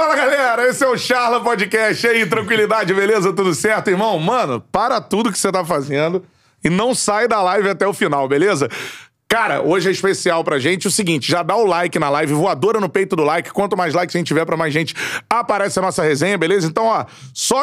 Fala galera, esse é o Charla Podcast. E aí, tranquilidade, beleza? Tudo certo, irmão? Mano, para tudo que você tá fazendo e não sai da live até o final, beleza? Cara, hoje é especial pra gente. O seguinte, já dá o like na live, voadora no peito do like. Quanto mais likes a gente tiver, pra mais gente aparece a nossa resenha, beleza? Então, ó,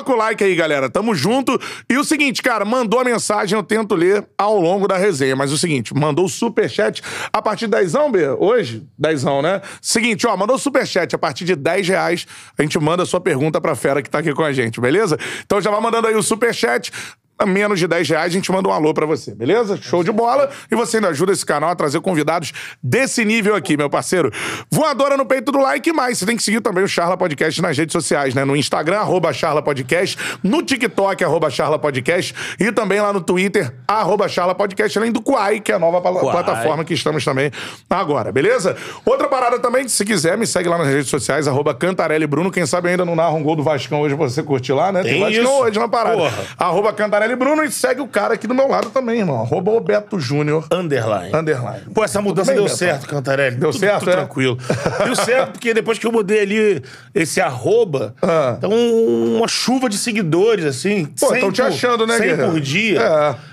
com o like aí, galera. Tamo junto. E o seguinte, cara, mandou a mensagem, eu tento ler ao longo da resenha. Mas o seguinte, mandou o superchat a partir de dezão, B? Hoje? Dezão, né? Seguinte, ó, mandou o superchat a partir de 10 reais. A gente manda a sua pergunta pra fera que tá aqui com a gente, beleza? Então já vai mandando aí o superchat a menos de 10 reais, a gente manda um alô pra você, beleza? Show de bola. E você ainda ajuda esse canal a trazer convidados desse nível aqui, meu parceiro. Voadora no peito do like e mais. Você tem que seguir também o Charla Podcast nas redes sociais, né? No Instagram, arroba Charla Podcast, no TikTok, arroba Charla Podcast, e também lá no Twitter, arroba Charla Podcast, além do Quai, que é a nova Quai. plataforma que estamos também agora, beleza? Outra parada também, se quiser, me segue lá nas redes sociais, arroba Cantarelli Bruno. Quem sabe ainda não narra um gol do Vascão hoje pra você curtir lá, né? Tem Vascão isso. hoje na parada. Porra. Arroba Cantarelli Bruno e segue o cara aqui do meu lado também, irmão. Arroba o Beto Júnior. Underline. Underline. Pô, essa mudança bem, deu Beto? certo, Cantarelli. Deu Tudo- certo, tudo é? tranquilo. Deu certo porque depois que eu mudei ali esse arroba, Ah. então uma chuva de seguidores, assim. Pô, 100 tão te achando, né, 100 guerreiro? por dia.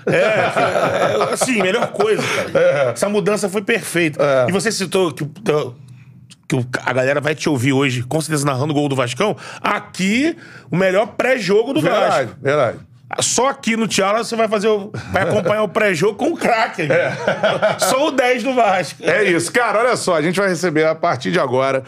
É. É, é, assim, melhor coisa, cara. Essa mudança foi perfeita. É. E você citou que... o- que a galera vai te ouvir hoje, com certeza narrando o gol do Vascão. Aqui, o melhor pré-jogo do Verdade, Vasco. verdade. Só aqui no Tiara você vai fazer o, vai acompanhar o pré-jogo com o craque. amigo. Só o 10 do Vasco. É isso. Cara, olha só, a gente vai receber a partir de agora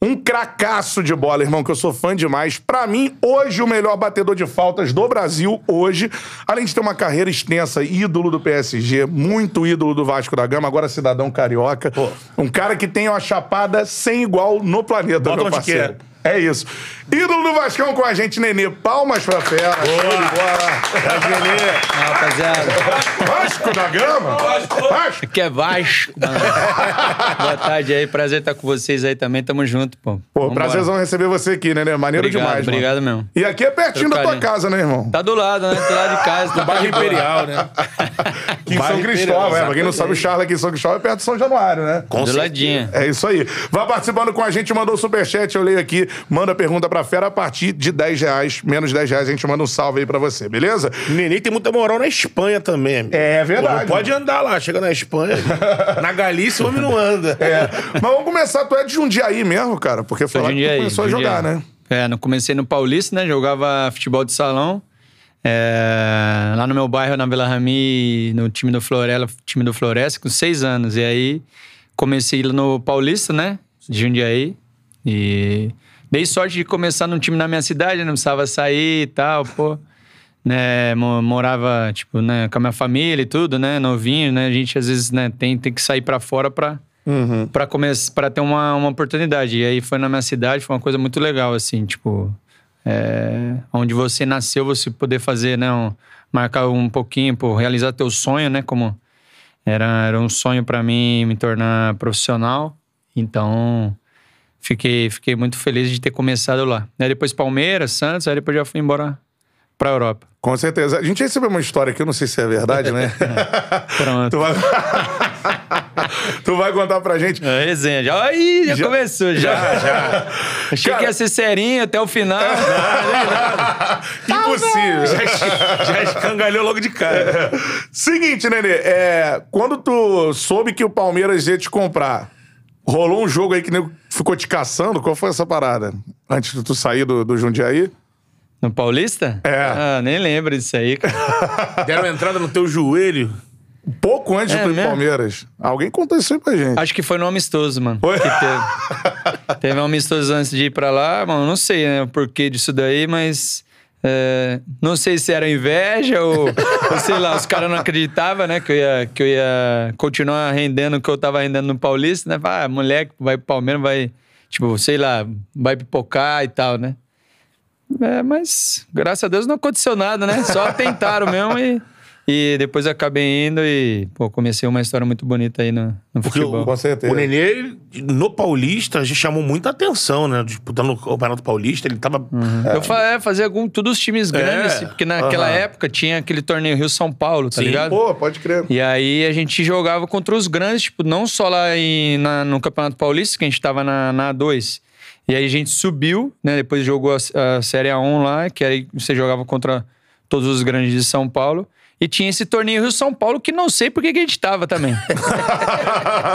um cracaço de bola, irmão, que eu sou fã demais. Pra mim, hoje, o melhor batedor de faltas do Brasil, hoje. Além de ter uma carreira extensa, ídolo do PSG, muito ídolo do Vasco da Gama, agora cidadão carioca. Um cara que tem uma chapada sem igual no planeta, Bota meu parceiro. quer. É isso. Ídolo do Vascão com a gente, Nenê. Palmas pra fera. Show de bola. Ah, rapaziada, Vasco da Gama? Vasco. aqui é Vasco. mano. Boa tarde aí, prazer estar com vocês aí também, tamo junto, pô. Pô, prazerzão receber você aqui, Nenê. Maneiro Obrigado, demais, mano. obrigado mesmo. E aqui é pertinho Pelo da tua casa, né, irmão? Tá do lado, né? Do lado de casa. Do Bairro Imperial, né? Aqui em São Cristóvão, é. Pra quem não sabe, o Charla aqui em São Cristóvão é perto de São Januário, né? Com Do ladinho. É isso aí. Vai participando com a gente, mandou o superchat, eu leio aqui, manda pergunta pra fera a partir de 10 reais, menos 10 reais, a gente manda um salve aí pra você, beleza? Nenê tem muita moral na Espanha também, amigo. É verdade, Pô, pode andar lá, chega na Espanha. na Galícia, o homem não anda. É. Mas vamos começar, tu é de Jundiaí mesmo, cara, porque Sou falar que tu começou a jogar, né? É, não comecei no Paulista, né? Jogava futebol de salão. É, lá no meu bairro, na Vila Rami, no time do Florela, time do Floresta, com seis anos. E aí comecei lá no Paulista, né? De Jundiaí. E dei sorte de começar num time na minha cidade, não precisava sair e tal, pô. Né, mo- morava, tipo, né, com a minha família e tudo, né? Novinho, né? A gente às vezes né, tem, tem que sair pra fora pra, pra, começar, pra ter uma, uma oportunidade. E aí foi na minha cidade, foi uma coisa muito legal, assim, tipo... É, onde você nasceu, você poder fazer, né? Um, marcar um pouquinho, pô, realizar teu sonho, né? Como era, era um sonho pra mim me tornar profissional. Então, fiquei, fiquei muito feliz de ter começado lá. Aí depois Palmeiras, Santos, aí depois já fui embora pra Europa. Com certeza. A gente recebeu uma história aqui, eu não sei se é verdade, né? Pronto. tu, vai... tu vai contar pra gente. É, resenha. Já, aí, já, Já- começou, já. já. Achei Cara- que ia ser serinho até o final. Impossível. Já escangalhou logo de cara. Seguinte, Nenê, é, quando tu soube que o Palmeiras ia te comprar, rolou um jogo aí que nego ficou te caçando? Qual foi essa parada? Antes de tu sair do, do Jundiaí? No Paulista? É. Ah, nem lembro disso aí, cara. Deram entrada no teu joelho. Pouco antes É pro mesmo? Palmeiras. Alguém contou isso aí pra gente. Acho que foi no amistoso, mano. Foi? Que teve. teve um amistoso antes de ir pra lá, mano. Não sei, né, o porquê disso daí, mas. É, não sei se era inveja ou, ou sei lá, os caras não acreditavam, né? Que eu, ia, que eu ia continuar rendendo o que eu tava rendendo no Paulista, né? Ah, moleque vai pro Palmeiras, vai, tipo, sei lá, vai pipocar e tal, né? É, mas graças a Deus não aconteceu nada, né? Só tentaram mesmo e, e depois eu acabei indo e, pô, comecei uma história muito bonita aí no, no Porque futebol. o, Com certeza. o Nenê, no Paulista, a gente chamou muita atenção, né? Disputando o Campeonato Paulista, ele tava. Eu fa é, fazia algum, todos os times grandes, assim, porque naquela Aham. época tinha aquele torneio Rio-São Paulo, tá Sim. ligado? Pô, pode crer. E aí a gente jogava contra os grandes, tipo, não só lá em- na- no Campeonato Paulista, que a gente tava na, na A2. E aí a gente subiu, né? Depois jogou a, a Série A1 lá, que aí você jogava contra todos os grandes de São Paulo. E tinha esse torneio Rio São Paulo que não sei por que a gente tava também.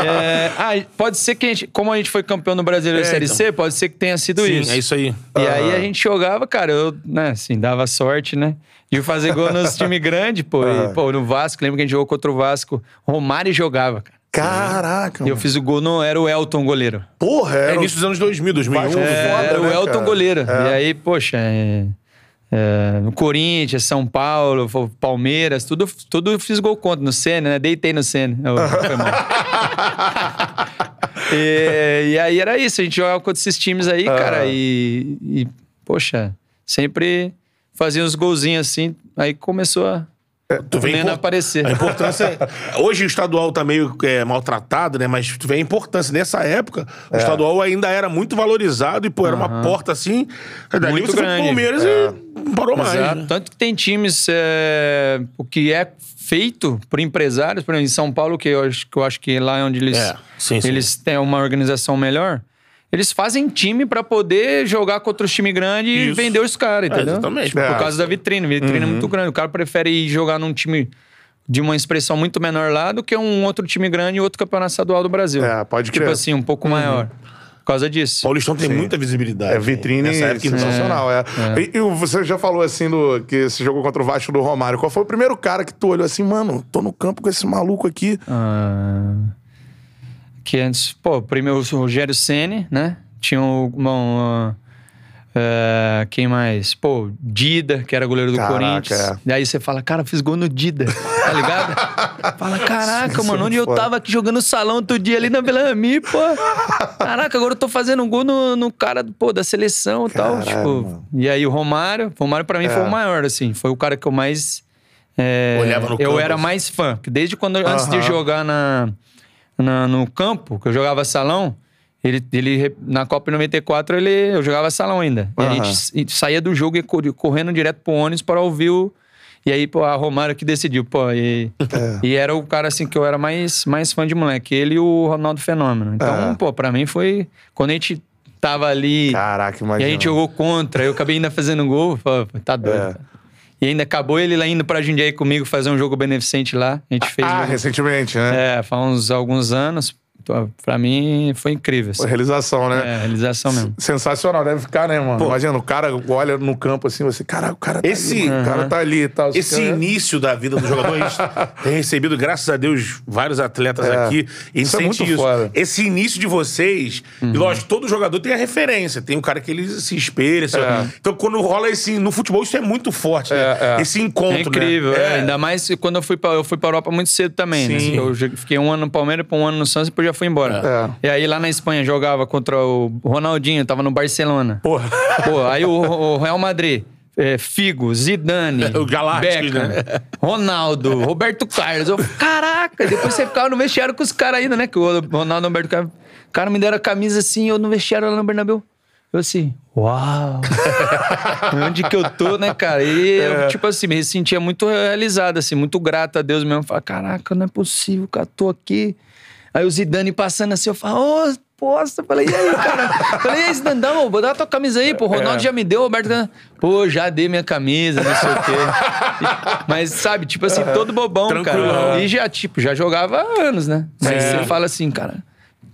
É, ah, pode ser que a gente, como a gente foi campeão no Brasileiro É, Série então. C, pode ser que tenha sido Sim, isso. é isso aí. E aí a gente jogava, cara, eu, né, assim, dava sorte, né? De fazer gol nos time grande, pô. E, pô, no Vasco, lembra que a gente jogou contra o Vasco? Romário jogava, cara. Caraca, E eu fiz o gol, no, era o Elton goleiro. Porra, É era início dos anos 2000, 2001. Vasco É, foda, era o né, Elton cara? goleiro. É. E aí, poxa, é, é, no Corinthians, São Paulo, Palmeiras, tudo, tudo fiz gol contra. No Senna, né? Deitei no Senna. Foi mal. e, e aí era isso, a gente jogava contra esses times aí, cara, e, e, poxa, sempre fazia uns golzinhos assim, aí começou a, Tu vê também impor- a aparecer. A importância. Hoje o estadual tá meio é, maltratado, né? Mas tu vê a importância. Nessa época, É. o estadual ainda era muito valorizado e, pô, era uma porta assim. Dali Muito você grande. Palmeiras e não parou mais. Exato. né? Tanto que tem times, é, o que é feito por empresários, por exemplo, em São Paulo, que eu acho que, eu acho que lá é onde eles, É, sim, sim. eles têm uma organização melhor, eles fazem time pra poder jogar contra os times grandes e vender os caras, É, entendeu? exatamente. Por É. causa da vitrine. Vitrine é muito grande. O cara prefere ir jogar num time de uma expressão muito menor lá do que um outro time grande e outro campeonato estadual do Brasil. É, pode Tipo crer. assim, um pouco maior. Por causa disso. Paulistão tem muita visibilidade. É vitrine Nessa época, então. sensacional, é. E, e você já falou assim do que você jogou contra o Vasco do Romário. Qual foi o primeiro cara que tu olhou assim, mano, tô no campo com esse maluco aqui? Ah, que antes, pô, primeiro o Rogério Ceni, né? Tinha ah, ah, quem mais? Pô, Dida, que era goleiro do Caraca, Corinthians. é. Daí você fala, cara, fiz gol no Dida, tá ligado? fala, caraca, Isso é mano, onde eu foda. tava aqui jogando salão outro dia ali na Belami, pô. Caraca, agora eu tô fazendo um gol no, no cara, pô, da seleção e tal. Tipo, e aí o Romário, o Romário pra mim foi É. o maior, assim. Foi o cara que eu mais. é, Olhava no eu campo, era assim. mais fã. Desde quando, antes de jogar na, na- no campo, que eu jogava salão, ele, ele na Copa 94 ele, eu jogava salão ainda. E a gente saía do jogo e cor- correndo direto pro ônibus para ouvir o. E aí, pô, a Romário que decidiu, pô. E, É. e era o cara, assim, que eu era mais, mais fã de moleque. Ele e o Ronaldo Fenômeno. Então, É. pô, pra mim foi. Quando a gente tava ali. Caraca, E imagina. a gente jogou contra, eu acabei ainda fazendo gol. Pô, tá doido. É. E ainda acabou ele lá indo pra Jundiaí comigo fazer um jogo beneficente lá. A gente fez. Ah, recentemente, né? é, faz uns alguns anos. Pra mim foi incrível. assim. Realização, né? É, realização mesmo. Sensacional, deve ficar, né, mano? Pô. Imagina, o cara olha no campo assim, você, caraca, o cara tá Esse- ali, o cara tá ali e tal. Esse cara- início da vida do jogador, a gente tem recebido, graças a Deus, vários atletas É. aqui. E a gente Isso é sente muito isso. foda. Esse início de vocês, e lógico, todo jogador tem a referência, tem um cara que ele se espelha. se- É. Então, quando rola esse. No futebol, isso é muito forte, né? É, é. Esse encontro. É incrível, né? é. ainda mais quando eu fui pra, eu fui pra Europa muito cedo também, né? Sim. Eu jo- fiquei um ano no Palmeiras, um ano no Santos e depois já fui embora. E aí lá na Espanha jogava contra o Ronaldinho, tava no Barcelona. Porra. Pô, aí o, o Real Madrid, é, Figo, Zidane, O Galácticos, Beckham, né? Ronaldo, Roberto Carlos. Eu, caraca, depois você ficava no vestiário com os caras ainda, né? Que o Ronaldo e o Roberto Carlos. O cara me deram a camisa assim, eu no vestiário lá no Bernabéu. Eu assim, uau! Onde que eu tô, né, cara? E É. eu, tipo assim, me sentia muito realizado, assim, muito grato a Deus mesmo. Falei, caraca, não é possível, cara, tô aqui. Aí o Zidane passando assim, eu falo, ô, posta. Eu Falei, e aí, cara? Falei, e aí, Zidane, dá, ô, dá tua camisa aí, pô. O Ronaldo É. já me deu, o Roberto. Pô, já dei minha camisa, não sei o quê. Mas, sabe, tipo assim, todo bobão, Tranquilão. cara. E já, tipo, já jogava há anos, né? Mas É. você fala assim, cara,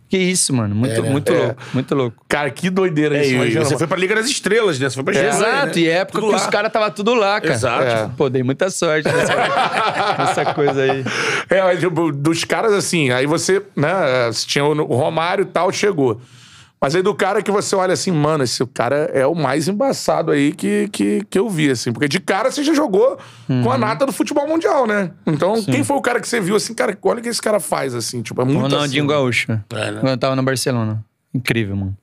que isso, mano. Muito, É, né? muito É. louco, muito louco. Cara, que doideira É, isso. imagina, você mano. foi pra Liga das Estrelas, né? Você foi pra Jesus, Exato, né? e época Tudo que lá. os caras tava tudo lá, cara. Exato. É. Pô, dei muita sorte nessa, nessa coisa aí. É, mas, tipo, dos caras assim, aí você, né, você tinha o o Romário e tal, chegou. Mas aí do cara que você olha assim, mano, esse cara é o mais embaçado aí que, que, que eu vi, assim. Porque de cara você já jogou com a nata do futebol mundial, né? Então, quem foi o cara que você viu assim, cara, olha o que esse cara faz, assim, tipo, é muito Ronaldinho assim. Gaúcho. É, né? Quando eu tava no Barcelona. Incrível, mano.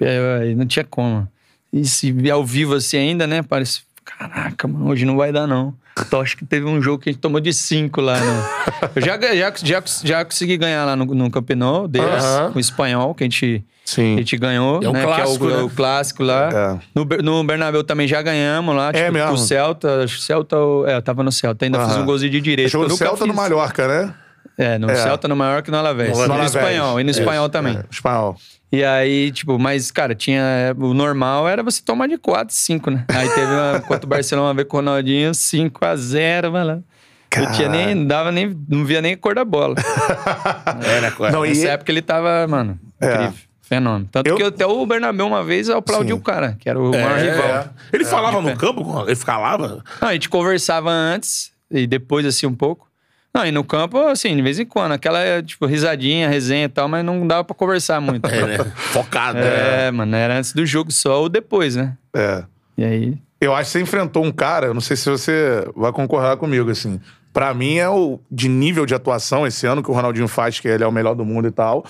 É, é, não tinha como. E se ao vivo assim ainda, né? Parece. Caraca, mano, hoje não vai dar, não. Então, acho que teve um jogo que a gente tomou de cinco lá. No... Eu já, já, já, já consegui ganhar lá no, no Camp Nou deles, Aham. com o espanhol, que a gente, Sim. a gente ganhou. É um né? clássico, que é o, né? o clássico lá. É. No, no Bernabéu também já ganhamos lá. É tipo, mesmo? O Celta, acho que Celta. É, eu tava no Celta. Ainda fiz Aham. um golzinho de direito. Jogou no Celta fiz- no Mallorca, né? É, no É. Celta, no Mallorca e no Alavés. No E no Alavés. espanhol. E no espanhol também. É, espanhol. E aí, tipo, mas, cara, tinha. O normal era você tomar de 4, 5, né? Aí teve uma. Contra o Barcelona, vez com o Ronaldinho, 5x0, mano. Eu tinha nem. Não dava nem. Não via nem a cor da bola. Era, claro. Não, e- Nessa época ele tava, mano, É. incrível. Fenômeno. Tanto Eu- que até o Bernabéu uma vez aplaudiu Sim. o cara, que era o maior É. rival. Ele falava no campo? Ele falava? Não, a gente conversava antes e depois, assim, um pouco. Não, e no campo, assim, de vez em quando. Aquela, tipo, risadinha, resenha e tal, mas não dava pra conversar muito. É, né? Focado. né? É, mano, era antes do jogo só ou depois, né? É. E aí. Eu acho que você enfrentou um cara, eu não sei se você vai concordar comigo, assim. Pra mim é o de nível de atuação esse ano que o Ronaldinho faz, que ele é o melhor do mundo e tal.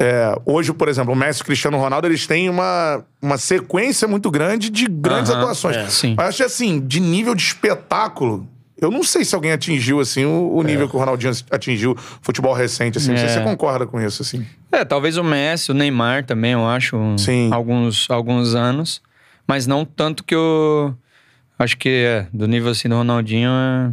É, hoje, por exemplo, o Messi e o Cristiano Ronaldo, eles têm uma, uma sequência muito grande de grandes Aham, atuações. é. Sim. Mas acho que, assim, de nível de espetáculo, eu não sei se alguém atingiu, assim, o, o nível que o Ronaldinho atingiu, futebol recente, assim. Não sei se É. você concorda com isso, assim. É, talvez o Messi, o Neymar também, eu acho. Sim. Alguns, alguns anos. Mas não tanto que eu. Acho que é, do nível assim do Ronaldinho é.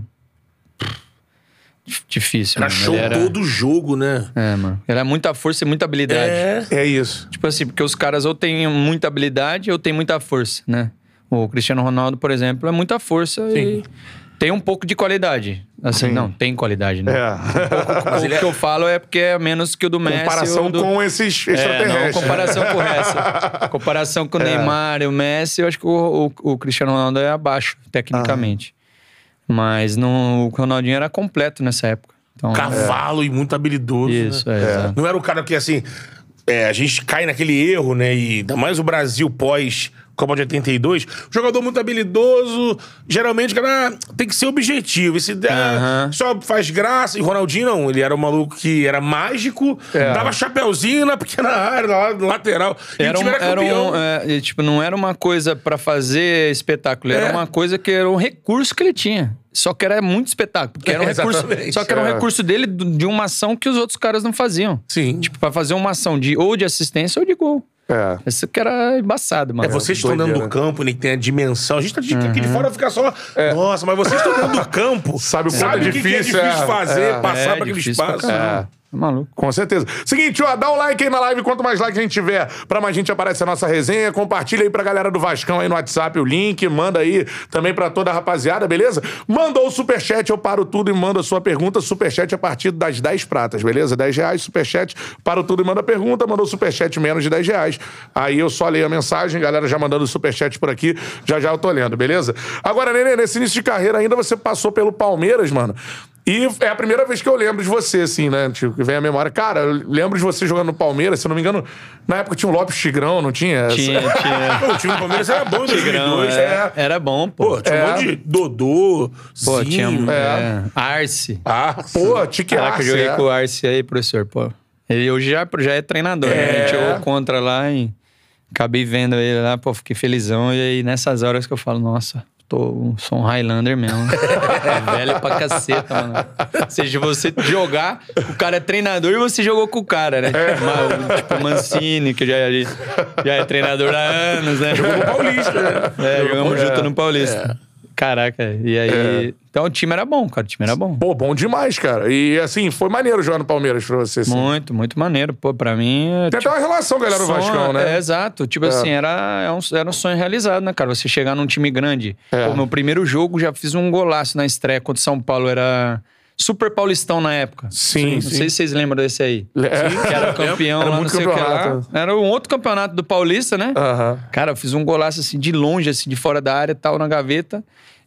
Dif- Difícil, Era mano. show Ele era, todo jogo, né? É, mano. Ele é muita força e muita habilidade. É. É isso. Tipo assim, porque os caras ou têm muita habilidade ou têm muita força, né? O Cristiano Ronaldo, por exemplo, é muita força e tem um pouco de qualidade. Assim, Sim. não, tem qualidade, né? É. O ele é- que eu falo é porque é menos que o do Messi. Comparação do... com esses É, não, extraterrestres. comparação com o resto. Comparação com o Neymar e o Messi, eu acho que o, o- o Cristiano Ronaldo é abaixo, tecnicamente. Mas no, o Ronaldinho era completo nessa época. Então, Cavalo e muito habilidoso. Isso, né? é, exato. Não era o cara que, assim, é, a gente cai naquele erro, né? E ainda mais o Brasil pós Copa de 82. Jogador muito habilidoso, geralmente cara tem que ser objetivo. Esse Aham. só faz graça. E Ronaldinho não, ele era um maluco que era mágico, É. dava chapeuzinho na pequena área, lá no lateral. E Era o um, time era era campeão. um, é, tipo, não era uma coisa pra fazer espetáculo, era É. uma coisa que era um recurso que ele tinha. Só que era muito espetáculo, porque era um É, recurso, só que era um é. recurso dele de uma ação que os outros caras não faziam. Sim. Tipo, pra fazer uma ação de ou de assistência ou de gol. É. Isso que era embaçado, mano. É, vocês estão dentro do doideira. campo, né, que tem a dimensão. A gente tá de- aqui Uhum. de fora fica só. Nossa, mas vocês estão dentro do campo. Sabe o quanto é que que é difícil, difícil é. fazer, É. passar É, pra aquele difícil pra espaço. Tá maluco. Com certeza. Seguinte, ó, dá um like aí na live. Quanto mais like a gente tiver, pra mais gente aparece a nossa resenha. Compartilha aí pra galera do Vascão aí no WhatsApp o link. Manda aí também pra toda a rapaziada, beleza? Mandou o superchat, eu paro tudo e mando a sua pergunta. Superchat a partir das 10 pratas, beleza? 10 reais, superchat, paro tudo e manda a pergunta. Mandou superchat menos de 10 reais. Aí eu só leio a mensagem, galera já mandando superchat por aqui. Já já eu tô lendo, beleza? Agora, Nenê, nesse início de carreira ainda você passou pelo Palmeiras, mano. E é a primeira vez que eu lembro de você, assim, né? Tipo, que vem à memória. Cara, eu lembro de você jogando no Palmeiras, se eu não me engano, na época tinha o Lopes Tigrão, não tinha? Tinha, tinha. Pô, o time do Palmeiras era bom em Tigrão, 2002. era, era bom, pô. Pô, tinha um É. monte de Dodô, Pô, tinha Zinho. é, Arce. Ah, Pô, Tique Caraca, eu Arce, joguei é. com o Arce aí, professor, pô. Ele hoje já, já é treinador, né? A gente É. jogou contra lá e acabei vendo ele lá, pô, fiquei felizão. E aí, nessas horas que eu falo, nossa, tô, sou um Highlander mesmo. é velho pra caceta, mano. Ou seja, você jogar, o cara é treinador e você jogou com o cara, né? Tipo, Ma- tipo Mancini, que já, é- já é treinador há anos, né? Jogou no Paulista, né? É, jogamos É. junto no Paulista. Caraca, e aí. Então o time era bom, cara, o time era bom. Pô, bom demais, cara. E assim, foi maneiro jogar no Palmeiras pra você. Assim. Muito, muito maneiro. Pô, pra mim. é, Tem até uma relação, galera, do sonho- Vascão, né? É, exato. Tipo assim, era, é um, era um sonho realizado, né, cara? Você chegar num time grande. É. Pô, meu primeiro jogo já fiz um golaço na estreia contra o São Paulo. Era Super Paulistão na época. Sim, Não sim. sei se vocês lembram desse aí. É. Que era campeão Era lá, não sei o que lá. campeonato. Era um outro campeonato do Paulista, né? Aham. Cara, eu fiz um golaço assim de longe, assim, de fora da área, tal, na gaveta.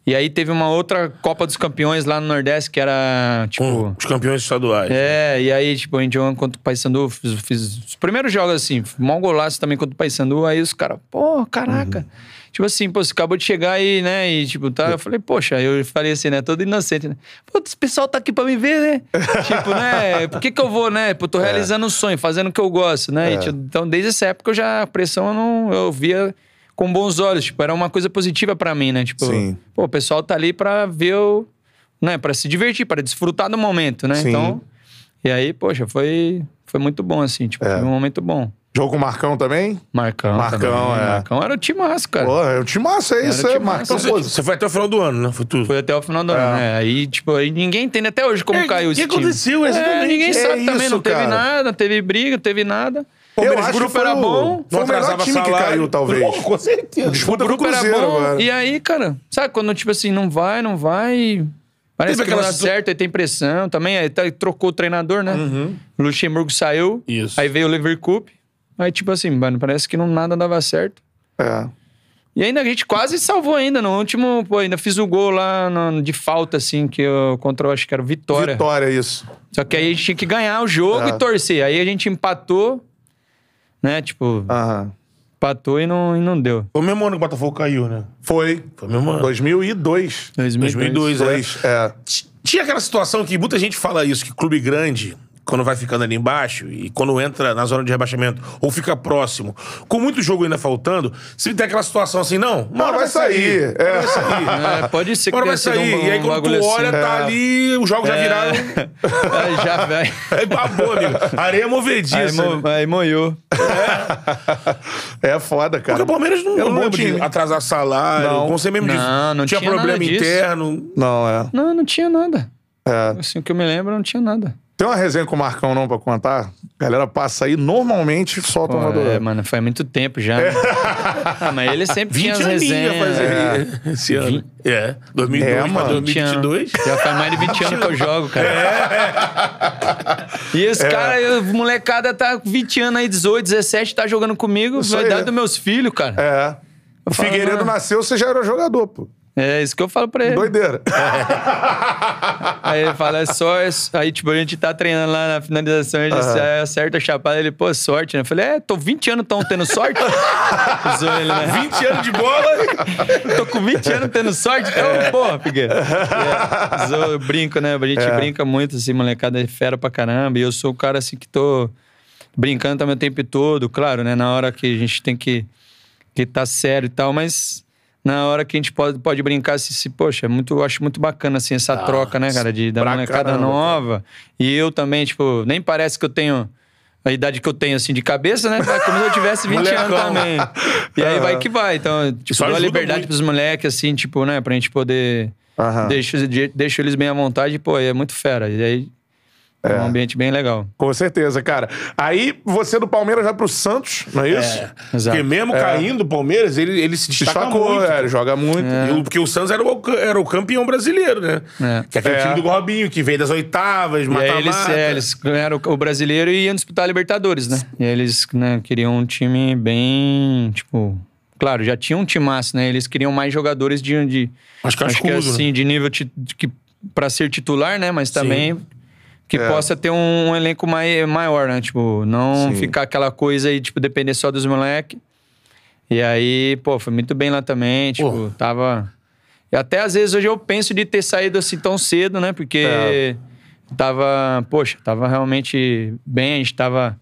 E aí teve uma outra Copa dos Campeões lá no Nordeste, que era, tipo. Com os campeões estaduais. É, e aí, tipo, a gente jogando contra o Paysandu, fiz, fiz os primeiros jogos assim, mal golaço também contra o Paysandu, aí os caras, pô, caraca. Uhum. Tipo assim, pô, você acabou de chegar aí, né? E tipo, tá. Eu falei, poxa, eu falei assim, né? Todo inocente, né? Pô, esse pessoal tá aqui pra me ver, né? tipo, né? Por que que eu vou, né? Pô, tô realizando um sonho, fazendo o que eu gosto, né? E, tipo, então, desde essa época, eu já, a pressão eu não. Eu via com bons olhos, tipo, era uma coisa positiva pra mim, né? Tipo, Sim. pô, o pessoal tá ali pra ver o. Né, pra se divertir, pra desfrutar do momento, né? Sim. Então. E aí, poxa, foi, foi muito bom, assim, tipo, É. foi um momento bom. Jogou com o Marcão também? Marcão. Marcão, também. é. Marcão era o timaço, cara. Pô, é um timaço, é isso, é timaço. Marcão. Você, pô, você foi até o final do ano, né? Foi tudo. Foi até o final do ano, né? Aí, tipo, aí ninguém entende até hoje como É, caiu o esse que time. aconteceu, exatamente? É, ninguém É sabe também, isso, não teve cara. nada, não teve briga, não teve nada. Eu o acho que grupo foi era o- bom. Foi o melhor atrasava time que salário. caiu, talvez. Pô, com certeza. Disputa o com o grupo era Cruzeiro bom. agora. E aí, cara, sabe quando, tipo assim, não vai, não vai. Parece Teve que não aquela dá situ- certo, aí tem pressão também. Aí tá- trocou o treinador, né? O Luxemburgo saiu. Isso. Aí veio o Liverpool. Aí, tipo assim, mano, parece que não, nada dava certo. É. E ainda a gente quase salvou ainda. No último, pô, ainda fiz o gol lá no- de falta, assim, que eu contra, acho que era o Vitória. Vitória, isso. Só que aí a gente tinha que ganhar o jogo É. e torcer. Aí a gente empatou, né? Tipo, Aham. empatou e não, e não deu. Foi o mesmo ano que o Botafogo caiu, né? Foi. Foi o mesmo ano. 2002. 2002, é. Dois, é. T- Tinha aquela situação que muita gente fala isso, que clube grande, quando vai ficando ali embaixo e quando entra na zona de rebaixamento ou fica próximo, com muito jogo ainda faltando, se tem aquela situação assim, não, uma Não, hora vai sair. É. Vai sair. É, pode ser que tenha vai sido sair. um, e aí um quando tu bagulho olha, assim. tá ali, os jogos já viraram. Aí já vai. Aí babou, amigo. Areia movediça. Aí, mo, né? aí moiou. É foda, cara. Porque o Palmeiras não, um não de atrasar salário, Não. como você mesmo disse. Não, não tinha, tinha problema nada disso. interno. Não, é. Não, não tinha nada. é. Assim, o que eu me lembro, não tinha nada. Tem uma resenha com o Marcão não pra contar? A galera passa aí, normalmente solta Pô, uma do... é, mano, foi há muito tempo já. né? ah, mas ele sempre tinha 20 as aninhos ia resenhas. fazer esse ano. É, 2002 É, mano. 2022. Já faz mais de 20 anos que eu jogo, cara. E É. os caras, molecada tá com 20 anos aí, 18, 17, tá jogando comigo, Isso vai aí. dar dos meus filhos, cara. É. O falo, Figueiredo mano. nasceu, você já era jogador, pô. É isso que eu falo pra ele. Doideira. Aí ele fala, é só. é Aí, tipo, a gente tá treinando lá na finalização, ele "É, acerta a chapada. Ele, pô, sorte, né? Eu falei, é, tô 20 anos tão tendo sorte. Zoou ele, né? 20 anos de bola. Tô com 20 anos tendo sorte, então, porra, Figueira. É, zoou, eu brinco, né? A gente É. brinca muito, assim, molecada é fera pra caramba. E eu sou o cara, assim, que tô brincando também o tempo todo, claro, né? Na hora que a gente tem que, que tá sério e tal, mas na hora que a gente pode, pode brincar, se, poxa, é muito, eu acho muito bacana, assim, essa troca, né, cara? De, da molecada caramba, nova. E eu também, tipo, nem parece que eu tenho a idade que eu tenho, assim, de cabeça, né? Como se eu tivesse 20 anos também. E aí vai que vai. Então, tipo, dou a liberdade muito. pros moleques, assim, tipo, né? Pra gente poder... Aham. Deixo, de- deixo eles bem à vontade, pô, é muito fera. E aí é, um ambiente bem legal. Com certeza, cara. Aí você do Palmeiras vai pro Santos, não é isso? Exato. Porque mesmo caindo o Palmeiras, ele, ele se destaca destacou, muito. é, ele joga muito. O- Porque o Santos era o, era o campeão brasileiro, né? É. Que é aquele É. time do Robinho, que veio das oitavas, aí eles, mata-mata. é, eles ganharam o brasileiro e iam disputar a Libertadores, né? E eles né, queriam um time bem, tipo... Claro, já tinha um timaço, né? Eles queriam mais jogadores de... de acho que cascudo, né? assim, de nível ti- que, pra ser titular, né? Mas também... Que É. possa ter um, um elenco mai, maior, né? Tipo, não Sim. ficar aquela coisa e, tipo, depender só dos moleques. E aí, pô, foi muito bem lá também. Tipo, tava. E até às vezes hoje eu penso de ter saído assim tão cedo, né? Porque É. tava, poxa, tava realmente bem. A gente tava.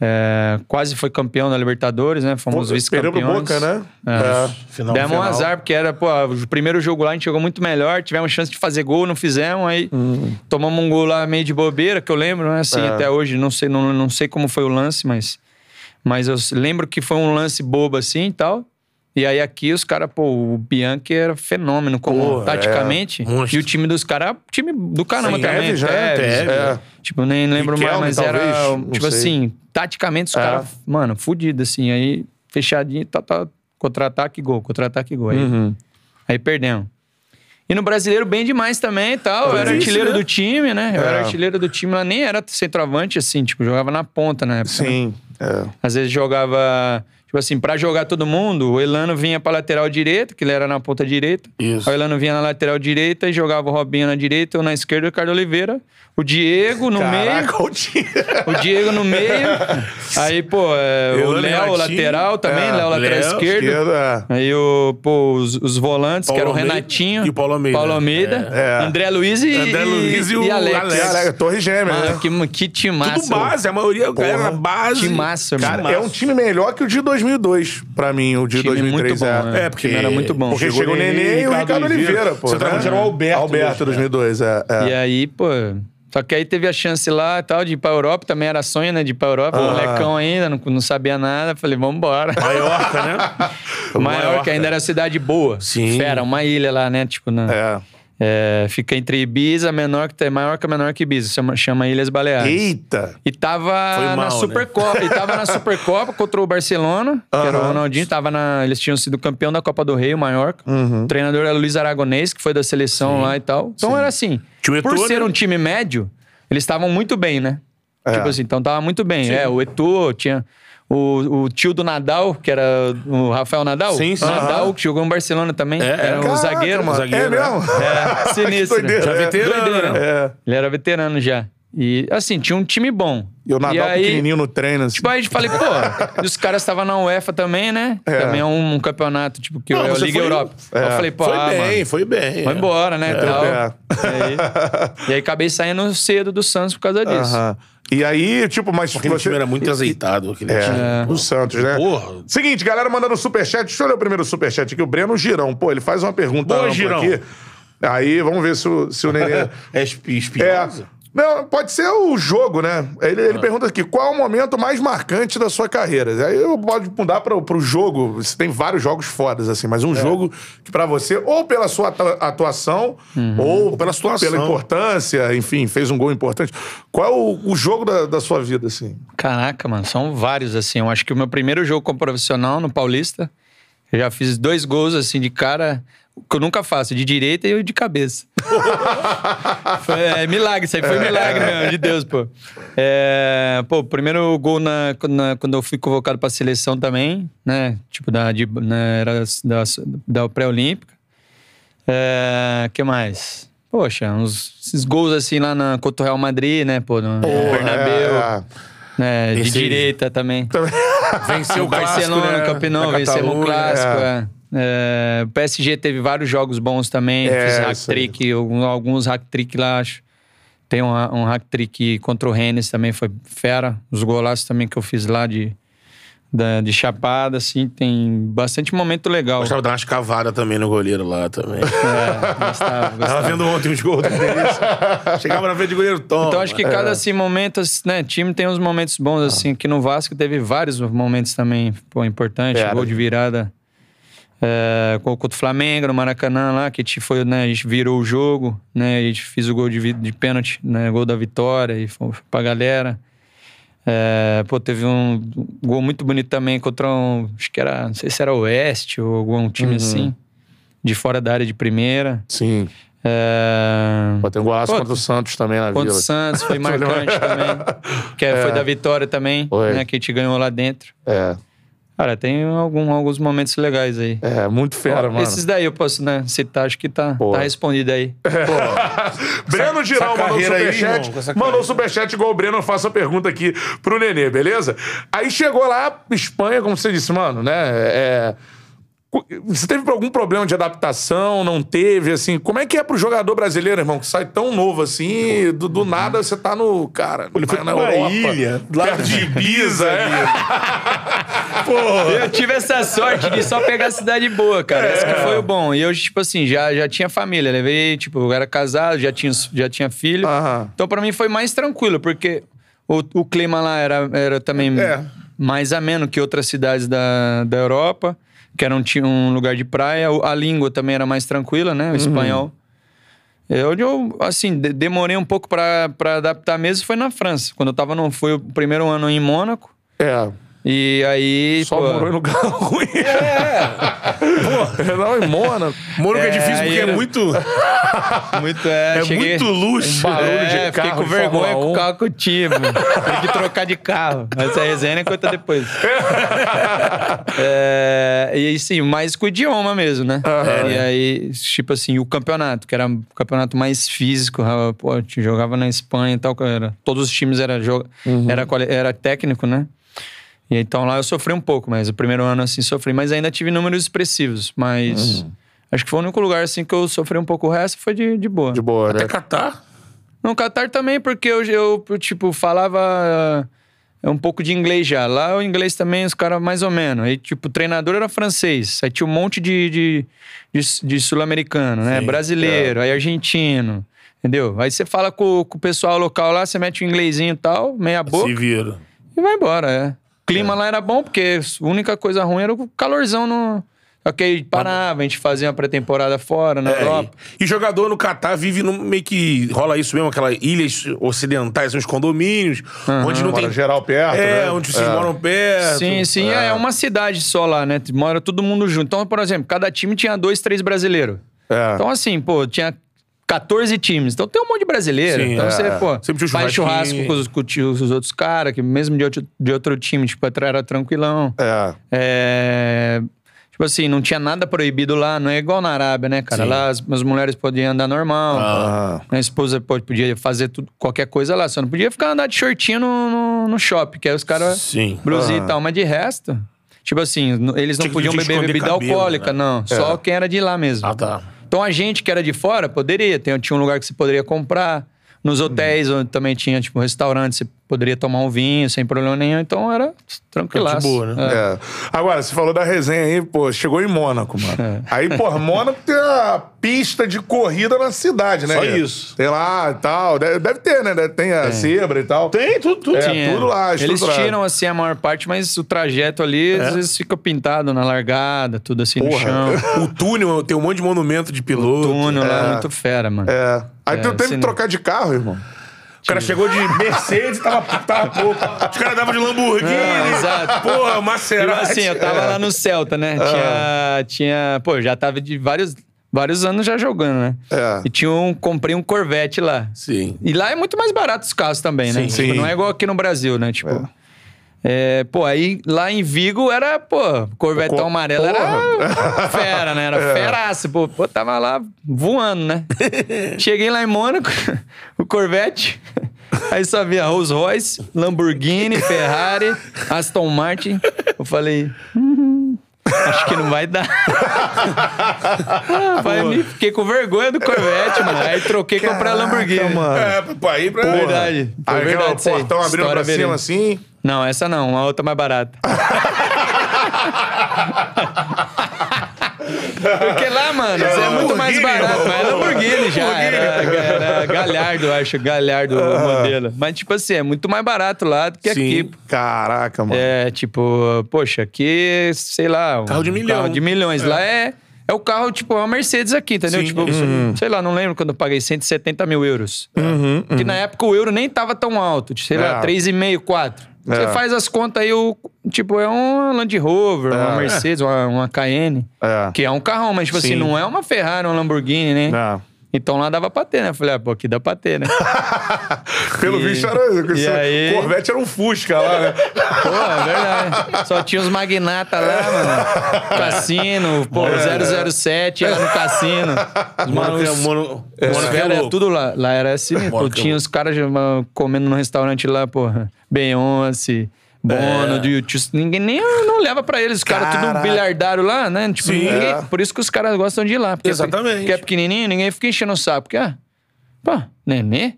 É, quase foi campeão da Libertadores, né? Fomos vice-campeões. Boca, né? É. Final, Demos um azar, porque era, pô, o primeiro jogo lá a gente jogou muito melhor, tivemos chance de fazer gol, não fizemos, aí tomamos um gol lá meio de bobeira, que eu lembro, né? Assim, É. até hoje, não sei, não, não sei como foi o lance, mas, mas eu lembro que foi um lance bobo assim e tal. E aí aqui os caras, pô, o Bianchi era fenômeno, como Pô, taticamente. é, e o time dos caras, time do caramba Sim, também. Tevez, né? Tevez, Tevez, é. Tipo, nem lembro mais, mas era, talvez, não tipo sei. assim, taticamente os É. caras, mano, fudido, assim. Aí, fechadinho, tá, tá, contra-ataque, gol, contra-ataque, gol. Aí, Uhum. aí perdemos. E no brasileiro, bem demais também e tal. Eu era Vice, artilheiro né? do time, né? Eu É. era artilheiro do time, lá nem era centroavante, assim, tipo, jogava na ponta na época. né? Sim. É. Às vezes jogava. Tipo assim, pra jogar todo mundo, o Elano vinha pra lateral direita, que ele era na ponta direita. Isso. Aí o Elano vinha na lateral direita e jogava o Robinho na direita, ou na esquerda o Ricardo Oliveira. O Diego no meio. Caraca, o time. O Diego no meio. Aí, pô, é, o e Léo, lateral também, É, Léo, lateral Léo, esquerdo. Esquerda, é. Aí o, pô, os, os volantes, que Paulo era o Renatinho. e o Paulo Almeida. Paulo Almeida. É. André Luiz e, André Luiz e o Alex. Alex. Caraca, Torre Gêmea, Mano, né? que, que timaço. Tudo base, a maioria Porra. era base. Timaço, irmão. Cara, é um time melhor que o de 2002, pra mim, o de Time 2003. muito bom, é. né? É, porque era muito bom. Porque chegou o Nenê e o Ricardo Oliveira, pô. Você né? era o Alberto. Alberto, hoje, né? 2002, é. é. E aí, pô, Só que aí teve a chance lá e tal, de ir pra Europa, também era sonho, né? De ir pra Europa, Ah. molecão ainda, não, não sabia nada. Falei, vambora. Maiorca, né? Maior, que ainda era cidade boa. Sim. Fera, uma ilha lá, né? Tipo, na, É. é, fica entre Ibiza, menor que maior que menor que Ibiza, chama, chama Ilhas Baleares. Eita! E tava Foi na mal, né? Supercopa. E tava na Supercopa contra o Barcelona, que era o. Ronaldinho. Tava na, eles tinham sido campeão da Copa do Rei, o Mallorca. Uhum. O treinador era Luiz Aragonês, que foi da seleção lá e tal. Então era assim. Por ser né? um time médio, eles estavam muito bem, né? É. Tipo assim, então tava muito bem. É, o Eto'o tinha... O, o tio do Nadal, que era o Rafael Nadal. Sim, sim. Nadal, Aham. que jogou no Barcelona também. É, era um Caraca, zagueiro. mano. zagueiro, é né? mesmo? É, sinistro. Que doideira, Já é. veterano, Doideira. né? É. Ele era veterano já. E, assim, tinha um time bom. E o Nadal aí, pequenininho no treino, assim. Tipo, aí a gente falei, pô, e os caras estavam na UEFA também, né? É. Também é um, um campeonato, tipo, que Não, é a você Liga foi- Europa. É. Eu falei, pô, Foi ah, bem, mano, foi bem. vai embora, né? tal. É. E aí acabei saindo cedo do Santos por causa disso. Aham. E aí, tipo, mas Aquele você... time era muito azeitado. Aquele time. É, o Santos, né? Porra. Seguinte, galera mandando superchat. Deixa eu ler o primeiro superchat aqui. O Breno Girão. Pô, ele faz uma pergunta Boa, Girão. aqui. Aí, vamos ver se o, se o Nenê... É espi- É. Não, pode ser o jogo, né? Ele, ele pergunta aqui, qual é o momento mais marcante da sua carreira? Aí eu pode mudar para pro jogo. Você tem vários jogos fodas, assim, mas um jogo que pra você, ou pela sua atua- atuação, ou pela situação. pela importância, enfim, fez um gol importante. Qual é o, o jogo da, da sua vida, assim? Caraca, mano, são vários, assim. Eu acho que o meu primeiro jogo como profissional no Paulista, eu já fiz dois gols, assim, de cara, que eu nunca faço, de direita e de cabeça. foi é, milagre, isso aí foi milagre mesmo, de Deus, pô. É, pô, primeiro gol na, na- quando eu fui convocado pra seleção também, né? Tipo, da, de, né, era da, da pré-olímpica. É, que mais? Poxa, uns, esses gols assim lá na, contra o Real Madrid, né? Pô, no Bernabéu. É, né, de Esse direita também. Venceu O o clássico, Barcelona, né? no Da vencemos o clássico. É. É, o PSG teve vários jogos bons também. É, Fiz hack-trick, alguns, hack-trick lá, acho. Tem um, um hack-trick contra o Rennes também, foi fera. Os golaços também que eu fiz lá de, da- de chapada, assim, tem bastante momento legal. Gostava de dar umas cavadas também no goleiro lá também. É, gostava, Tava gostava. vendo ontem os gols do. Chegava na frente de goleiro, toma. Então acho que É. cada assim, momento, assim, né? Time tem uns momentos bons, assim, que no Vasco teve vários momentos também, pô, importantes. Gol de virada é, contra o Flamengo, no Maracanã lá, que a gente foi, né? A gente virou o jogo, né? A gente fez o gol de, de pênalti, né? Gol da vitória e foi pra galera. É, pô, teve um gol muito bonito também contra um. Acho que era. Não sei se era o Oeste ou algum time assim. De fora da área de primeira. Sim. É, Pô, tem um golaço contra o Santos também na Contra o Vila. Santos, foi marcante também. Que é- foi da vitória também, né? Que a gente ganhou lá dentro. É, Cara, tem algum- alguns momentos legais aí. é, muito fera, mano. Esses daí eu posso, né, citar, acho que tá, Pô. tá respondido aí. Breno Girão essa mandou carreira aí, superchat. mandou carreira. superchat igual o Breno, eu faço a pergunta aqui pro Nenê, beleza? Aí chegou lá, Espanha, como você disse, mano, né? É, você teve algum problema de adaptação? Não teve, assim? Como é que é pro jogador brasileiro, irmão, que sai tão novo assim do, do nada você tá no. Cara, Ele foi pra uma ilha, do lado perto de Ibiza, é. Eu tive essa sorte de só pegar cidade boa, cara. Esse É. que foi o bom. E eu, tipo assim, já, já tinha família. Levei, tipo, eu era casado, já tinha, já tinha filho. Aham. Então, pra mim, foi mais tranquilo, porque o, o clima lá era, era também É. mais ameno que outras cidades da, da Europa, que era um, um lugar de praia. A língua também era mais tranquila, né? O espanhol. Eu, eu, assim, de- demorei um pouco pra adaptar mesmo, foi na França. Quando eu tava no... Foi o primeiro ano em Mônaco. É. E aí, Só pô, morou em lugar ruim. É. Pô, não, em Mônaco. Mônaco é, difícil aí porque é era- muito. Muito, é, É cheguei- muito luxo. barulho é, de fiquei carro com vergonha com 1. o carro que eu mano. Tem que trocar de carro. Essa resenha conta depois. é, e aí, sim, mais com o idioma mesmo, né? E aí, tipo assim, o campeonato, que era o campeonato mais físico. Pô, jogava na Espanha e tal. Era, todos os times era, joga, era, era técnico, né? E então lá eu sofri um pouco, mas o primeiro ano assim sofri, mas ainda tive números expressivos. Mas acho que foi o único lugar assim que eu sofri um pouco. O resto foi de, de boa. De boa, né? Até Catar. No Qatar também, porque eu, eu tipo, falava é, um pouco de inglês já. Lá o inglês também, os caras mais ou menos. Aí, tipo, o treinador era francês. Aí tinha um monte de, de, de, de sul-americano, né? Sim, Brasileiro, aí argentino. Entendeu? Aí você fala com, com o pessoal local lá, você mete o inglesinho e tal, meia boca, Se vira. e vai embora, é. O clima lá era bom, porque a única coisa ruim era o calorzão no. Ok, parava, a gente fazia uma pré-temporada fora, na É, Europa. e, e jogador no Catar vive no meio que rola isso mesmo, aquelas ilhas ocidentais, os condomínios, onde não Mora tem. geral perto, É, né? onde vocês É. moram perto. Sim, sim, é. uma cidade só lá, né? Mora todo mundo junto. Então, por exemplo, cada time tinha dois, três brasileiros. É. Então, assim, pô, tinha 14 times. Então tem um monte de brasileiro. Sim, então é. você, pô, Sempre faz churrasco com os, com os- os outros caras, que mesmo de outro, de outro time, tipo, era tranquilão. É. É, Tipo assim, não tinha nada proibido lá, não é igual na Arábia, né, cara? Sim. Lá as, as mulheres podiam andar normal. Ah. Minha esposa pô, podia fazer tudo, qualquer coisa lá. Só não podia ficar andar de shortinho no, no, no shopping, que aí os caras. Sim. Blusinha Ah. e tal, mas de resto. Tipo assim, eles não Tinha que- podiam beber bebida cabelo, alcoólica, né? não. Só quem era de lá mesmo. Ah, tá. Então a gente que era de fora poderia. Tinha um lugar que você poderia comprar. Nos hotéis, onde também tinha, tipo, restaurante, você poderia tomar um vinho sem problema nenhum. Então era tranquilaço. De boa, né? É. É. Agora, você falou da resenha aí, pô, chegou em Mônaco, mano. É. Aí, pô, Mônaco tem a pista de corrida na cidade, né? Só isso. Tem lá e tal. Deve, deve ter, né? Tem a zebra e tal. Tem, tudo, tudo. É, Tinha. tudo lá, Eles tiram assim a maior parte, mas o trajeto ali É. às vezes fica pintado na largada, tudo assim no Porra. chão. O túnel tem um monte de monumento de piloto. Túnel lá, É. muito fera, mano. É. Aí tu É, teve assim, que trocar de carro, irmão. O cara chegou de Mercedes e tava, tava pouco. Os caras davam de Lamborghini. É, exato. Porra, Tipo Maserati. assim, eu tava lá no Celta, né? Ah. Tinha, tinha. Pô, já tava de vários, vários anos já jogando, né? É. E tinha um. Comprei um Corvette lá. Sim. E lá é muito mais barato os carros também, né? Sim. Tipo, Sim. não é igual aqui no Brasil, né? Tipo. é, pô, aí lá em Vigo era, pô, Corvetão Co- amarelo era fera, né? Era É. feraço, pô, pô, tava lá voando, né? Cheguei lá em Mônaco, o Corvette, aí só via Rolls Royce, Lamborghini, Ferrari, Aston Martin. Eu falei, "Hum, acho que não vai dar. Rapaz, me fiquei com vergonha do Corvette, mano. Aí troquei e comprei a Lamborghini. mano. É, pra ir pra... Verdade. Foi Aí verdade aquela isso aí. portão abrindo pra cima assim. Não, essa não, uma outra mais barata. Porque lá, mano, isso é muito mais barato. Mas é Lamborghini já. Era, era Galhardo, eu acho. Galhardo o modelo. Mas, tipo assim, é muito mais barato lá do que Sim. aqui. Caraca, mano. É, tipo, poxa, aqui, sei lá. um Carro de milhão. Carro de milhões. Lá é. É o carro, tipo, é uma Mercedes aqui, entendeu? Sim, tipo, isso aí. sei lá, não lembro quando eu paguei 170 mil euros. Uhum, Que na época o euro nem tava tão alto, sei É. lá, 3,5, 4. Você É. faz as contas aí, o, tipo, é um Land Rover, uma É. Mercedes, uma, uma Cayenne. É. Que é um carrão, mas, tipo assim, Sim. não é uma Ferrari, um Lamborghini, né? É. Então lá dava pra ter, né? Eu falei, ah, pô, aqui dá pra ter, né? Pelo E- visto, era. e aí- Corvette era um Fusca lá, né? Pô, é verdade. Só tinha os magnatas lá, mano. Cassino, pô, 007 lá no cassino. Os Mano, malucos- é, mono, é louco. tudo lá. Lá era assim, pô, é tinha os caras comendo no restaurante lá, porra. Beyoncé, Bono, É. do YouTube. Ninguém nem não leva pra eles. Os caras tudo Caraca. bilhardário lá, né? Tipo, Sim. ninguém- É. Por isso que os caras gostam de ir lá. Porque Exatamente. Porque é pequenininho, ninguém fica enchendo o saco. Porque, ah, pô, nenê?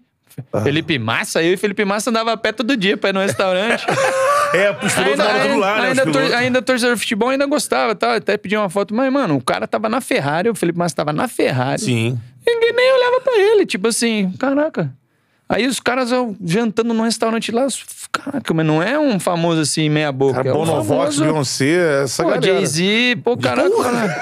Felipe Massa, eu e Felipe Massa andava a pé todo dia pra ir no restaurante. É, os pilotos ainda, ainda, lá, né? os ainda, tor- ainda torcedor de futebol ainda gostava, tá? Até pedi uma foto, mas, mano, o cara tava na Ferrari, o Felipe Massa tava na Ferrari. Sim. Ninguém nem olhava pra ele, tipo assim, caraca. Aí os caras ó, jantando num restaurante lá, caraca, mas não é um famoso assim, meia boca. Cara, é um Bonovox, Beyoncé, essa pô, galera. Jay-Z, pô, caraca. mano.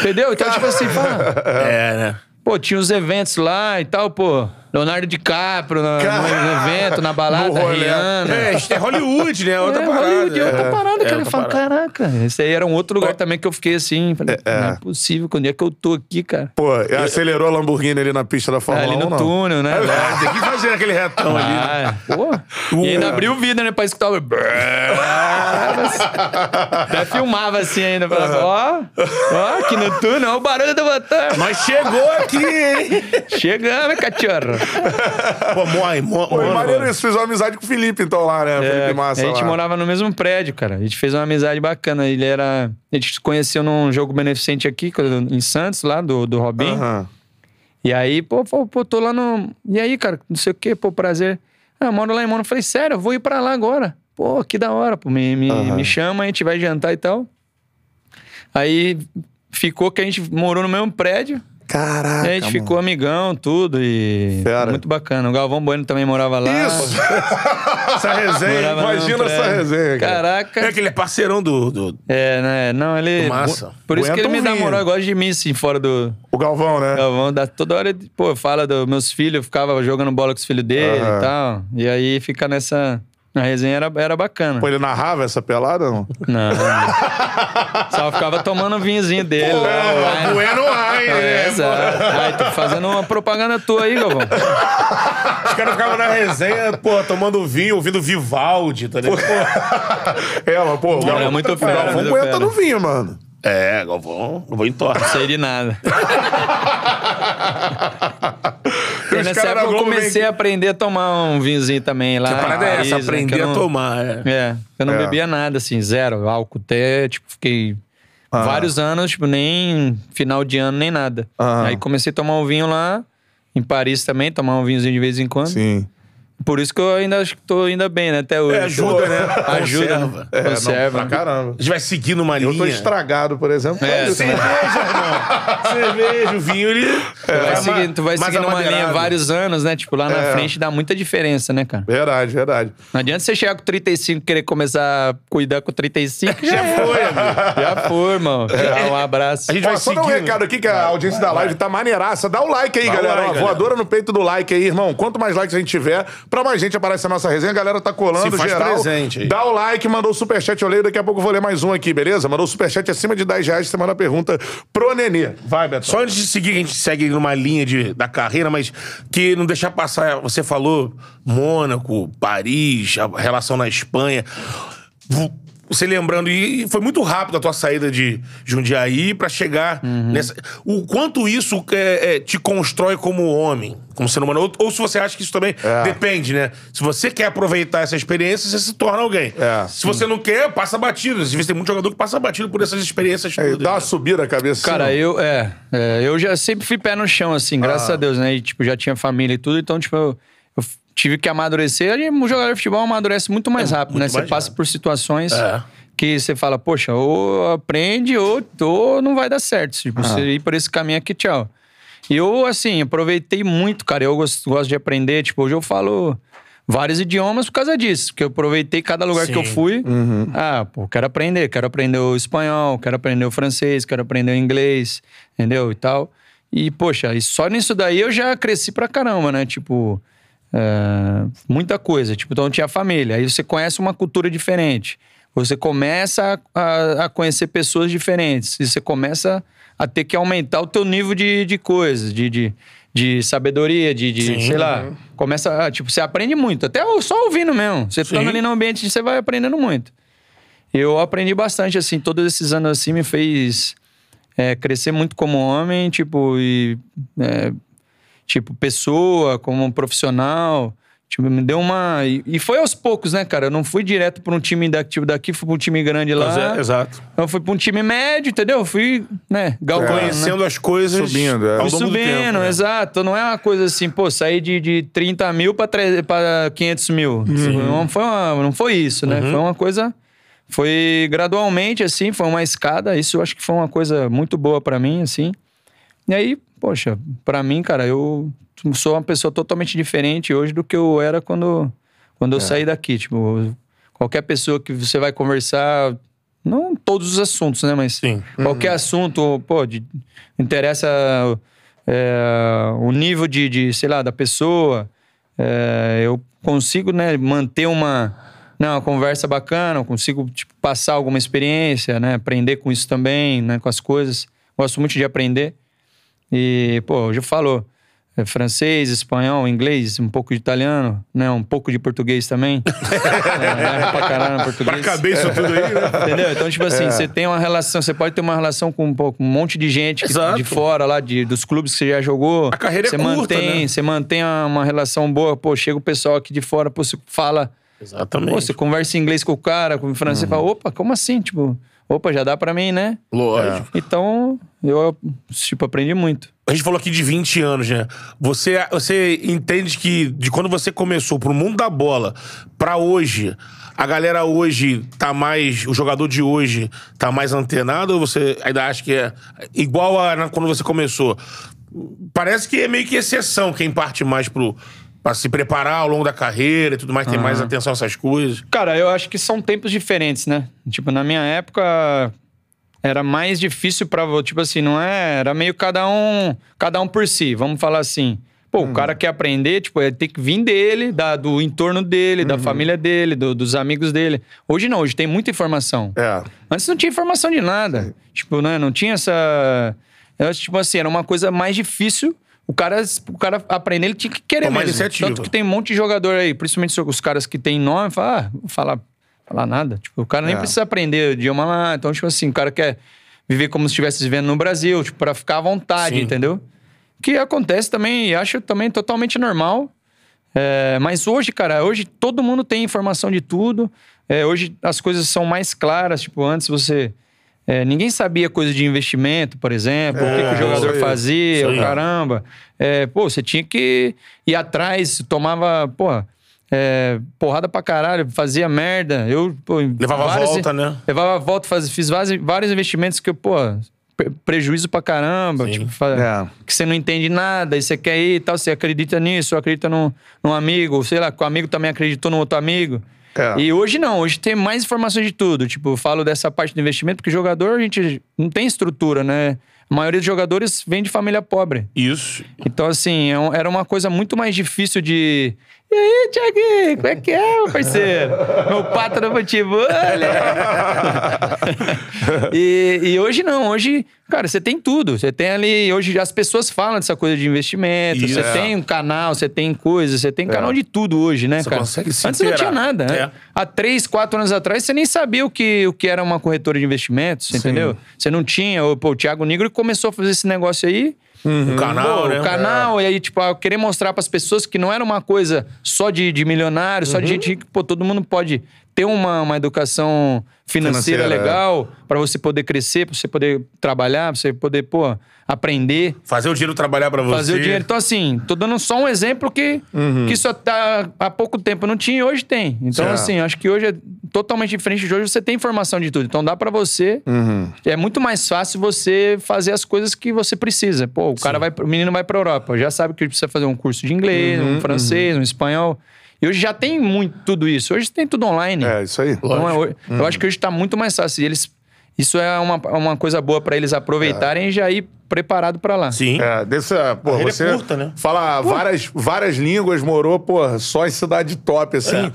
Entendeu? Então, tipo assim, fala. É, né? Pô, tinha os eventos lá e tal, pô. Leonardo DiCaprio no, Cara, no evento, na balada, rolê. Rihanna. É, isso é Hollywood, né? Outra é, parada. Hollywood é outra É. parada, É cara. Eu outra falo, parada. caraca, esse aí era um outro lugar também que eu fiquei assim. Falei, não é possível, quando é que eu tô aqui, cara? Pô, acelerou a Lamborghini ali na pista da Fórmula ali 1, no não? túnel, né? É, tem que fazer aquele retão ali. né? Ah, pô. E ainda abriu o vidro, né? Pra escutar o. Até filmava assim ainda. Falava, ó, ó, aqui no túnel, ó o barulho do botão. Mas chegou aqui, hein? Chegamos, cachorro. Pô, moi, Pô, mano, maneiro isso, fez uma amizade com o Felipe, então, lá, né? É, Felipe Massa a gente lá. morava no mesmo prédio, cara. A gente fez uma amizade bacana. Ele era. A gente se conheceu num jogo beneficente aqui, em Santos, lá, do, do Robinho. Aham. E aí, pô, pô, pô, tô lá no. E aí, cara, não sei o quê, pô, prazer. Ah, eu moro lá em. Eu falei, sério, eu vou ir pra lá agora. Pô, que da hora, pô. Me, me, me chama, a gente vai jantar e tal. Aí ficou que a gente morou no mesmo prédio. Caraca. E a gente mano. ficou amigão, tudo, e. Fera. Muito bacana. O Galvão Bueno também morava lá. Isso! Essa resenha. Morava Imagina essa resenha, cara. Caraca. É que ele é parceirão do. do- É, né? Não, ele. Do Massa. Por isso que ele Aguenta me vinho. namorou, gosta de mim, assim, fora do. O Galvão, né? Galvão, dá toda hora, pô, fala dos meus filhos, eu ficava jogando bola com os filhos dele e tal. E aí fica nessa. A resenha era, era bacana. Pô, ele narrava essa pelada ou não? Não. não. Só ficava tomando o vinhozinho dele. Pô, né? Bueno Wine, É, né? exato. Ai, tô fazendo uma propaganda tua aí, Galvão. Os caras ficavam na resenha, pô, tomando vinho, ouvindo Vivaldi, tá ligado? Pô, É, mas, pô, o Galvão, muito o fera, Galvão muito aguenta fera. no vinho, mano. É, Galvão, Galvão entorta. Não sei de nada. Os nessa época eu comecei a aprender a tomar um vinhozinho também lá. A parada é essa, Paris, né, aprender que eu a não- tomar. É. É, eu não É. bebia nada, assim, zero. Álcool até, tipo, fiquei vários anos, tipo, nem final de ano, nem nada. Ah. Aí comecei a tomar um vinho lá, em Paris também, tomar um vinhozinho de vez em quando. Sim. Por isso que eu ainda acho que tô ainda bem, né, até hoje. É, ajuda, né? Ajuda, Conserva. né? É, não, Conserva. pra caramba. A gente vai seguindo uma linha. Eu tô estragado, por exemplo. É. Cerveja, irmão. Cerveja, o vinho, ele. Tu vai, seguindo, tu vai mais seguindo uma linha vários anos, né? Tipo, lá na É. frente dá muita diferença, né, cara? Verdade, verdade. Não adianta você chegar com 35 e querer começar a cuidar com 35. Já foi, amigo. Já foi, irmão. Já, um abraço. A gente Ó, vai só dar um seguindo. recado aqui que a audiência da live tá maneiraça. Dá o like aí, Dá galera. like, Ó, galera. voadora no peito do like aí, irmão. Quanto mais likes a gente tiver, pra mais gente aparece a nossa resenha. A galera tá colando Se faz geral. presente aí. Dá o like, mandou o superchat. Eu leio, daqui a pouco eu vou ler mais um aqui, beleza? Mandou o superchat acima de 10 reais. Você manda a pergunta pro Nenê. Vai, Beto. Só antes de seguir, a gente segue numa linha de, da carreira, mas que não deixar passar. Você falou Mônaco, Paris, a relação na Espanha. Você lembrando, e foi muito rápido a tua saída de Jundiaí pra chegar nessa. O quanto isso é, é, te constrói como homem, como ser humano? Ou, ou se você acha que isso também É. depende, né? Se você quer aproveitar essa experiência, você se torna alguém. É. Se você não quer, passa batido. Às vezes tem muito jogador que passa batido por essas experiências. Todas, dá uma né? subida a cabeça. Cara, assim, eu, é, é, eu já sempre fui pé no chão, assim, graças Ah. a Deus, né? E, tipo, já tinha família e tudo, então, tipo, eu, tive que amadurecer. E um jogador de futebol amadurece muito mais rápido, muito né? Você mais passa rápido. por situações É. que você fala, poxa, ou aprende ou, ou não vai dar certo. Tipo, Ah. você ir por esse caminho aqui, tchau. E eu, assim, aproveitei muito, cara. Eu gosto, gosto de aprender. Tipo, hoje eu falo vários idiomas por causa disso. Porque eu aproveitei cada lugar que eu Sim. fui. Ah, pô, quero aprender. Quero aprender o espanhol, quero aprender o francês, quero aprender o inglês, entendeu? E tal. E, poxa, e só nisso daí eu já cresci pra caramba, né? Tipo, é, muita coisa. Tipo, então tinha família. Aí você conhece uma cultura diferente. Você começa a, a- conhecer pessoas diferentes. E você começa a ter que aumentar o teu nível de, de coisas, de, de, de sabedoria, de, de Sim. sei lá. Começa, a, tipo, você aprende muito. Até só ouvindo mesmo. Você Sim. estando ali no ambiente, você vai aprendendo muito. Eu aprendi bastante, assim, todos esses anos assim me fez é, crescer muito como homem, tipo, e é, tipo, pessoa, como um profissional. Tipo, me deu uma. E, foi aos poucos, né, cara? Eu não fui direto pra um time daqui, tipo, daqui fui pra um time grande lá. É, exato. Eu fui pra um time médio, entendeu? Eu Fui, né, galgando, né? Conhecendo as coisas. Subindo, é. Fui subindo, tempo, né? exato. Não é uma coisa assim, pô, sair de, de 30 mil pra, tre- pra 500 mil. Não, foi uma- não foi isso, né? Foi uma coisa. Foi gradualmente, assim, foi uma escada. Isso eu acho que foi uma coisa muito boa pra mim, assim. E aí, poxa, pra mim, cara, eu sou uma pessoa totalmente diferente hoje do que eu era quando, quando eu saí daqui. Tipo, qualquer pessoa que você vai conversar, não todos os assuntos, né? Mas Sim. qualquer assunto, pô, de- interessa é, o nível de, de, sei lá, da pessoa. É, eu consigo, né, manter uma, né, uma conversa bacana, eu consigo, tipo, passar alguma experiência, né? Aprender com isso também, né? Com as coisas. Gosto muito de aprender. E, pô, hoje eu falo é, francês, espanhol, inglês, um pouco de italiano, né? Um pouco de português também. é, erro pra caralho português. Pra caber isso tudo aí, né? Entendeu? Então, tipo assim, você tem uma relação, você pode ter uma relação com um, com um monte de gente que- Exato. de fora lá, de, dos clubes que você já jogou. A carreira é curta, mantém, né? Você mantém uma, uma relação boa, pô, chega o pessoal aqui de fora, pô, você fala, Exatamente. pô, você conversa em inglês com o cara, com o francês, você fala, opa, como assim? Tipo, opa, já dá pra mim, né? Lógico. Então, eu, tipo, aprendi muito. A gente falou aqui de 20 anos, né? Você, você entende que de quando você começou pro mundo da bola pra hoje, a galera hoje tá mais. O jogador de hoje tá mais antenado ou você ainda acha que é igual a quando você começou? parece que é meio que exceção quem parte mais pro. Pra se preparar ao longo da carreira e tudo mais, tem mais atenção a essas coisas. Cara, eu acho que são tempos diferentes, né? Tipo, na minha época era mais difícil pra. tipo assim, não é, era meio cada um, cada um por si, vamos falar assim. Pô, o cara quer aprender, tipo, é ter que vir dele, da, do entorno dele, da família dele, do- dos amigos dele. Hoje não, hoje tem muita informação. É. Antes não tinha informação de nada. Tipo, né? Não tinha essa. Eu acho, tipo assim, era uma coisa mais difícil. O cara, o cara aprender, ele tinha que querer Tomar mesmo. iniciativa. Tanto que tem um monte de jogador aí, principalmente os caras que têm nome, fala, ah, falar, falar nada. Tipo, o cara nem É. precisa aprender o idioma lá. Então, tipo assim, o cara quer viver como se estivesse vivendo no Brasil, tipo, pra ficar à vontade, Sim. entendeu? Que acontece também, e acho também totalmente normal. É, mas hoje, cara, hoje todo mundo tem informação de tudo. É, hoje as coisas são mais claras. Tipo, antes você. É, ninguém sabia coisa de investimento, por exemplo, o que, que o É, jogador aí, fazia, aí. caramba. É, pô, você tinha que ir atrás, tomava, porra, é, porrada pra caralho, fazia merda. Eu, pô, Levava vários- volta, né? Levava a volta, faz, fiz vários, vários investimentos que, pô, pre- prejuízo pra caramba. Tipo, É. que você não entende nada, e você quer ir e tal, você acredita nisso, acredita num, num amigo, sei lá, que o amigo também acreditou no outro amigo. É. E hoje não, hoje tem mais informações de tudo. Tipo, eu falo dessa parte do investimento, porque jogador a gente não tem estrutura, né? A maioria dos jogadores vem de família pobre. Isso. Então, assim, é era uma coisa muito mais difícil de. E aí, Thiaguinho, como é que é, meu parceiro? Meu pato do futebol. e, e hoje não, hoje, cara, você tem tudo. Você tem ali. Hoje as pessoas falam dessa coisa de investimento. Isso. Você É. tem um canal, você tem coisas, você tem canal de tudo hoje, né, Você cara? consegue se Antes não tinha nada, né? É. Há três, quatro anos atrás, você nem sabia o que, o que era uma corretora de investimentos, entendeu? Você não tinha. O, pô, o Thiago Negro começou a fazer esse negócio aí. O canal, Pô, né? O canal, e aí, tipo, querer mostrar pras pessoas que não era uma coisa só de, de milionário, só de gente que, pô, todo mundo pode ter uma, uma educação financeira, Financeira, é. legal, pra você poder crescer, pra você poder trabalhar, pra você poder, pô, aprender. Fazer o dinheiro trabalhar pra você. Fazer o dinheiro. Então, assim, tô dando só um exemplo que, que isso tá, há pouco tempo não tinha e hoje tem. Então, Certo. assim, acho que hoje é totalmente diferente de hoje. Você tem informação de tudo. Então, dá pra você. É muito mais fácil você fazer as coisas que você precisa. Pô, o cara vai, o menino vai pra Europa, já sabe que precisa fazer um curso de inglês, um francês, um espanhol. E hoje já tem muito tudo isso. Hoje tem tudo online. É, isso aí. Então, é eu acho que hoje tá muito mais fácil. E eles, isso é uma, uma coisa boa pra eles aproveitarem e já ir preparado pra lá. Sim. É, dessa, pô, é você curta, né? fala várias, várias línguas, morou, pô, só em cidade top, assim. É.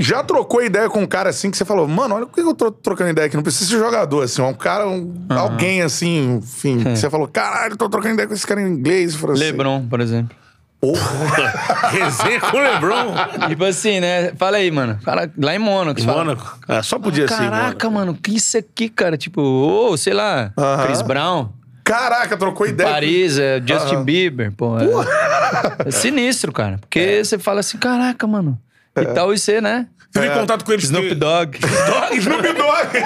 Já trocou ideia com um cara assim que você falou, mano, olha por que eu tô trocando ideia aqui? Não precisa ser jogador, assim, um cara, um- alguém assim, enfim, que você falou, caralho, tô trocando ideia com esse cara em inglês, francês. Lebron, por exemplo. Resenha com o Lebron. tipo assim, né? Fala aí, mano. Fala lá em Mônaco. fala, Mônaco. Ah, só podia ser. Caraca, mano, que isso aqui, cara? Tipo, ô, sei lá, Aham. Chris Brown, Caraca, trocou ideia. Paris, é, Justin Bieber, pô. É, é sinistro, cara. Porque você fala assim, caraca, mano. E tal, e você, né? Teve contato com eles. Snoop Dogg. Snoop Dogg.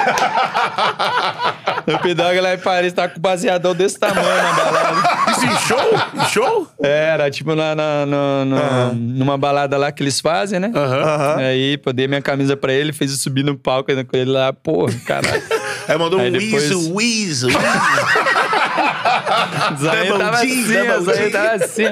Snoop Dogg lá em Paris tá com um baseadão desse tamanho na balada. Isso em show? Em show? Era, tipo, na, na- na- na- numa balada lá que eles fazem, né? Aí, pô, dei minha camisa pra ele, fez eu subir no palco ainda com ele lá, pô, caralho. Aí mandou Aí um depois- Weasel, Weasel. Zayn Double tava assim, Zayn tava assim.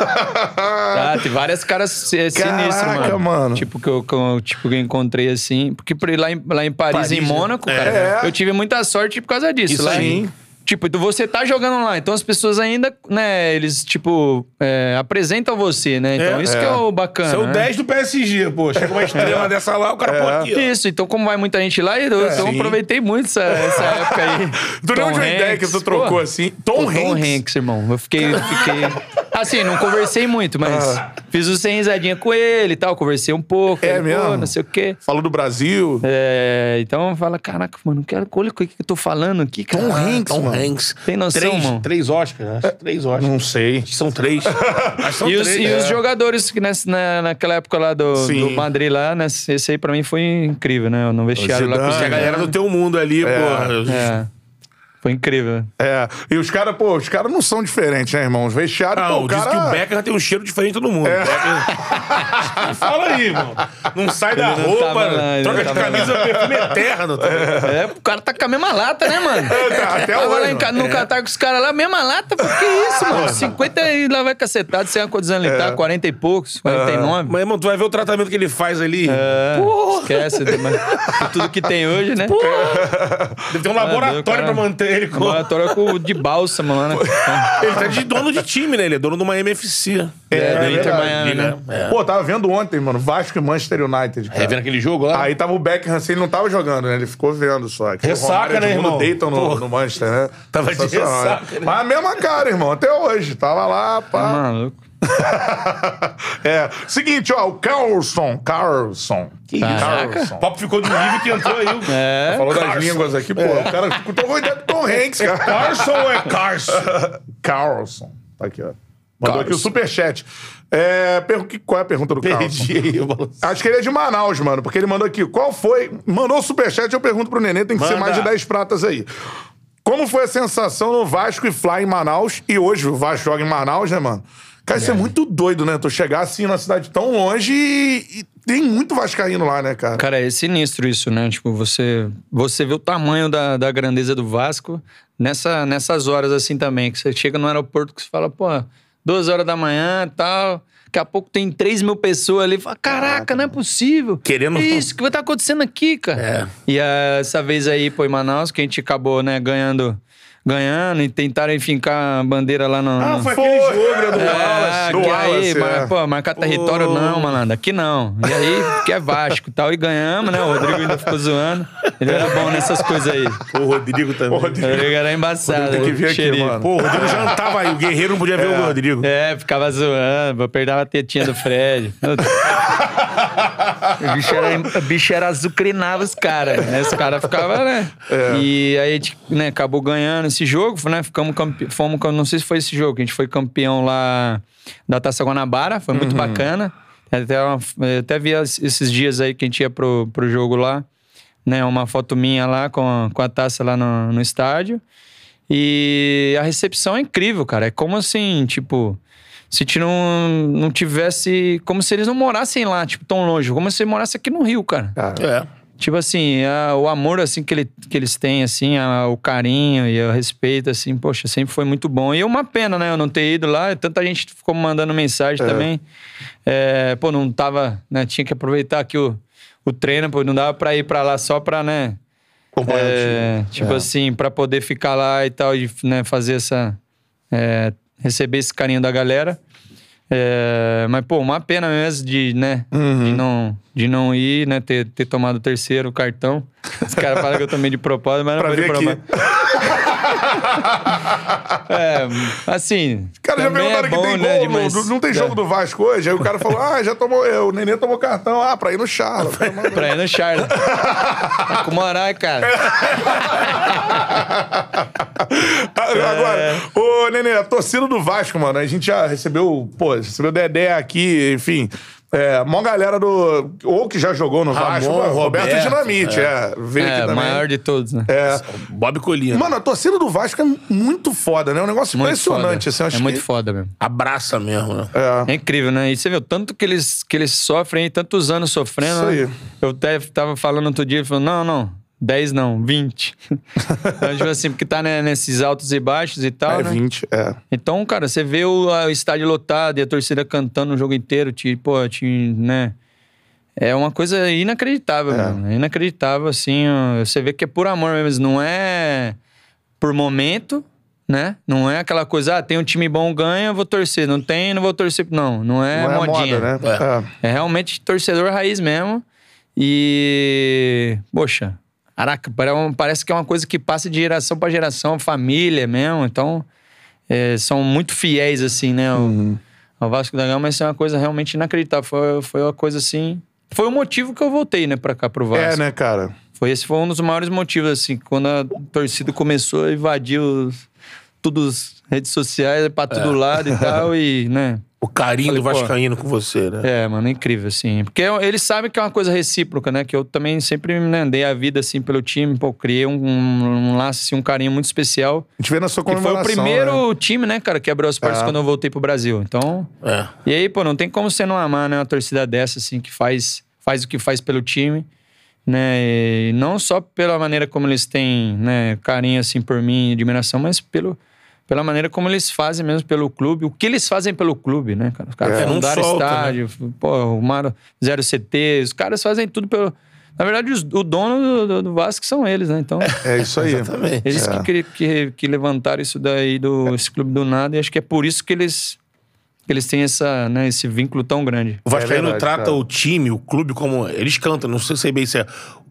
Ah, tem várias caras si- sinistros, Caraca, mano. mano. Tipo, que eu, que eu- tipo, que eu encontrei assim. Porque por- lá em, lá em Paris, Paris, em né? Mônaco, É. cara, É. eu tive muita sorte por causa disso. Isso lá aí. em- Tipo, então você tá jogando lá, então as pessoas ainda, né, eles, tipo, é, apresentam você, né? Então É. isso que é o bacana. Você é o né? 10 do PSG, pô. Chega uma estrela dessa lá, o cara, pô, aqui, ó. Isso, então como vai muita gente lá, eu, então eu Sim. aproveitei muito essa, essa época aí. Tu de uma ideia que tu trocou pô. assim? Tom Tom Hanks. Hanks. irmão. Eu fiquei, fiquei. Assim, não conversei muito, mas Ah. fiz o sem risadinha com ele e tal. Conversei um pouco. É ele, mesmo? não sei o quê. Falou do Brasil. É, então fala, caraca, mano, quero, olha o que eu tô falando aqui, cara. Tom Hanks, Tom mano. Hanks. Tem noção, três, mano? Três Oscars, né? Três Oscars. Não sei. Acho que São três. Acho que são E os, três. e os é. jogadores que nessa, na, naquela época lá do, do Madrid lá, né, esse aí pra mim foi incrível, né? No vestiário lá com os Zidane, Tem a galera do teu mundo ali, É. pô. É. Foi incrível. É. E os caras, pô, os caras não são diferentes, né, irmão? Os vestiários, pô, Não, o diz cara... que o Becker tem um cheiro diferente de todo mundo. É. Becker- Fala aí, irmão. Não sai da Ele não roupa, tava troca de camisa, perfume eterno. tá ligado? É, o cara tá com a mesma lata, né, mano? tá, até Tava hoje, lá em ca- no É. Catar com os caras lá, mesma lata, pô, que isso, mano? 50 e lá vai cacetado, sei lá quantos anos ele É. tá, 40 e poucos, 49. Mas, irmão, tu vai ver o tratamento que ele faz ali. É, Porra. esquece, mas tudo que tem hoje, né? Deve ter um Ah, laboratório cara. pra manter ele com... Laboratório com- de bálsamo lá, né? Ele tá de dono de time, né? Ele é dono de uma MFC. É, do Inter verdade, Miami, né? É. Pô, tava vendo ontem, mano, Vasco e Manchester United, cara. É, vendo aquele jogo lá? Aí tava o Beckham, assim, ele não tava jogando, né? Ele ficou vendo só. Que Ressaca, é né, irmão? Dayton no, Pô. no Manchester, né? Tava de né? ressaca, né? Mas a mesma cara, irmão, até hoje. Tava lá, Tá pá. maluco. É. Seguinte, ó, o Carlson. Carlson. Que Caraca. Carlson. O papo ficou do nível que entrou aí. É. Falou das Carlson. línguas aqui, pô. O cara com ideia do Tom Hanks, cara. Carson ou é Carson? Carlson. Tá aqui, ó. Mandou aqui o Carlson. superchat. É, per- que- qual é a pergunta do Carlson? Perdi Acho que ele é de Manaus, mano, porque ele mandou aqui. Qual foi. Mandou o superchat, eu pergunto pro Nenê, tem que ser Manda. mais de 10 pratas aí. Como foi a sensação no Vasco e Fly em Manaus? E hoje o Vasco joga em Manaus, né, mano? Cara, isso é muito doido, né? Tu chegar assim numa cidade tão longe e, e tem muito Vascaíno lá, né, cara? Cara, é sinistro isso, né? Tipo, você, você vê o tamanho da, da grandeza do Vasco nessa, nessas horas assim também. Que você chega no aeroporto que você fala, pô, duas horas da manhã e tal. Daqui a pouco tem 3 mil pessoas ali. Fala, caraca, não é possível. Querendo- Que Isso, o que vai estar acontecendo aqui, cara? É. E ah, essa vez aí, pô, em Manaus, que a gente acabou, né, ganhando, ganhando e tentaram enfincar a bandeira lá no. Ah, foi aquele jogo, né, do é, Wallace. do que Wallace, aí, é. mas, pô, marcar território não, malandro, aqui não. E aí, que é Vasco e tal, e ganhamos, né? O Rodrigo ainda ficou zoando. Ele era bom nessas coisas aí. O Rodrigo também. Ô, Rodrigo. O Rodrigo era embaçado. Rodrigo tem que vir aqui, xerife. mano. Pô, o Rodrigo jantava aí. O Guerreiro não podia ver o Rodrigo. É, ficava zoando, eu perdava a tetinha do Fred. o bicho era, o bicho era azucrinava os caras, né? Os caras ficavam, né? E aí a gente né, acabou ganhando esse jogo, né? Ficamos campe... fomos, não sei se foi esse jogo, que a gente foi campeão lá da Taça Guanabara, foi muito bacana. Até, uma- eu até vi esses dias aí que a gente ia pro, pro jogo lá, né? Uma foto minha lá com a, com a taça lá no, no estádio. E a recepção é incrível, cara. É como assim, tipo, se a gente não, não tivesse. Como se eles não morassem lá, tipo, tão longe. Como se morasse aqui no Rio, cara. É. Tipo assim, a- o amor, assim, que, ele, que eles têm, assim, a- o carinho e o respeito, assim, poxa, sempre foi muito bom. E é uma pena, né, eu não ter ido lá. Tanta gente ficou mandando mensagem também. É, pô, não tava, né, tinha que aproveitar aqui o, o treino, pô, não dava pra ir pra lá só pra, né, é, tipo assim, pra poder ficar lá e tal, e né, fazer essa. é, receber esse carinho da galera. É, mas, pô, uma pena mesmo de, né, Uhum. de, não, de não ir, né, ter, ter tomado o terceiro cartão. Os caras falam que eu tomei de propósito, mas não foi de propósito. É, assim. Os caras já perguntaram é que bom, tem né, gol, de mais- não, não tem jogo do Vasco hoje. Aí o cara falou, ah, já tomou, é, o Nenê tomou cartão. Ah, pra ir no Charla. Pra ir no Charla. Tá com moral, cara. Agora, ô Nenê, a torcida do Vasco, mano, a gente já recebeu, pô, recebeu Dedé aqui, enfim. É, mó galera do. Ou que já jogou no Ramon, Vasco, Roberto, Roberto, Dinamite, é. veio aqui É, também. maior de todos, né? É. Bob Colina. Mano, a torcida do Vasco é muito foda, né? É um negócio Muito impressionante, foda. assim. eu Acho é muito que... foda mesmo. Abraça mesmo, né? É. É incrível, né? E você o tanto que eles, que eles sofrem, aí, tantos anos sofrendo. Isso aí. né? Eu até tava falando outro dia, falou, não, não, 10 não, 20. então, tipo assim, porque tá né, nesses altos e baixos e tal, É, né? 20, é. Então, cara, você vê o, a- o estádio lotado e a torcida cantando o jogo inteiro, tipo, te, né? É uma coisa inacreditável, mano. É inacreditável, assim. ó. Você vê que é por amor mesmo. Não é por momento, né? Não é aquela coisa, ah, tem um time bom, ganha, eu vou torcer. Não tem, não vou torcer. Não, não é Não é modinha. moda, né? É. É realmente torcedor raiz mesmo. E. Poxa, caraca, pare- parece que é uma coisa que passa de geração pra geração, família mesmo. Então, é, são muito fiéis, assim, né? Ao, Uhum. ao Vasco da Gama, isso é uma coisa realmente inacreditável. Foi, foi uma coisa assim. Foi o motivo que eu voltei, né, pra cá, pro Vasco. É, né, cara? Foi, esse foi um dos maiores motivos, assim, quando a torcida começou a invadir os, tudo as redes sociais pra todo lado e tal, e, né? O carinho Falei, do pô. Vascaíno com você, né? É, mano, incrível, assim. Porque eles sabem que é uma coisa recíproca, né? Que eu também sempre né, dei a vida, assim, pelo time. Pô, criei um, um, um laço, assim, um carinho muito especial. A gente vê na sua Que foi comemoração. o primeiro né? time, né, cara, que abriu as portas É. quando eu voltei pro Brasil. Então... É. E aí, pô, não tem como você não amar, né? Uma torcida dessa, assim, que faz, faz o que faz pelo time, né? E não só pela maneira como eles têm, né, carinho, assim, por mim, admiração, mas pelo, pela maneira como eles fazem mesmo pelo clube. O que eles fazem pelo clube, né, cara? Os caras É, não fundaram solta, estádio, pô, arrumaram zero CT, os caras fazem tudo pelo... Na verdade, os- o dono do, do, do Vasco são eles, né? Então... É isso aí. Exatamente. Eles É. que, que, que levantaram isso daí do esse clube do nada e acho que é por isso que eles que eles têm essa, né, esse vínculo tão grande. O Vascaíno verdade, trata cara. o time, o clube, como. Eles cantam, não sei se bem se é,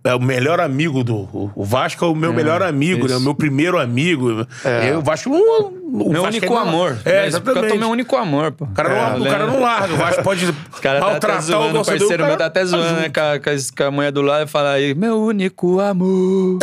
é o melhor amigo do. O, Vasco é o meu melhor amigo, né? O meu primeiro amigo. É. o Vasco não. O meu Vascaíno único não- amor. É, Mas exatamente. Cantou meu único amor, pô. O cara, não, É, o cara não larga. O Vasco pode Os caras tá maltratar o zoando, o torcedor. parceiro o meu cara tá até zoando, né? Com a, com a- mulher do lado e fala aí, meu único amor,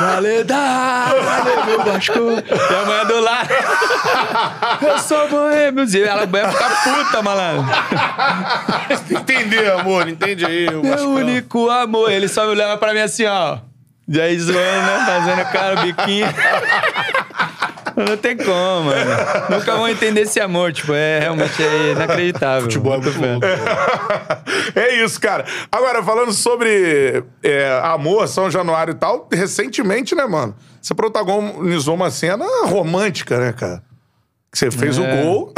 validade, valeu, meu Vasco. E a mulher do lado, eu sou boêmio. E ela vai ficar puta, malandro. Entender, amor, entende aí. O Meu Vasco. único amor. Ele só me olhava pra mim assim, ó. E aí zoando, né? Fazendo cara, biquinho. Não tem como, mano. Nunca vão entender esse amor. Tipo, é realmente é inacreditável. Futebol é Muito louco. é isso, cara. Agora, falando sobre é, amor, São Januário e tal, recentemente, né, mano? Você protagonizou uma cena romântica, né, cara? Que Você fez o É. gol.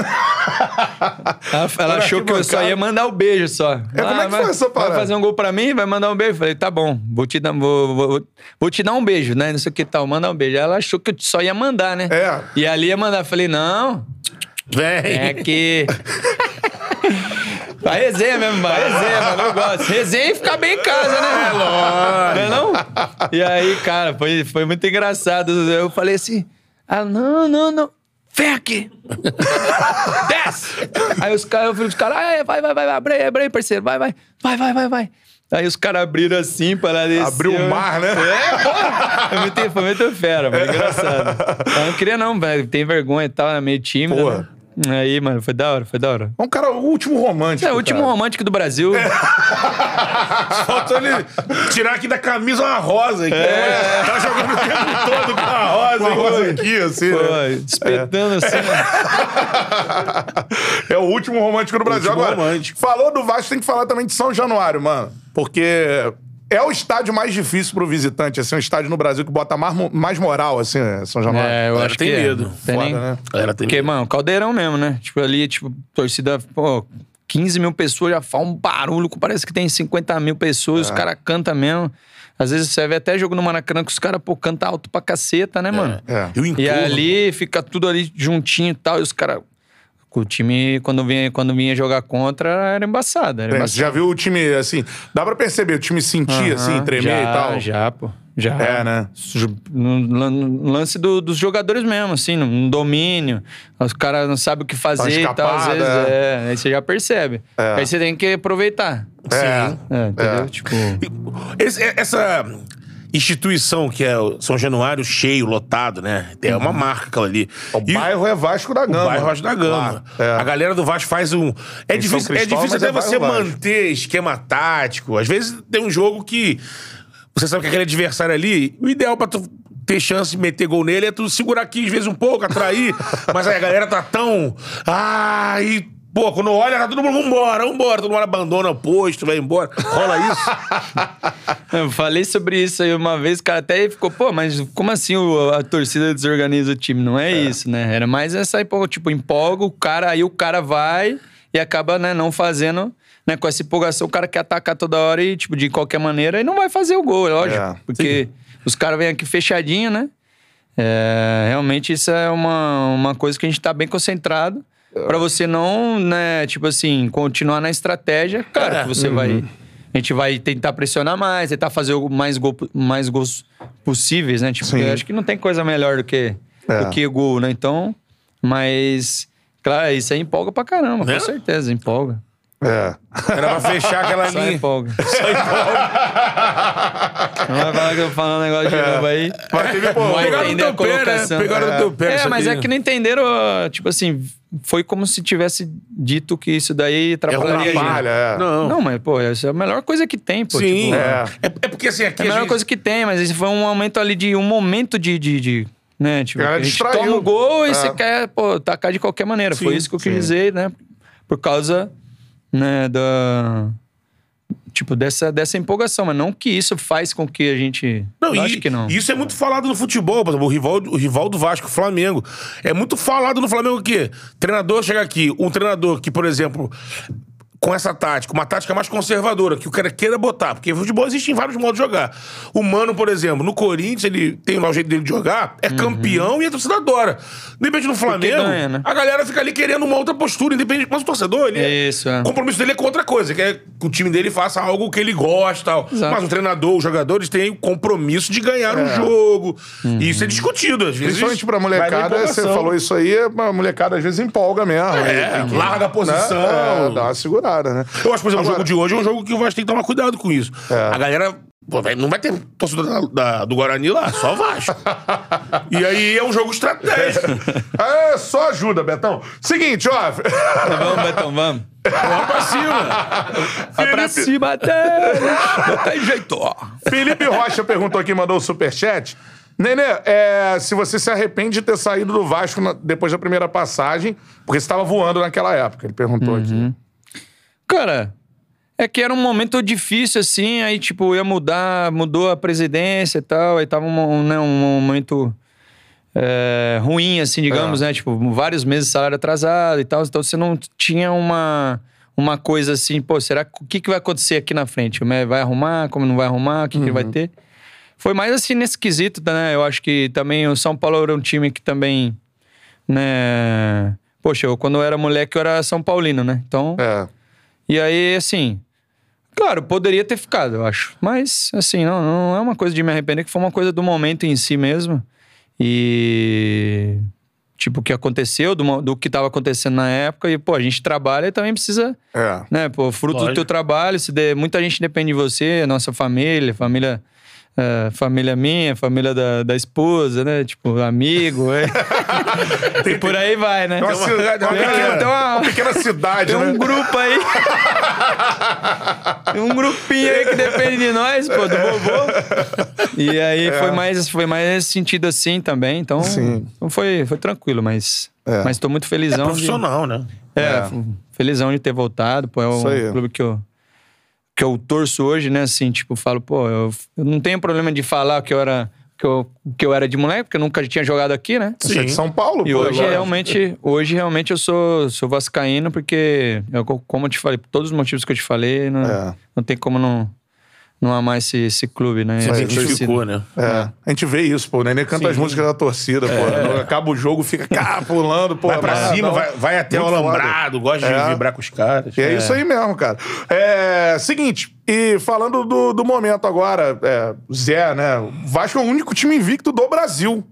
Ela, ela achou que eu só ia mandar o beijo só. É, como é que foi essa parada? Vai fazer um gol pra mim? Vai mandar um beijo? Falei, tá bom, vou te dar, vou, vou, vou te dar um beijo, né? Não sei o que tal, manda um beijo. Ela achou que eu só ia mandar, né? É. E ali ia mandar. Falei, não, Vem. É que. Vai resenha mesmo, vai resenha, mano. Eu gosto. Resenha e ficar bem em casa, né? É lógico. Não é não? E aí, cara, foi, foi muito engraçado. Eu falei assim: ah, não, não, não. Vem aqui. Desce. Aí os caras, eu falei pros caras, ah, é, vai, vai, vai, abre aí, abre parceiro, vai, vai. Vai, vai, vai, vai. Aí os caras abriram assim para descer. Abriu o mar, né? É, pô. Foi muito, foi muito fera, mano. Engraçado. Eu não queria, não, velho. Tem vergonha e tal, é meio tímido. Porra. Né? Aí, mano, foi da hora, foi da hora. É um cara, o último romântico. É o último cara. romântico do Brasil. Faltou ele tirar aqui da camisa uma rosa. Aqui. É. Tá jogando o tempo todo com a rosa. Uma rosa aqui, assim. Pô, né? espetando assim, né? É o último romântico do Brasil. Agora, romântico. falou do Vasco, tem que falar também de São Januário, mano. Porque é o estádio mais difícil pro visitante, assim, um estádio no Brasil que bota mais, mais moral, assim, é, São Januário. É, eu acho tem que é. medo. Tem Foda, nem... né? Galera tem Porque, mano, caldeirão mesmo, né? Tipo, ali, tipo, torcida, pô, 15 mil pessoas já faz um barulho, parece que tem 50 mil pessoas, os caras cantam mesmo. Às vezes você vê até jogo no Maracanã que os caras, pô, cantam alto pra caceta, né, mano? É. E o E entorno. ali fica tudo ali juntinho e tal, e os caras. O time, quando vinha, quando vinha jogar contra, era embaçado. Era É, embaçado. você já viu o time, assim, dá pra perceber, o time sentir, assim, Aham, tremer já, e tal? Já, pô. Já. É, né? No, lan- no lance do- dos jogadores mesmo, assim, no, domínio. Os caras não sabem o que fazer e tal. Às vezes, é. Aí você já percebe. É. Aí você tem que aproveitar. É. É, entendeu? É. Tipo. Esse- essa instituição que é São Januário cheio, lotado, né? É uma marca aquela ali. O E bairro é Vasco da Gama. O bairro Vasco da Gama. Lá, é. A galera do Vasco faz um. É difícil, é difícil até é você Vasco. manter esquema tático. Às vezes tem um jogo que você sabe que aquele adversário ali, o ideal pra tu ter chance de meter gol nele é tu segurar aqui, às vezes, um pouco, atrair. mas aí a galera tá tão. Ah, e. Pô, quando olha, tá todo mundo, vambora, vambora. Todo mundo abandona o posto, vai embora. Rola isso. Eu falei sobre isso aí uma vez, o cara até ficou, pô, mas como assim a torcida desorganiza o time? Não é, isso, né? Era mais essa, empolga- tipo, empolga o cara, aí o cara vai e acaba, né, não fazendo, né, com essa empolgação, o cara quer atacar toda hora e, tipo, de qualquer maneira, e não vai fazer o gol, é lógico. É, porque os caras vêm aqui fechadinho, né? É, realmente isso é uma, uma coisa que a gente tá bem concentrado pra você não, né, tipo assim, continuar na estratégia. Claro É. que você vai. A gente vai tentar pressionar mais, tentar fazer o mais, gol, mais gols possíveis, né? Tipo, acho que não tem coisa melhor do que, É. do que gol, né? Então, mas, claro, isso aí empolga pra caramba, Né? com certeza, empolga. É. Era pra fechar aquela Só linha. empolga. Não vai falar que eu vou falar um negócio de novo aí. Mas teve, pô, Não Pegaram no entender a teu pé, né? colocação. Pegaram no teu pé. É, mas é que não entenderam, tipo assim, foi como se tivesse dito que isso daí atrapalharia a gente. atrapalha, é. Não. Não, mas, pô, essa é a melhor coisa que tem, pô. Sim. tipo, É. é. é porque assim, aqui é a melhor gente- coisa que tem, mas esse foi um momento ali de um momento de. de, de né? Tipo, Cara, a gente distraiu. toma o gol e É. você quer, pô, tacar de qualquer maneira. foi Sim, isso que eu sim. quis dizer, né? Por causa, né, da. Tipo, dessa, dessa empolgação, mas não que isso faz com que a gente. Não, acho que não. Isso é muito falado no futebol, por exemplo, o rival, o rival do Vasco, o Flamengo. É muito falado no Flamengo que treinador chega aqui, um treinador que, por exemplo, com essa tática, uma tática mais conservadora, que o cara queira botar, porque futebol existe em vários modos de jogar. O Mano, por exemplo, no Corinthians, ele tem lá o jeito dele de jogar, é campeão e a torcida adora. De repente no Flamengo, ganha, né? a galera fica ali querendo uma outra postura, independente, mas o torcedor, ele é- Isso, é. o compromisso dele é com outra coisa, que é que o time dele faça algo que ele gosta tal. Exato. Mas o treinador, os jogadores têm o compromisso de ganhar o jogo. E isso é discutido, às vezes. Principalmente pra molecada, você falou isso aí, a molecada às vezes empolga mesmo. É, larga a posição. Né? É, dá uma segurada, né? Eu acho, por exemplo, o Agora- jogo de hoje é um jogo que o Vasco tem que tomar cuidado com isso. A galera. pô, não vai ter torcedor da- da- do Guarani lá, só Vasco. e aí é um jogo estratégico. É, só ajuda, Betão. Seguinte, ó. Vamos, Betão, vamos. Vamos pra cima. Vai pra cima até. Até jeito, ó. Felipe Rocha perguntou aqui, mandou o superchat. Nenê, é, se você se arrepende de ter saído do Vasco na- depois da primeira passagem, porque você estava voando naquela época, ele perguntou aqui. Cara, é que era um momento difícil, assim, aí, tipo, ia mudar, mudou a presidência e tal, aí tava um, né, um momento é, ruim, assim, digamos, né? Tipo, vários meses de salário atrasado e tal, então você não tinha uma, uma coisa assim, pô, será que o que, que vai acontecer aqui na frente? Vai arrumar, como não vai arrumar, o que, que vai ter? Foi mais assim nesse quesito, né? Eu acho que também o São Paulo era um time que também, né... Poxa, eu, quando eu era moleque, eu era São Paulino, né? Então, É. e aí, assim, claro, poderia ter ficado, eu acho. Mas, assim, não, não é uma coisa de me arrepender, que foi uma coisa do momento em si mesmo. E. Tipo, o que aconteceu, do, do que estava acontecendo na época. E, pô, a gente trabalha e também precisa, É. né, pô, fruto do teu trabalho. Se der, muita gente depende de você, nossa família, família. É, família minha, família da, da esposa, né? Tipo, amigo, é. e por aí vai, né? Tem uma, ci- uma pequena, tem uma- uma pequena cidade, Tem né? um grupo aí. Tem um grupinho aí que depende de nós, pô, do vovô. E aí foi, mais, foi mais nesse sentido assim também. Então, É. Sim. então foi, foi tranquilo, mas. É. Mas tô muito É felizão. de, profissional, né? é, É. felizão de ter voltado. Pô, é um clube que eu, que eu torço hoje, né? Assim, tipo, falo, pô, eu, eu não tenho problema de falar que eu era. Que eu, que eu era de moleque, porque eu nunca tinha jogado aqui, né? Você é de São Paulo, E pô, hoje agora. realmente, hoje realmente eu sou, sou vascaíno porque, eu, como eu te falei, por todos os motivos que eu te falei, não, É. não tem como não, não amar esse, esse clube, né? Essa identificou, né? É. A gente vê isso, pô. O Nenê canta as músicas da torcida, pô. Acaba o jogo, fica cá, pulando, pô. Vai pra mas cima, não. vai, vai até o Muito foda. alambrado, gosta É. de vibrar com os caras. E é, isso aí mesmo, cara. É, seguinte, e falando do, do momento agora, é, Zé, né? O Vasco é o único time invicto do Brasil.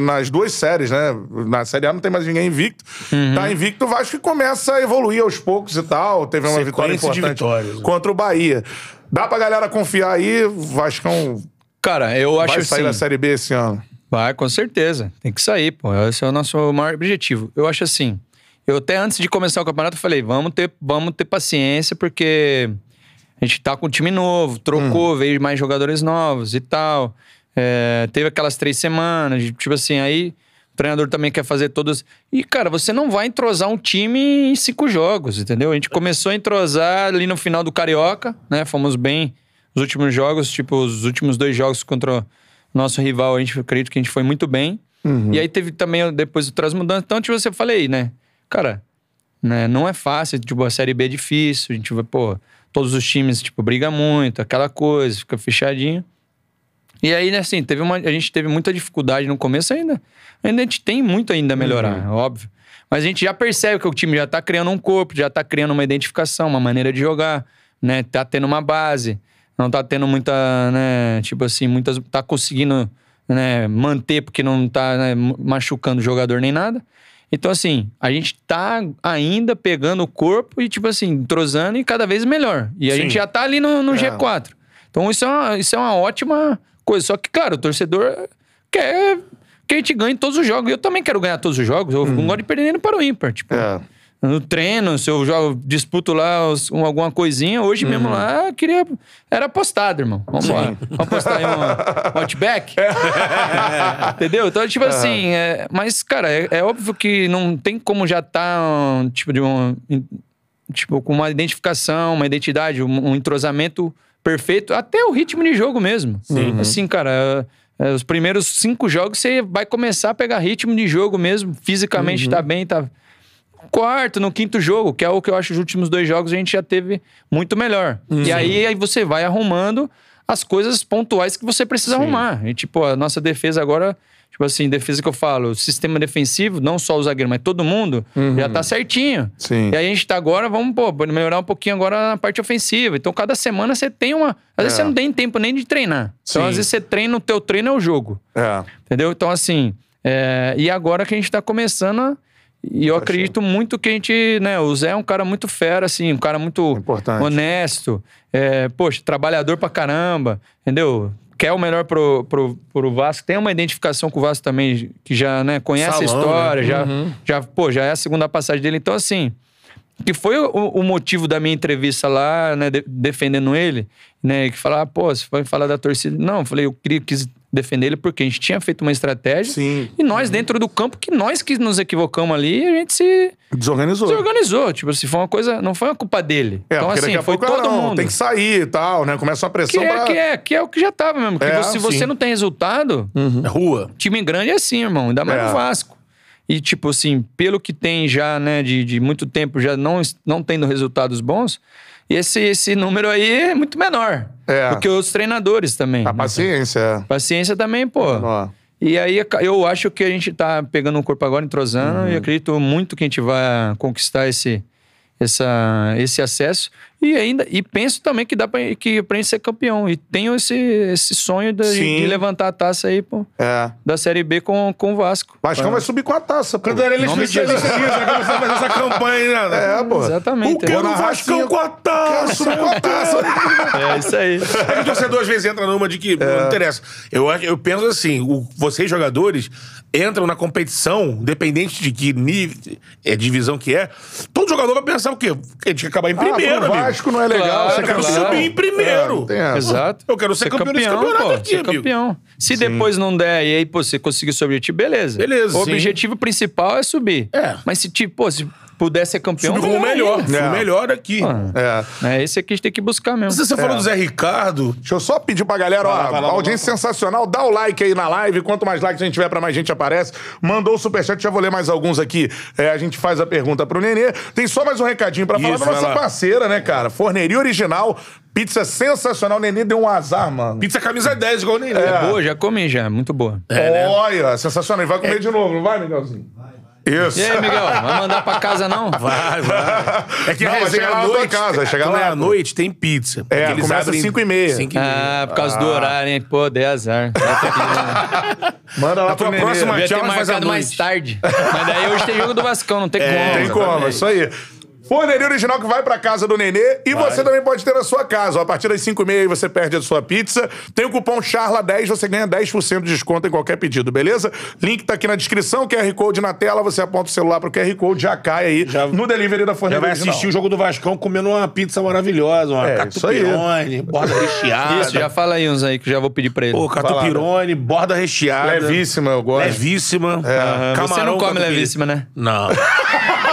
Nas duas séries, né? Na Série A não tem mais ninguém invicto. Uhum. Tá invicto, o Vasco que começa a evoluir aos poucos e tal. Teve uma Sequência vitória importante vitórias, né? contra o Bahia. Dá pra galera confiar aí, Vascão Cara, eu acho vai sair assim. da Série B esse ano. Vai, com certeza. Tem que sair, pô. Esse é o nosso maior objetivo. Eu acho assim. Eu até antes de começar o campeonato falei, vamos ter, vamos ter paciência, porque a gente tá com um time novo, trocou, veio mais jogadores novos e tal. É, teve aquelas três semanas, tipo assim, aí treinador também quer fazer todos. E, cara, você não vai entrosar um time em cinco jogos, entendeu? A gente começou a entrosar ali no final do Carioca, né? Fomos bem os últimos jogos, tipo, os últimos dois jogos contra o nosso rival, a gente acredito que a gente foi muito bem. E aí teve também depois outras mudanças. Então, tipo, você falei, né? Cara, né, não é fácil, tipo, a Série B é difícil, a gente vai, pô, todos os times, tipo, briga muito, aquela coisa, fica fechadinho. E aí, né, assim, teve uma, a gente teve muita dificuldade no começo ainda. Ainda a gente tem muito ainda a melhorar, óbvio. Mas a gente já percebe que o time já tá criando um corpo, já tá criando uma identificação, uma maneira de jogar, né? Tá tendo uma base, não tá tendo muita, né, tipo assim, muitas tá conseguindo, né, manter porque não tá né, machucando o jogador nem nada. Então, assim, a gente tá ainda pegando o corpo e, tipo assim, entrosando e cada vez melhor. E a Sim. gente já tá ali no, no G4. Então, isso é, uma, isso é uma ótima coisa. Só que, claro, o torcedor quer que a gente ganhe todos os jogos. Eu também quero ganhar todos os jogos. Eu não gosto de perder nem para o ímpar. Tipo, É. no treino, se eu jogo, disputo lá os- um- alguma coisinha, hoje mesmo lá, eu queria. Era apostado, irmão. Vamos embora. Vamos apostar em um Outback. Entendeu? Então, tipo assim, é- mas, cara, é, é óbvio que não tem como já tá, um, tipo, de um. Tipo, com uma identificação, uma identidade, um, um entrosamento perfeito, até o ritmo de jogo mesmo. Assim, cara. é, os primeiros cinco jogos você vai começar a pegar ritmo de jogo mesmo, fisicamente tá bem, tá quarto, no quinto jogo, que é o que eu acho os últimos dois jogos a gente já teve muito melhor. E aí, aí você vai arrumando as coisas pontuais que você precisa arrumar. E tipo, a nossa defesa agora, tipo assim, defesa que eu falo, sistema defensivo, não só o zagueiro, mas todo mundo, já tá certinho. Sim. E aí a gente tá agora, vamos, pô, melhorar um pouquinho agora na parte ofensiva. Então, cada semana você tem uma. Às vezes É. você não tem tempo nem de treinar. Então, Sim. às vezes você treina, o teu treino é o jogo. É. Entendeu? Então, assim, é, e agora que a gente tá começando a- E eu acredito muito que a gente, né, o Zé é um cara muito fera, assim, um cara muito Importante. honesto, é, poxa, trabalhador pra caramba, entendeu? Quer o melhor pro, pro, pro Vasco, tem uma identificação com o Vasco também, que já, né, conhece a Salão, história, né? já, já, pô, já é a segunda passagem dele. Então, assim, que foi o, o motivo da minha entrevista lá, né, de- defendendo ele, né, que falar, pô, você vai falar da torcida. Não, eu falei, eu queria, quis defender ele porque a gente tinha feito uma estratégia Sim. e nós dentro do campo, que nós que nos equivocamos ali, a gente se, Desorganizou. se organizou. Tipo, se foi uma coisa, não foi uma culpa dele. É, então, porque assim, daqui a foi pouco ah, todo não, mundo. tem que sair e tal, né? Começa uma Que pressão é, pra... que, é, que é o que já tava mesmo. É, se você sim. não tem resultado, É rua. time grande é assim, irmão. Ainda mais É. no Vasco. E, tipo assim, pelo que tem já, né, de, de muito tempo já não, não tendo resultados bons, esse, esse número aí é muito menor. É. Do que os treinadores também. A paciência, é. Paciência também, pô. Ó. E aí eu acho que a gente tá pegando um corpo agora, entrosando, Uhum. e acredito muito que a gente vai conquistar esse, essa, esse acesso. E ainda e penso também que dá pra, que, pra gente ser campeão. E tenho esse, esse sonho de, de levantar a taça aí pô, É. da Série B com, com o Vasco. O Vascão vai subir com a taça, pô. Quando era ele Nome de especialista nisso, vai começar a fazer essa campanha, né? É, pô. Exatamente. O que narrar Vascão assim, com a taça? Subir com a taça. É isso aí. É que o torcedor às vezes entra numa de que É. não interessa. Eu, eu penso assim, o- vocês jogadores entram na competição, independente de que nível, é, divisão que é, todo jogador vai pensar o quê? Que a gente quer acabar em primeiro, ah, amigo. Vasco não é legal. Claro, você Eu quero quer claro. subir em primeiro. É. Exato. Eu quero ser campeão desse campeonato pô, aqui, ser amigo. campeão. Se depois não der e aí, pô, você conseguir seu objetivo, beleza. Beleza, O sim. objetivo principal é subir. É. Mas se, tipo, pô, se puder ser campeão, Subir como o melhor. ainda. É. o melhor aqui. É. É esse aqui a gente tem que buscar mesmo. Você, você falou do Zé Ricardo. Deixa eu só pedir pra galera, ó, Vai lá, vai lá, audiência sensacional, dá o like aí na live, quanto mais likes a gente tiver, pra mais gente aparece. Mandou o superchat, já vou ler mais alguns aqui. É, a gente faz a pergunta pro Nenê. Tem só mais um recadinho pra falar Isso, da vai nossa lá. parceira, né, cara? Forneria Original, pizza sensacional. O Nenê deu um azar, mano. Pizza camisa 10, igual o Nenê. É boa, já comi já, muito boa. É, né? Olha, sensacional. E vai comer de novo, não vai, Miguelzinho? Isso. E aí, Miguel, vai mandar pra casa não? Vai, vai. É que Não, é, vai chegar chega lá à na tua noite. casa, vai chegar lá, é à noite, tem pizza. É, eles começa às cinco e meia. cinco e meia. Ah, por causa do horário, hein? Pô, dei azar. Manda lá Na tua próxima Tchau, mas faz à marcado mais noite. tarde. Mas daí hoje tem jogo do Vascão, não tem como. Tem como, exatamente. isso aí. Forneria original que vai pra casa do Nenê e você também pode ter na sua casa. ó. A partir das 5 e meia aí você perde a sua pizza. Tem o cupom CHARLA10, você ganha 10% de desconto em qualquer pedido, beleza? Link tá aqui na descrição, QR Code na tela, você aponta o celular pro QR Code, já cai aí Já- no delivery da Já Forneria vai Original. assistir o jogo do Vascão comendo uma pizza maravilhosa, uma É, catupione, borda recheada. Isso, já fala aí uns aí que já vou pedir pra ele. Pô, catupirone, borda recheada. Levíssima, eu gosto. Levíssima. Aham, Camarão, Você não come catupiry. levíssima, né? Não.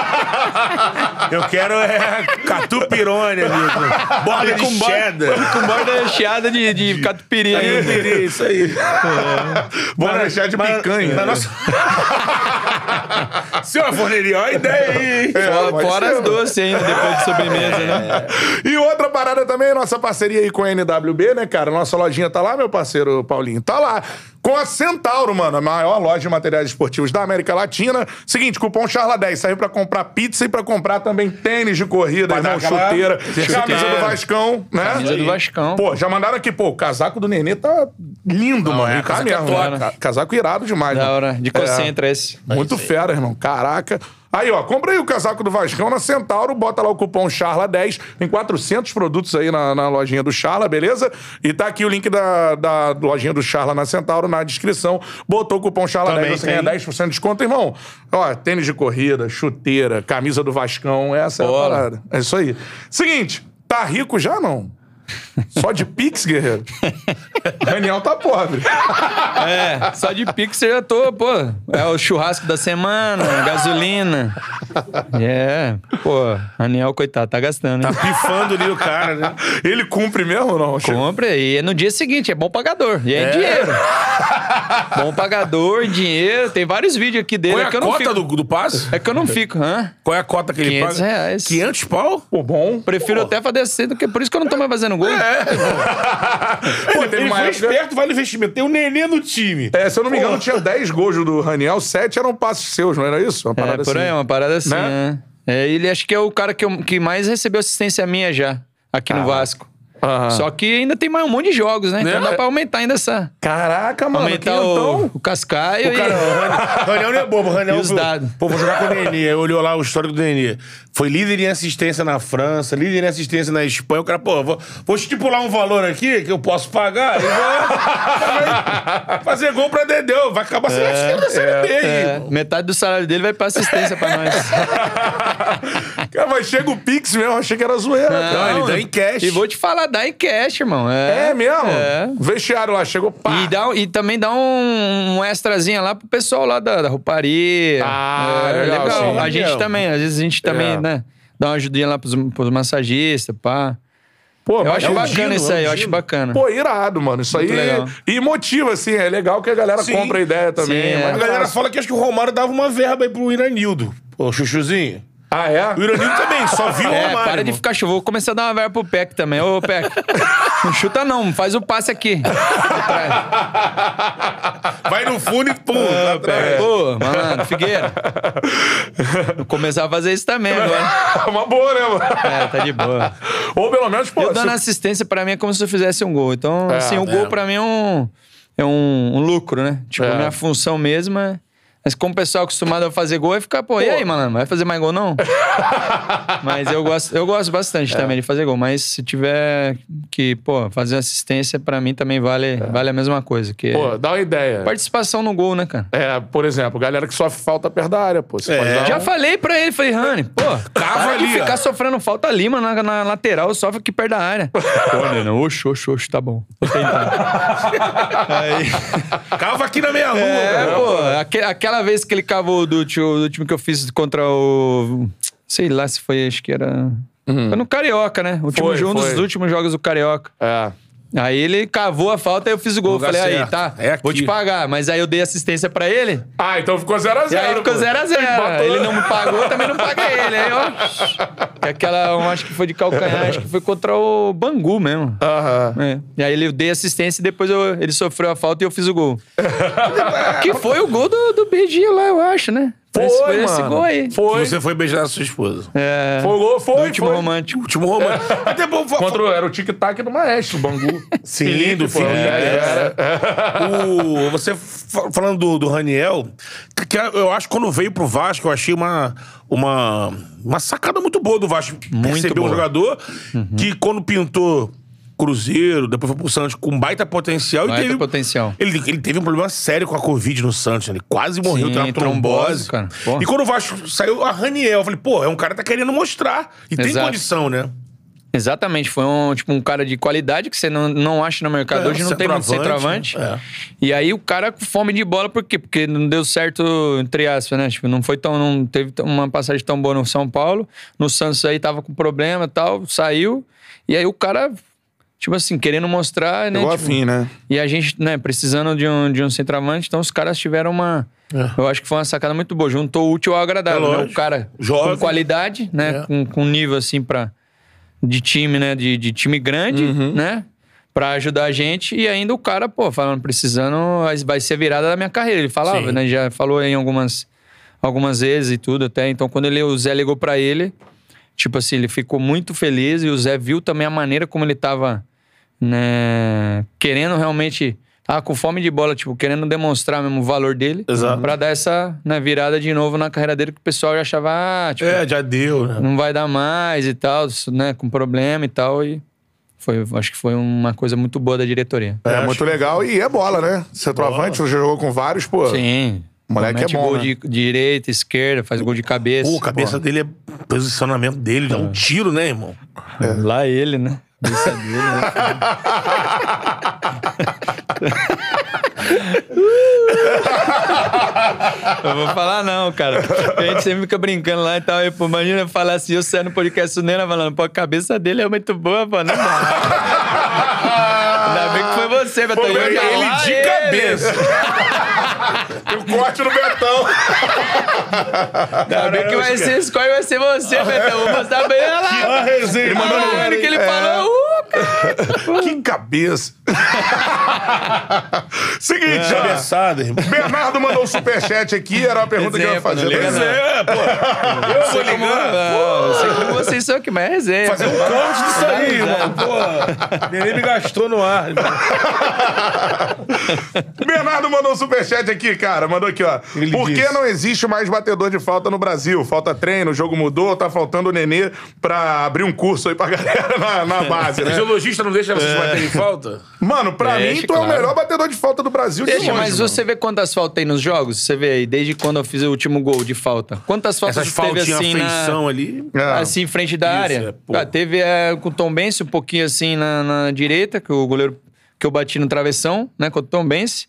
Eu quero é catupirone, amigo. Borda de com, cheddar. borda, com borda recheada de, de. Catupiry, isso aí. Bora deixar de Mas- picanha. Na nossa... Senhor Forneria, olha a ideia aí. É, Fora, as doces ainda, depois de sobremesa, né? E outra parada também, nossa parceria aí com a NWB, né, cara? Nossa lojinha tá lá, meu parceiro Paulinho. Tá lá. Com a Centauro, mano, a maior loja de materiais esportivos da América Latina. Seguinte, cupom CHARLA10, serve pra comprar pizza e pra comprar também tênis de corrida, irmão, aquela- chuteira, Chuteira. camisa do Vascão, né? Camisa do Vascão. Pô, já mandaram aqui, pô, o casaco do Nenê tá lindo, Não, mano. é, tá casaco é mesmo, né? Ca- Casaco irado demais, Da mano. hora. De concentra esse. Muito fera, irmão. Caraca. Aí, ó, compra aí o casaco do Vascão na Centauro, bota lá o cupom CHARLA10. Tem 400 produtos aí na, na lojinha do Charla, beleza? E tá aqui o link da, da lojinha do Charla na Centauro na descrição. Botou o cupom CHARLA10, Também você ganha tem. 10% de desconto, irmão. Ó, tênis de corrida, chuteira, camisa do Vascão, essa é a parada. É isso aí. Seguinte, tá rico já, não? Só de Pix, guerreiro? Daniel tá pobre. É, só de Pix eu já tô, pô. É o churrasco da semana, gasolina. É, pô, Aniel, coitado, tá gastando, hein? Tá pifando ali o cara, né? Ele cumpre mesmo ou não? Compra e é no dia seguinte, é bom pagador. E é, dinheiro. bom pagador, dinheiro. Tem vários vídeos aqui dele Qual é é que a eu não cota fico. do, do passe? É que eu não fico, hã? Qual é a cota que ele 500 paga? reais. 500 pau? Pô, bom. Prefiro até fazer do que por isso que eu não tô mais fazendo gol. Pô, Ele, ele foi época- esperto, vale o investimento. Tem o Nenê no time. É, se eu não me engano, tinha 10 gols do Raniel, 7 eram passes seus, não era isso? Uma É, parada por aí, assim. uma parada assim, Né? né? É, ele acho que é o cara que, eu- que mais recebeu assistência minha já, aqui no Vasco. Aham. Só que ainda tem mais um monte de jogos, né? Então Né? dá pra aumentar ainda essa. Caraca, mano. aumentar o, o Cascaio cara, e. o Raniel- Raniel não é bobo. o Raniel E os viu, dados. Pô, vou jogar com o Nenê. Aí olhou lá o histórico do Nenê. Foi líder em assistência na França, líder em assistência na Espanha. O cara, pô, vou, vou estipular um valor aqui que eu posso pagar e vou fazer gol pra Dedeu. Vai acabar sendo artilheiro da Série B. É, irmão. metade do salário dele vai pra assistência pra nós. Cara, mas chega o Pix mesmo, eu achei que era zoeira. cara. Não, ele dá em cash. E vou te falar, dá em cash, irmão. É, É mesmo? É. Vestiário lá chegou, pá. E, dá, e também dá um, um extrazinho lá pro pessoal lá da, da rouparia. Ah, é, legal, sim. A gente Legal. também, às vezes a gente também, É. né? Dá uma ajudinha lá pros, pros massagistas, pá. Pô, Eu acho é bacana gino, isso aí, é eu acho bacana. Pô, irado, mano. Isso aí. Muito legal. E motiva, assim. É legal que a galera Sim. compra a ideia também. Sim, é. mas A galera fala que acho que o Romário dava uma verba aí pro Iranildo. Ô, chuchuzinho. Ah, é? O Iranildo também, só viu o É, Romário. para de ficar chuva. Vou começar a dar uma verba pro Peck também. Ô, Peck. não chuta não, faz o passe aqui. Vai no fundo e pum, É, lá atrás. Pô, malandro, Figueira. Vou começar a fazer isso também agora. Uma boa, né, mano? É, tá de boa. Ou pelo menos, pô. Eu dando se- assistência pra mim é como se eu fizesse um gol. Então, assim, o é. gol pra mim é um, é um, um lucro, né? Tipo, É. a minha função mesmo é. Mas como o pessoal é acostumado a fazer gol, vai ficar, pô, e aí, malandro, vai fazer mais gol não? mas eu gosto, eu gosto bastante É. também de fazer gol. Mas se tiver que, pô, fazer assistência, pra mim também vale, vale a mesma coisa. Que É. Pô, é dá uma ideia. participação no gol, né, cara? É, por exemplo, galera que sofre falta perto da área, pô. Você É. Já um- falei pra ele, falei, Rani, pô, para ali, de ficar ó. sofrendo falta ali, mano, na, na lateral, sofre aqui perto da área. Pô, Nena, oxe, oxe, oxe, tá bom. Vou tentar. Aí, Cava aqui na meia rua, é, cara. pô, aque- aquela vez que ele cavou do, tio- do time que eu fiz contra o... Sei lá se foi, acho que era... Foi no Carioca, né? O último Foi, um dos últimos jogos do Carioca. É. Aí ele cavou a falta e eu fiz o gol. Lugar Falei, aí, certo. tá, É aqui. vou te pagar. Mas aí eu dei assistência pra ele. Ah, então ficou 0x0. E aí ficou 0x0. Ele não me pagou, eu também não paguei ele. Aí, ó. Aquela, eu acho que foi de calcanhar, acho que foi contra o Bangu mesmo. Aham. É. E aí ele dei assistência e depois eu- ele sofreu a falta e eu fiz o gol. que foi o gol do, do Beijinho lá, eu acho, né? Foi, esse, foi mano. esse gol aí. Foi. Você foi beijar a sua esposa. É, Foi o gol, foi. do último foi. romântico. Último romano. Até bom. fa- Contra o- era o tic-tac do Maestro, o Bangu. Sim, Felipe, do. Felipe. É, é. O, você fa- falando do, do Raniel, que- que eu acho que quando veio pro Vasco, eu achei uma, uma, uma sacada muito boa do Vasco. Muito Percebeu um boa. jogador que quando pintou Cruzeiro, depois foi pro Santos com baita potencial. Baita e teve, potencial. Ele, ele teve um problema sério com a Covid no Santos. Ele quase morreu, teve uma trombose, trombose. E quando o Vasco saiu, a Raniel, eu falei, pô, é um cara que tá querendo mostrar. E tem Exato. condição, né? Exatamente, foi um, tipo, um cara de qualidade que você não, não acha no mercado. É, Hoje não tem muito centroavante, né? E aí o cara com fome de bola, por quê? Porque não deu certo, entre aspas, né? Tipo, não foi tão. Não teve uma passagem tão boa no São Paulo. No Santos aí tava com problema e tal, saiu. E aí o cara, tipo assim, querendo mostrar, né? Tipo, afim, né? e a gente, né, precisando de um, de um centroavante, então os caras tiveram uma. Eu acho que foi uma sacada muito boa. Juntou o útil ao agradável. É né? O cara Jovem. com qualidade, né? É. Com, com nível assim pra. De time, né? De, de time grande, Uhum. né? pra ajudar a gente. E ainda o cara, pô, falando, precisando, vai ser a virada da minha carreira. Ele falava, Sim. né? Já falou em algumas, algumas vezes e tudo até. Então, quando ele, o Zé ligou pra ele, tipo assim, ele ficou muito feliz e o Zé viu também a maneira como ele tava, né, querendo realmente. Tava com fome de bola, tipo, querendo demonstrar mesmo o valor dele. Exato. Pra dar essa né, virada de novo na carreira dele, que o pessoal já achava, ah, tipo, É, já deu, né? não vai dar mais e tal, né? Com problema e tal. E foi, acho que foi uma coisa muito boa da diretoria. É, acho muito legal. E é bola, né? Centroavante, você jogou com vários, pô. Sim. Moleque é bom, gol né? de direita, esquerda, faz gol de cabeça. Pô, a cabeça dele é posicionamento dele, dá um tiro, né, irmão? Lá ele, né? Cabeça dele, né? Eu vou falar não, cara. A gente sempre fica brincando lá e tal. E, pô, imagina eu falar assim, eu saio no podcast do Nena falando, pô, a cabeça dele é muito boa, pô, não dá. Ainda bem você, Beto. Pô, Eu ele- ele de ele. cabeça. E o corte no Betão. Ainda bem que vai ser, escolhe vai ser você, Betão. Vou mostrar bem lá. Ah, resenha. Ele mandou no que ele falou, uh, cara. Que cabeça. Seguinte. Cabeçada, irmão. Bernardo mandou um superchat aqui, era uma pergunta que eu ia fazer. não. é. É, pô. Eu vou ligar. não, sei como vocês são aqui, mas é resenha. Fazer um corte disso aí, irmão. Pô, neném me gastou no ar. irmão. Bernardo mandou um superchat aqui, cara. Mandou aqui, ó. Ele Por que disse. não existe mais batedor de falta no Brasil? Falta treino, o jogo mudou, tá faltando o Nenê pra abrir um curso aí pra galera na, na base, né? Geologista não deixa vocês baterem falta? Mano, pra Deixa, mim, tu é o claro. melhor batedor de falta do Brasil de Deixa, longe, mas mano. você vê quantas faltas tem nos jogos? Você vê aí, desde quando eu fiz o último gol de falta. Quantas faltas Essas teve faltinhas, assim feição na... ali. É. Assim, em frente da Isso, área. é, pô. Ah, teve é, com o Tom Bense um pouquinho assim na, na direita, que o goleiro que eu bati no travessão, né, contra o Tom Bense.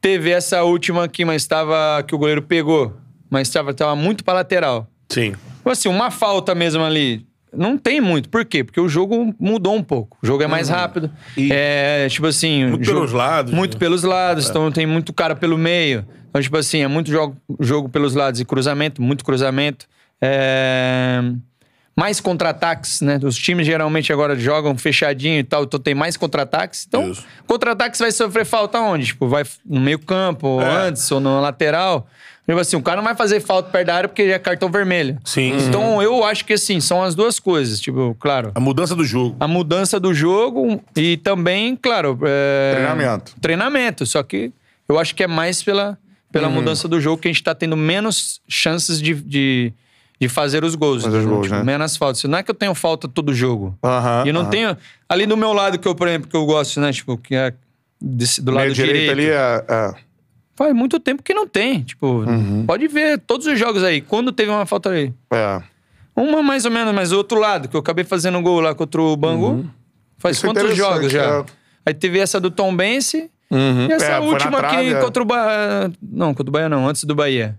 Teve essa última aqui, mas estava que o goleiro pegou, mas estava tava muito pra lateral. Sim. Tipo Assim, uma falta mesmo ali. Não tem muito. Por quê? Porque o jogo mudou um pouco. O jogo é mais rápido. E- é, tipo assim... Muito jogo- pelos lados, Muito né? pelos lados. Então tem muito cara pelo meio. Então, tipo assim, é muito jogo, jogo pelos lados e cruzamento, muito cruzamento. É, Mais contra-ataques, né? Os times geralmente agora jogam fechadinho e tal, então tem mais contra-ataques. Então, contra-ataques vai sofrer falta onde? Tipo, vai no meio campo, ou É. antes, ou na lateral. Tipo assim, o cara não vai fazer falta perto da área porque é cartão vermelho. Sim. Então, eu acho que assim, são as duas coisas. Tipo, claro, A mudança do jogo. a mudança do jogo e também, claro... é, Treinamento. Treinamento. Só que eu acho que é mais pela, pela Uhum. mudança do jogo que a gente tá tendo menos chances de, de, de fazer os gols. Fazer os gols, Tipo, né? Menos faltas. Não é que eu tenho falta todo jogo. Aham, e eu não aham. tenho... Ali do meu lado, que eu, por exemplo, que eu gosto, né? Tipo, que é desse- do lado Meio direito. direito ali é... é. Faz muito tempo que não tem. Tipo, Uhum. pode ver todos os jogos aí. Quando teve uma falta aí? é. Uma mais ou menos, mas o outro lado, que eu acabei fazendo gol lá contra o Bangu. Faz Isso é quantos jogos já? é. Aí teve essa do Tom Bense. E essa É, última aqui contra o Bahia. Não, contra o Bahia não, antes do Bahia.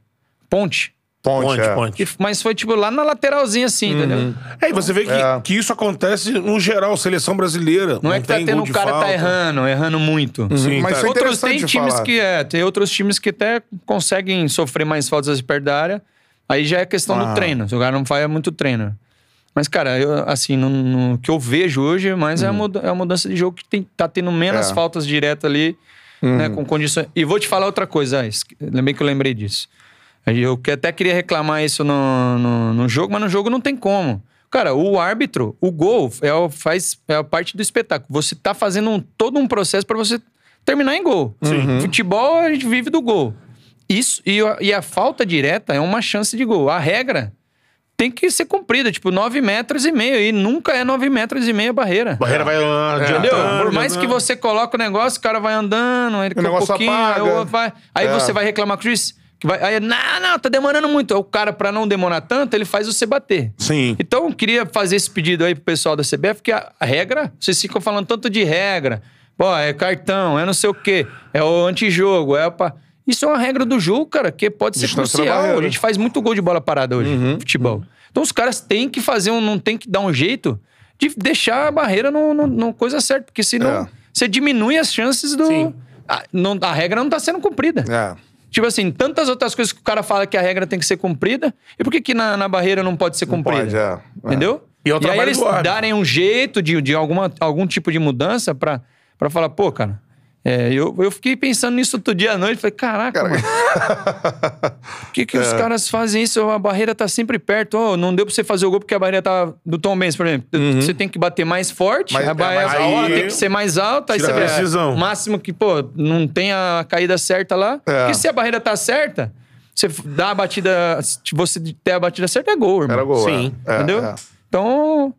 Ponte. Ponte, Ponte, é. ponte. E- mas foi tipo lá na lateralzinha assim, entendeu? É, e você vê que, É. que isso acontece no geral, seleção brasileira. Não, é que tá tem tendo gol de cara tá falta. errando, errando muito. Sim, Mas tá. isso é Outros tem times falar. que é, tem outros times que até conseguem sofrer mais faltas perto da área. Aí já é questão Ah. do treino. Se o cara não faz muito treino. Mas, cara, eu, assim, no, no que eu vejo hoje, mais é, a muda- é a mudança de jogo que tem, tá tendo menos Uhum. É. faltas direto ali, né, com condições. E vou te falar outra coisa, ah, esque- lembrei que eu lembrei disso. Eu até queria reclamar isso no, no, no jogo, mas no jogo não tem como. Cara, o árbitro, o gol é, o- faz, é a parte do espetáculo. Você tá fazendo um- todo um processo para você terminar em gol. Futebol, a gente vive do gol. Isso, e, a- e a falta direta é uma chance de gol. A regra tem que ser cumprida, tipo, 9 metros e meio. E nunca é 9 metros e meio a barreira. Barreira vai adiantando. Entendeu? Por mais que você coloque o negócio, o cara vai andando, daqui a negócio pouquinho, apaga. o vai, aí É. você vai reclamar com o juiz. Vai, aí, não, não, tá demorando muito. O cara, pra não demorar tanto, ele faz você bater. Sim. Então, eu queria fazer esse pedido aí pro pessoal da CBF, que a a regra, vocês ficam falando tanto de regra. Pô, é cartão, é não sei o quê, é o antijogo, é pra... Isso é uma regra do jogo, cara, que pode ser da crucial. A gente faz muito gol de bola parada hoje, Uhum. futebol. Então, os caras têm que fazer um... Não tem que dar um jeito de deixar a barreira no, no- no coisa certa, porque senão É. você diminui as chances do... Sim. A, não- a regra não tá sendo cumprida. É. Tipo assim, tantas outras coisas que o cara fala que a regra tem que ser cumprida, e por que, que na, na barreira não pode ser cumprida? Pode, é. É. Entendeu? E é o aí trabalho eles darem um jeito de, de alguma, algum tipo de mudança pra, pra falar, pô, cara. É, eu, eu fiquei pensando nisso outro dia à noite. Falei, caraca, mano. Por que, que É. os caras fazem isso? A barreira tá sempre perto. Ó, não deu pra você fazer o gol porque a barreira tá do Tom Benz, por exemplo. Você tem que bater mais forte, Mais- a é, barreira mais a hora alta. tem que ser mais alta. Aí você precisão. O máximo que, pô, não tem a caída certa lá. É. Porque se a barreira tá certa, você dá a batida. Se você ter a batida certa, é gol, irmão. Era gol. Sim. é. É, Entendeu? é. Então,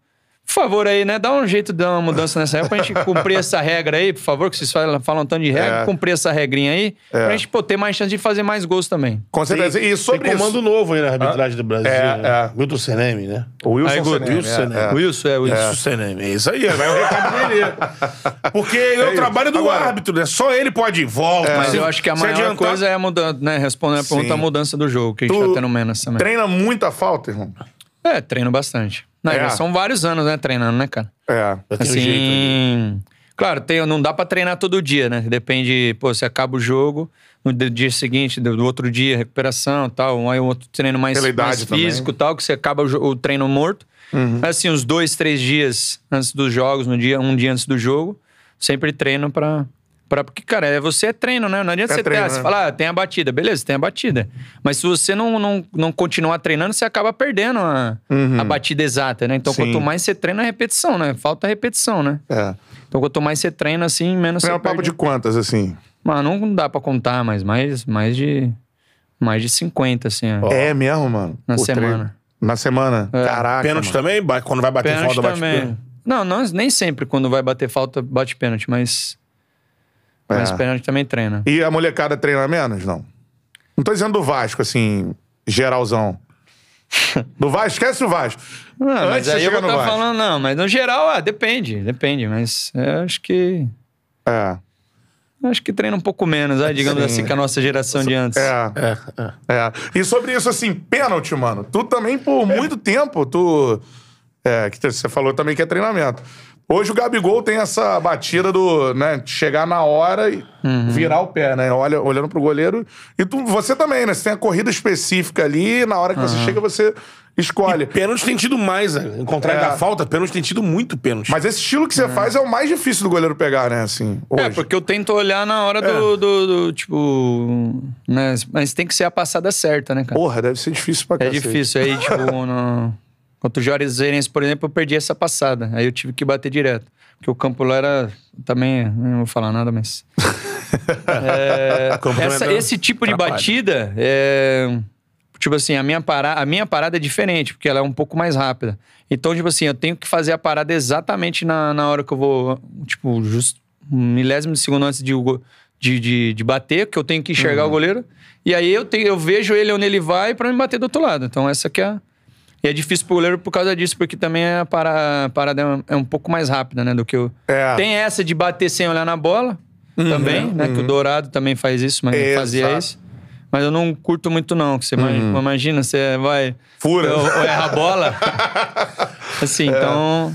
por favor aí, né? Dá um jeito de dar uma mudança nessa época pra gente cumprir essa regra aí, por favor, que vocês falam, falam tanto de regra, É. cumprir essa regrinha aí, É. pra gente pô, ter mais chance de fazer mais gols também. Com certeza. E sobre Tem comando isso. novo aí na arbitragem do Brasil. É, né? é. Milton Seneme, né? O Wilson Aí, Seneme, Wilson é, Seneme. é. Wilson, é, Wilson. Seneme. É isso aí, vai o recado dele. Porque é, o trabalho do Agora- árbitro, né? Só ele pode ir, volta. Mas se- eu acho que a maior adiantar- coisa é a mudança, né? Respondendo a pergunta, Sim. a mudança do jogo, que a gente Tu tá tendo menos também. Treina muita falta, irmão. É, treino bastante. Não, É. são vários anos, né, treinando, né, cara? É. Tenho assim, jeito ali. claro, tem, não dá pra treinar todo dia, né? Depende, pô, você acaba o jogo, no dia seguinte, do, outro dia, recuperação e tal, aí um outro treino mais, mais físico e tal, que você acaba o, o treino morto. Uhum. Mas assim, uns dois, três dias antes dos jogos, no dia, um dia antes do jogo, sempre treino pra... pra porque, cara, é, você é treino, né? Não adianta É você treino, ter, né? você falar, ah, tem a batida. Beleza, tem a batida. Mas se você não, não, não continuar treinando, você acaba perdendo a, a batida exata, né? Então, Uhum. Sim. quanto mais você treina, é repetição, né? Falta repetição, né? É. Então, quanto mais você treina, assim, menos É você um papo perde. de quantas, assim? Mano, não dá pra contar, mas mais, mais de... Mais de 50, assim, ó. É mesmo, mano? Na O treino. semana. Na semana? É. Caraca. Pênalti mano. também? Quando vai bater Pênalti falta, bate também. pênalti. Não, não, nem sempre quando vai bater falta, bate pênalti, mas... Mas É. pênalti também treina. E a molecada treina menos? Não. Não tô dizendo do Vasco, assim, geralzão. Do Vasco, esquece o Vasco. Não, Antes mas aí eu vou estar Vasco. falando, não, mas no geral, ah, depende, depende, mas eu acho que... É. Acho que treina um pouco menos, ah, digamos Sim. assim, que a nossa geração de antes. É. É, é. É. E sobre isso, assim, pênalti, mano. Tu também, por muito tempo, tu. É, que você falou também que é treinamento. Hoje o Gabigol tem essa batida do, né, chegar na hora e virar o pé, né? Olha, olhando pro goleiro. E tu, você também, né? Você tem a corrida específica ali, na hora que você chega, você escolhe. Pênalti tem tido mais, né? Em contrário É. da falta, pênalti tem tido muito pênalti. Mas esse estilo que você faz é o mais difícil do goleiro pegar, né? Assim, hoje. É, porque eu tento olhar na hora do, do- do, tipo. Né? Mas tem que ser a passada certa, né, cara? Porra, deve ser difícil pra é cacete. difícil. Aí, tipo, no... contra o Juazeirense, por exemplo, eu perdi essa passada. Aí eu tive que bater direto. Porque o campo lá era. Também. Não vou falar nada, mas. É, essa- esse tipo de batida é. Tipo assim, a minha, parada, a minha parada é diferente, porque ela é um pouco mais rápida. Então, tipo assim, eu tenho que fazer a parada exatamente na, na hora que eu vou, tipo, justo um milésimo de segundo antes de, de, de, de bater, que eu tenho que enxergar o goleiro. E aí eu, tenho, eu vejo ele onde ele vai pra me bater do outro lado. Então, essa que é a... E é difícil pro goleiro por causa disso, porque também a para- a parada é um- é um pouco mais rápida, né, do que o... É. Tem essa de bater sem olhar na bola, também, né, que o Dourado também faz isso, mas Exato. fazia isso. Mas eu não curto muito, não. Que você imagina, imagina, você vai. Fura. Ou, ou erra a bola. assim, então.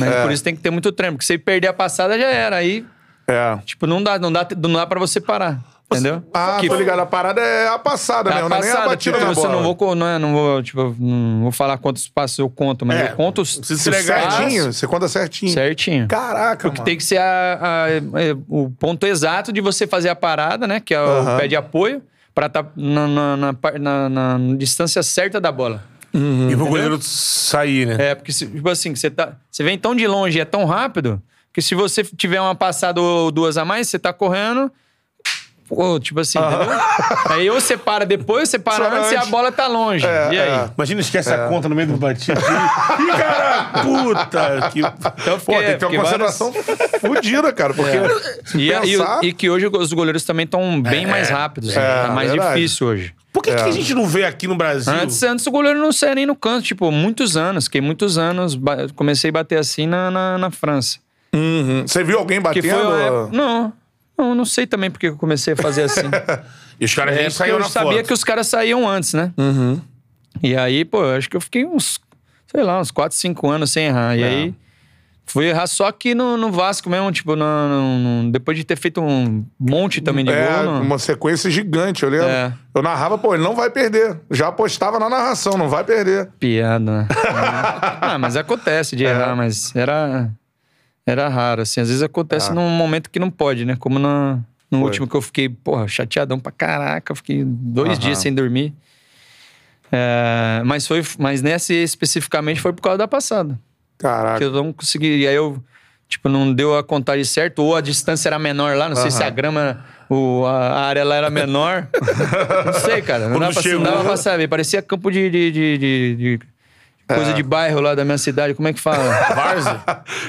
Mas por isso tem que ter muito treino. Porque se perder a passada, já era. Aí, É. tipo, não dá, não dá, não dá pra você parar. Entendeu? Ah, que tô ligado. A parada é a passada a mesmo, não é nem a batida tipo, na você bola. não vou, não, é, não vou, tipo, não vou falar quantos passos eu conto, mas É, eu conto os, se os entregar passos Certinho? Você conta certinho. certinho. Caraca, Porque mano. tem que ser a- a- é, o ponto exato de você fazer a parada, né? Que é o pé de apoio, pra estar na, na- na na- na distância certa da bola. e pro goleiro sair, né? É, porque, tipo assim, você, tá, você vem tão de longe e é tão rápido que se você tiver uma passada ou duas a mais, você tá correndo. Pô, tipo assim, entendeu? Aí ou você para depois, ou você para Só antes e a antes. bola tá longe. É, e aí? é. Imagina, esquece a conta no meio do batido. Ih, cara, puta! Que... Então, Pô, tem que ter uma várias- concentração fodida, cara. Porque se E, e- pensar... e que hoje os goleiros também estão bem mais rápidos. né? É, tá mais verdade. difícil hoje. Por que, que a gente não vê aqui no Brasil? Antes, antes o goleiro não saía nem no canto, tipo, muitos anos. Fiquei muitos anos, comecei a bater assim na, na, na França. Uhum. Você viu alguém Que batendo? foi Não, não, não sei também porque eu comecei a fazer assim. E os caras é saíram eu na sabia foto. que os caras saíam antes, né? Uhum. E aí, pô, eu acho que eu fiquei uns, sei lá, uns 4, 5 anos sem errar. E É. aí, fui errar só aqui no, no Vasco mesmo, tipo, no- no- no- depois de ter feito um monte também de É, gol. uma sequência gigante, eu lembro. É. Eu narrava, pô, ele não vai perder. Já apostava na narração, não vai perder. Piada, né? ah, mas acontece É. de errar, mas era. Era raro, assim. Às vezes acontece Ah. num momento que não pode, né? Como na- no Foi. último que eu fiquei, porra, chateadão pra caraca. Fiquei dois Aham. dias sem dormir. É, mas foi, mas nessa especificamente foi por causa da passada. Que Caraca. eu não consegui. E aí eu, tipo, não deu a contagem certa, ou a distância era menor lá, não sei se a Aham. grama, o, a a área lá era menor. não sei, cara. Não dava, pra, não dava pra saber. Parecia campo de, de, de- de coisa de bairro lá da minha cidade. Como é que fala? Várzea.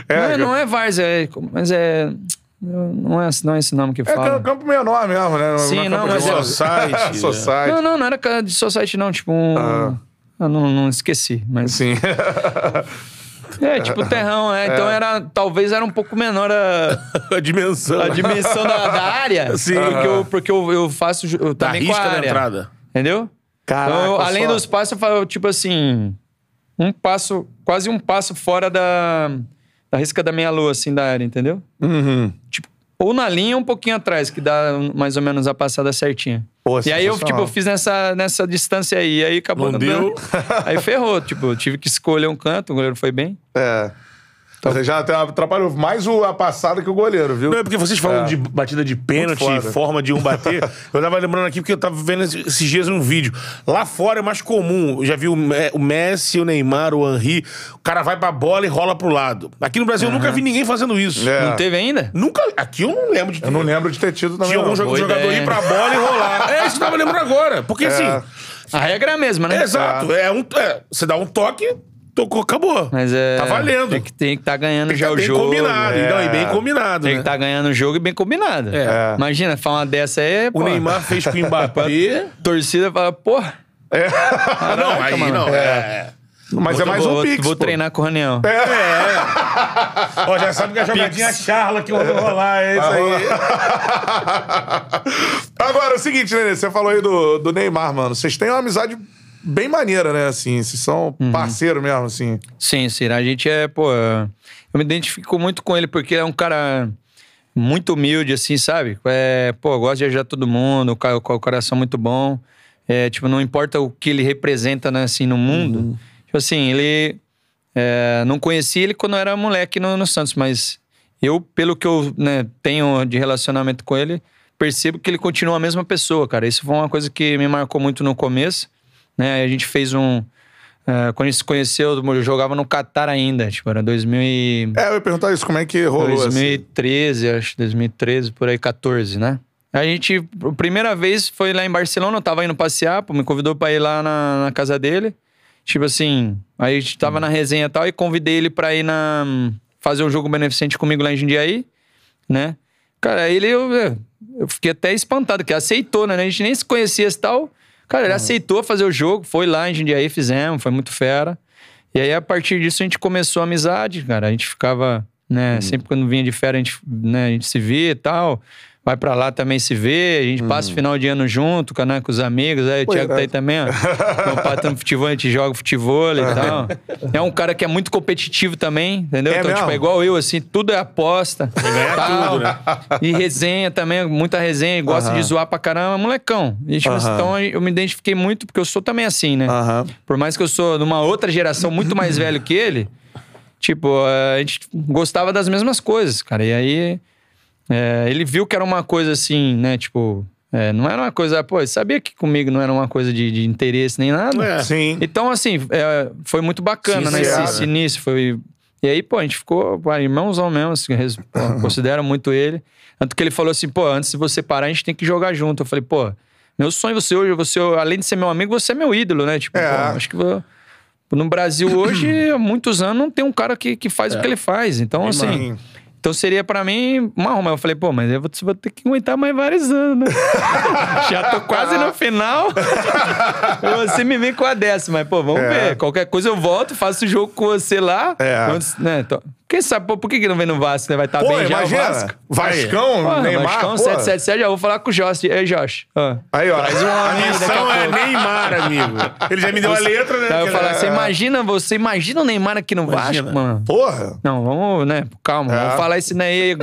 É, não, é, não é Várzea, é, mas é. Não é, não é esse nome que É fala. campo- campo menor mesmo, né? Sim, é não, mas de é- bola. Society. Society. Não, não, não era de society, não. Tipo um. Ah. Eu não, não esqueci, mas. Sim. É, tipo terrão, né? Então era. Talvez era um pouco menor a. a dimensão. a dimensão da, da área. Sim. Porque, eu, porque eu, eu faço eu Da também com a risca área. entrada. Entendeu? Caraca, Então, eu, além só. dos passos, eu falo, tipo assim, um passo, quase um passo fora da, da risca da meia lua, assim, da área, entendeu? Uhum. Tipo, ou na linha ou um pouquinho atrás, que dá mais ou menos a passada certinha. Pô, e aí eu, tipo, eu fiz nessa, nessa distância aí, e aí acabou Não deu. Aí ferrou, tipo, tive que escolher um canto, o goleiro foi bem. É. Você já atrapalhou mais a passada que o goleiro, viu? Não, é porque vocês falam É. de batida de pênalti, forma de um bater. eu tava lembrando aqui porque eu tava vendo esse- esses dias um vídeo. Lá fora é mais comum. Eu já vi o Me- o Messi, o Neymar, o Henry. O cara vai pra bola e rola pro lado. Aqui no Brasil eu nunca vi ninguém fazendo isso. É. Não teve ainda? Nunca. Aqui eu não lembro de ter. Eu não lembro de ter tido também. Tinha algum jogador ideia. ir pra bola e rolar. É isso que eu tava lembrando agora. Porque assim. A regra é a mesma, né? É, exato. É um, é, você dá um toque, tocou, acabou. Mas é. Tá valendo. Tem que tem que estar ganhando Tem que já tá o bem jogo. combinado. é. Não, e bem combinado. Tem né? que estar ganhando o jogo e bem combinado. É. Imagina, falar uma dessa aí, O pô, Neymar fez com o Mbappé. torcida fala, porra, Ah, não, aí mano. não. É. Mas é mais vou, um pix, vou pô. treinar com o Raniel. Ó, já sabe que a jogadinha charla que eu vou rolar é isso aí. Agora, é o seguinte, Nenê, você falou aí do, do Neymar, mano. Vocês têm uma amizade bem maneira, né? Assim, vocês são Uhum. parceiros mesmo, assim. Sim, sim. A gente é, pô. Eu me identifico muito com ele porque é um cara muito humilde, assim, sabe? É, pô, gosta de ajudar todo mundo, com o coração muito bom. É, tipo, não importa o que ele representa, né, assim, no mundo. Tipo assim, ele. é, não conheci ele quando eu era moleque no, no Santos, mas eu, pelo que eu né, tenho de relacionamento com ele, percebo que ele continua a mesma pessoa, cara. Isso foi uma coisa que me marcou muito no começo, né? A gente fez um. é, quando a gente se conheceu, eu jogava no Catar ainda, tipo, era 2000 e... É, eu ia perguntar isso, como é que rolou assim? 2013, acho, 2013, por aí, 14, né? A gente, a primeira vez foi lá em Barcelona, eu tava indo passear, pô, me convidou pra ir lá na, na casa dele. Tipo assim, aí a gente tava na resenha e tal, e convidei ele pra ir na. fazer um jogo beneficente comigo lá em Jundiaí, né? Cara, ele eu, eu fiquei até espantado, que aceitou, né? A gente nem se conhecia e tal. Cara, ele aceitou fazer o jogo, foi lá em Jundiaí, fizemos, foi muito fera. E aí, a partir disso, a gente começou a amizade, cara. A gente ficava, né? Sempre quando vinha de férias, a gente, né, a gente se via e tal. Vai pra lá também se vê, a gente passa o final de ano junto, né, com os amigos. Aí o Thiago tá aí irado. também, ó. Meu pai tá no futebol, a gente joga futebol e tal. É um cara que é muito competitivo também, entendeu? É então, tipo, mesmo? é igual eu, assim, tudo é aposta. ganhar tal. tudo, né? E resenha também, muita resenha, gosta Aham. de zoar pra caramba, molecão. E, tipo, Aham. Então eu me identifiquei muito, porque eu sou também assim, né? Aham. Por mais que eu sou de uma outra geração muito mais velho que ele, tipo, a gente gostava das mesmas coisas, cara. E aí é, ele viu que era uma coisa assim, né? Tipo, é, não era uma coisa, pô, ele sabia que comigo não era uma coisa de, de interesse nem nada. É. Sim. Então, assim, é, foi muito bacana, né? Esse, Sincero, esse início. Foi... E aí, pô, a gente ficou pô, irmãozão mesmo, assim, considero muito ele. Tanto que ele falou assim, pô, antes de você parar, a gente tem que jogar junto. Eu falei, pô, meu sonho é você hoje, você, além de ser meu amigo, você é meu ídolo, né? Tipo, É. pô, acho que vou- no Brasil hoje, há muitos anos, não tem um cara que, que faz o que ele faz. Então, assim, Sim. Então seria pra mim uma arruma. Eu falei, pô, mas eu vou, vou ter que aguentar mais vários anos, né? Já tô quase no final. você me vem com a décima, mas, pô, vamos É. ver. Qualquer coisa eu volto, faço o jogo com você lá. É. Quando- né, quem sabe, pô, por que, que não vem no Vasco? Né? Vai estar Pô, bem já o. Vasco? Vascão, Porra, Neymar. Vascão pô. 777, já vou falar com o Josh. Ei, Josh. ó. Aí, ó. Traz um A missão é. Neymar, amigo. Ele já me deu a letra, né? Aí eu falar, ele- você imagina você, imagina o Neymar aqui no Imagina. Vasco, mano. Porra. Não, vamos, né? Calma, É. vamos falar isso daí.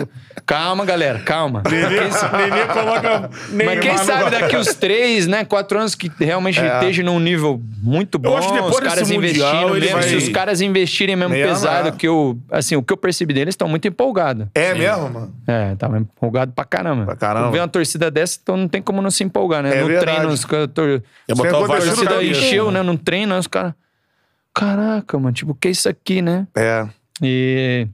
Calma, galera, calma. Nenê, Nenê coloca Neymar Mas quem sabe daqui uns três, né, quatro anos que realmente esteja num nível muito bom, acho que depois os caras investindo mesmo, vai- se os caras investirem mesmo Meia pesado, lá. que o, assim, o que eu percebi deles, estão muito empolgados. É mesmo, mano? É, tava empolgado pra caramba. Pra caramba. Ver uma torcida dessa, então não tem como não se empolgar, né? É no verdade. treino, os caras. tor- É A torcida encheu, né? No treino, os caras. Caraca, mano, tipo, o que é isso aqui, né? É. E.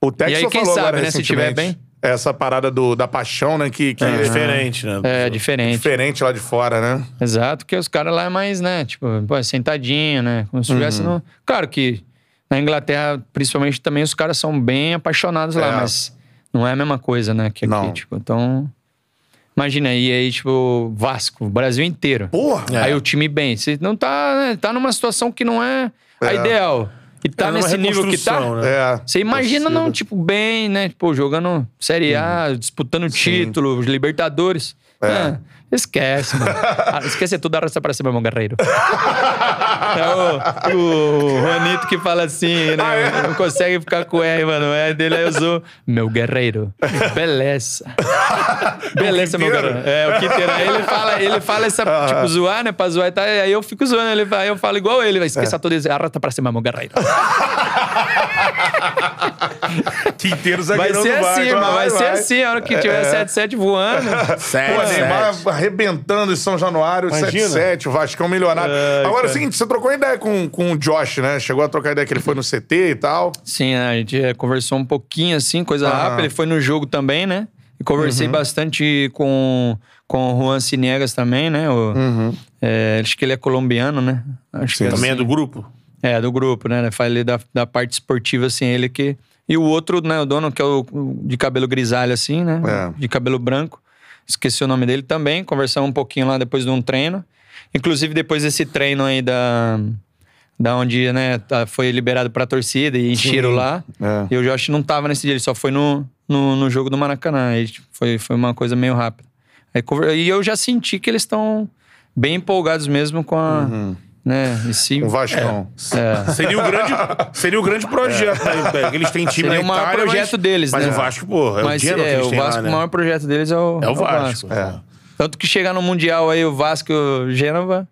O Texas E aí, quem falou sabe, agora né, se tiver recentemente, Essa parada do, da paixão, né? Que, que É é diferente, né? É diferente. diferente lá de fora, né? Exato, porque os caras lá é mais, né? Tipo, pô, sentadinho, né? Como se estivesse Uhum. no. Claro que na Inglaterra, principalmente, também os caras são bem apaixonados lá, É. mas não é a mesma coisa, né? Que aqui, Não. tipo, então. Imagina aí, aí, tipo, Vasco, Brasil inteiro. Porra! É. Aí o time bem. Você não tá, né, tá numa situação que não é, a É. ideal. E tá É nesse nível que tá. né? É. Você imagina, não, tipo, bem, né? Tipo, jogando Série A, disputando título, Libertadores. É. É, esquece, mano. Ah, esquece tudo, arrasta pra cima, meu guerreiro. é o, o Juanito que fala assim, né? Ah, é? Não consegue ficar com o R, mano. O R dele aí usou meu guerreiro. Beleza. Beleza, meu guerreiro. É, o Quinteiro. Aí ele fala, ele fala essa, tipo, zoar, né? Pra zoar e tal. Aí eu fico zoando. Ele, aí eu falo igual ele. É. Esqueça tudo isso, arrasta pra cima, meu guerreiro. Quinteiro Vai zagueirão ser assim, mano. Vai, ser assim. A hora que tiver É. 7-7 voando. Pô, Sete, Neymar sete. arrebentando em São Januário, Imagina. 7-7, o Vascão milionário. Agora é o seguinte, você trocou ideia com, com o Josh, né? Chegou a trocar ideia que ele foi no CT e tal. Sim, a gente é, conversou um pouquinho assim, coisa Aham. rápida. Ele foi no jogo também, né? E conversei bastante com, com o Juan Cinegas também, né? O, é, acho que ele é colombiano, né? Acho que Também é assim. do grupo? É, do grupo, né? Falei da, da parte esportiva, assim, ele que. E o outro, né, o dono, que é o de cabelo grisalho, assim, né? É. De cabelo branco. Esqueci o nome dele também. Conversamos um pouquinho lá depois de um treino. Inclusive, depois desse treino aí da. Da onde, né, tá- foi liberado pra torcida e encheram lá. É. E o Josh não tava nesse dia, ele só foi no, no, no jogo do Maracanã. Aí tipo, foi, foi uma coisa meio rápida. Aí, e eu já senti que eles estão bem empolgados mesmo com a. Né, esse, O Vascão. é. Seria o grande, seria o grande projeto, né? Eles têm time Seria na o maior Itália, projeto mas, deles, mas né? o Vasco, pô, é Mas o Genoa que é, eles o têm Vasco, lá, né? o maior projeto deles é o, É o Vasco. É. Tanto que chegar no Mundial aí, o Vasco e o Gênova,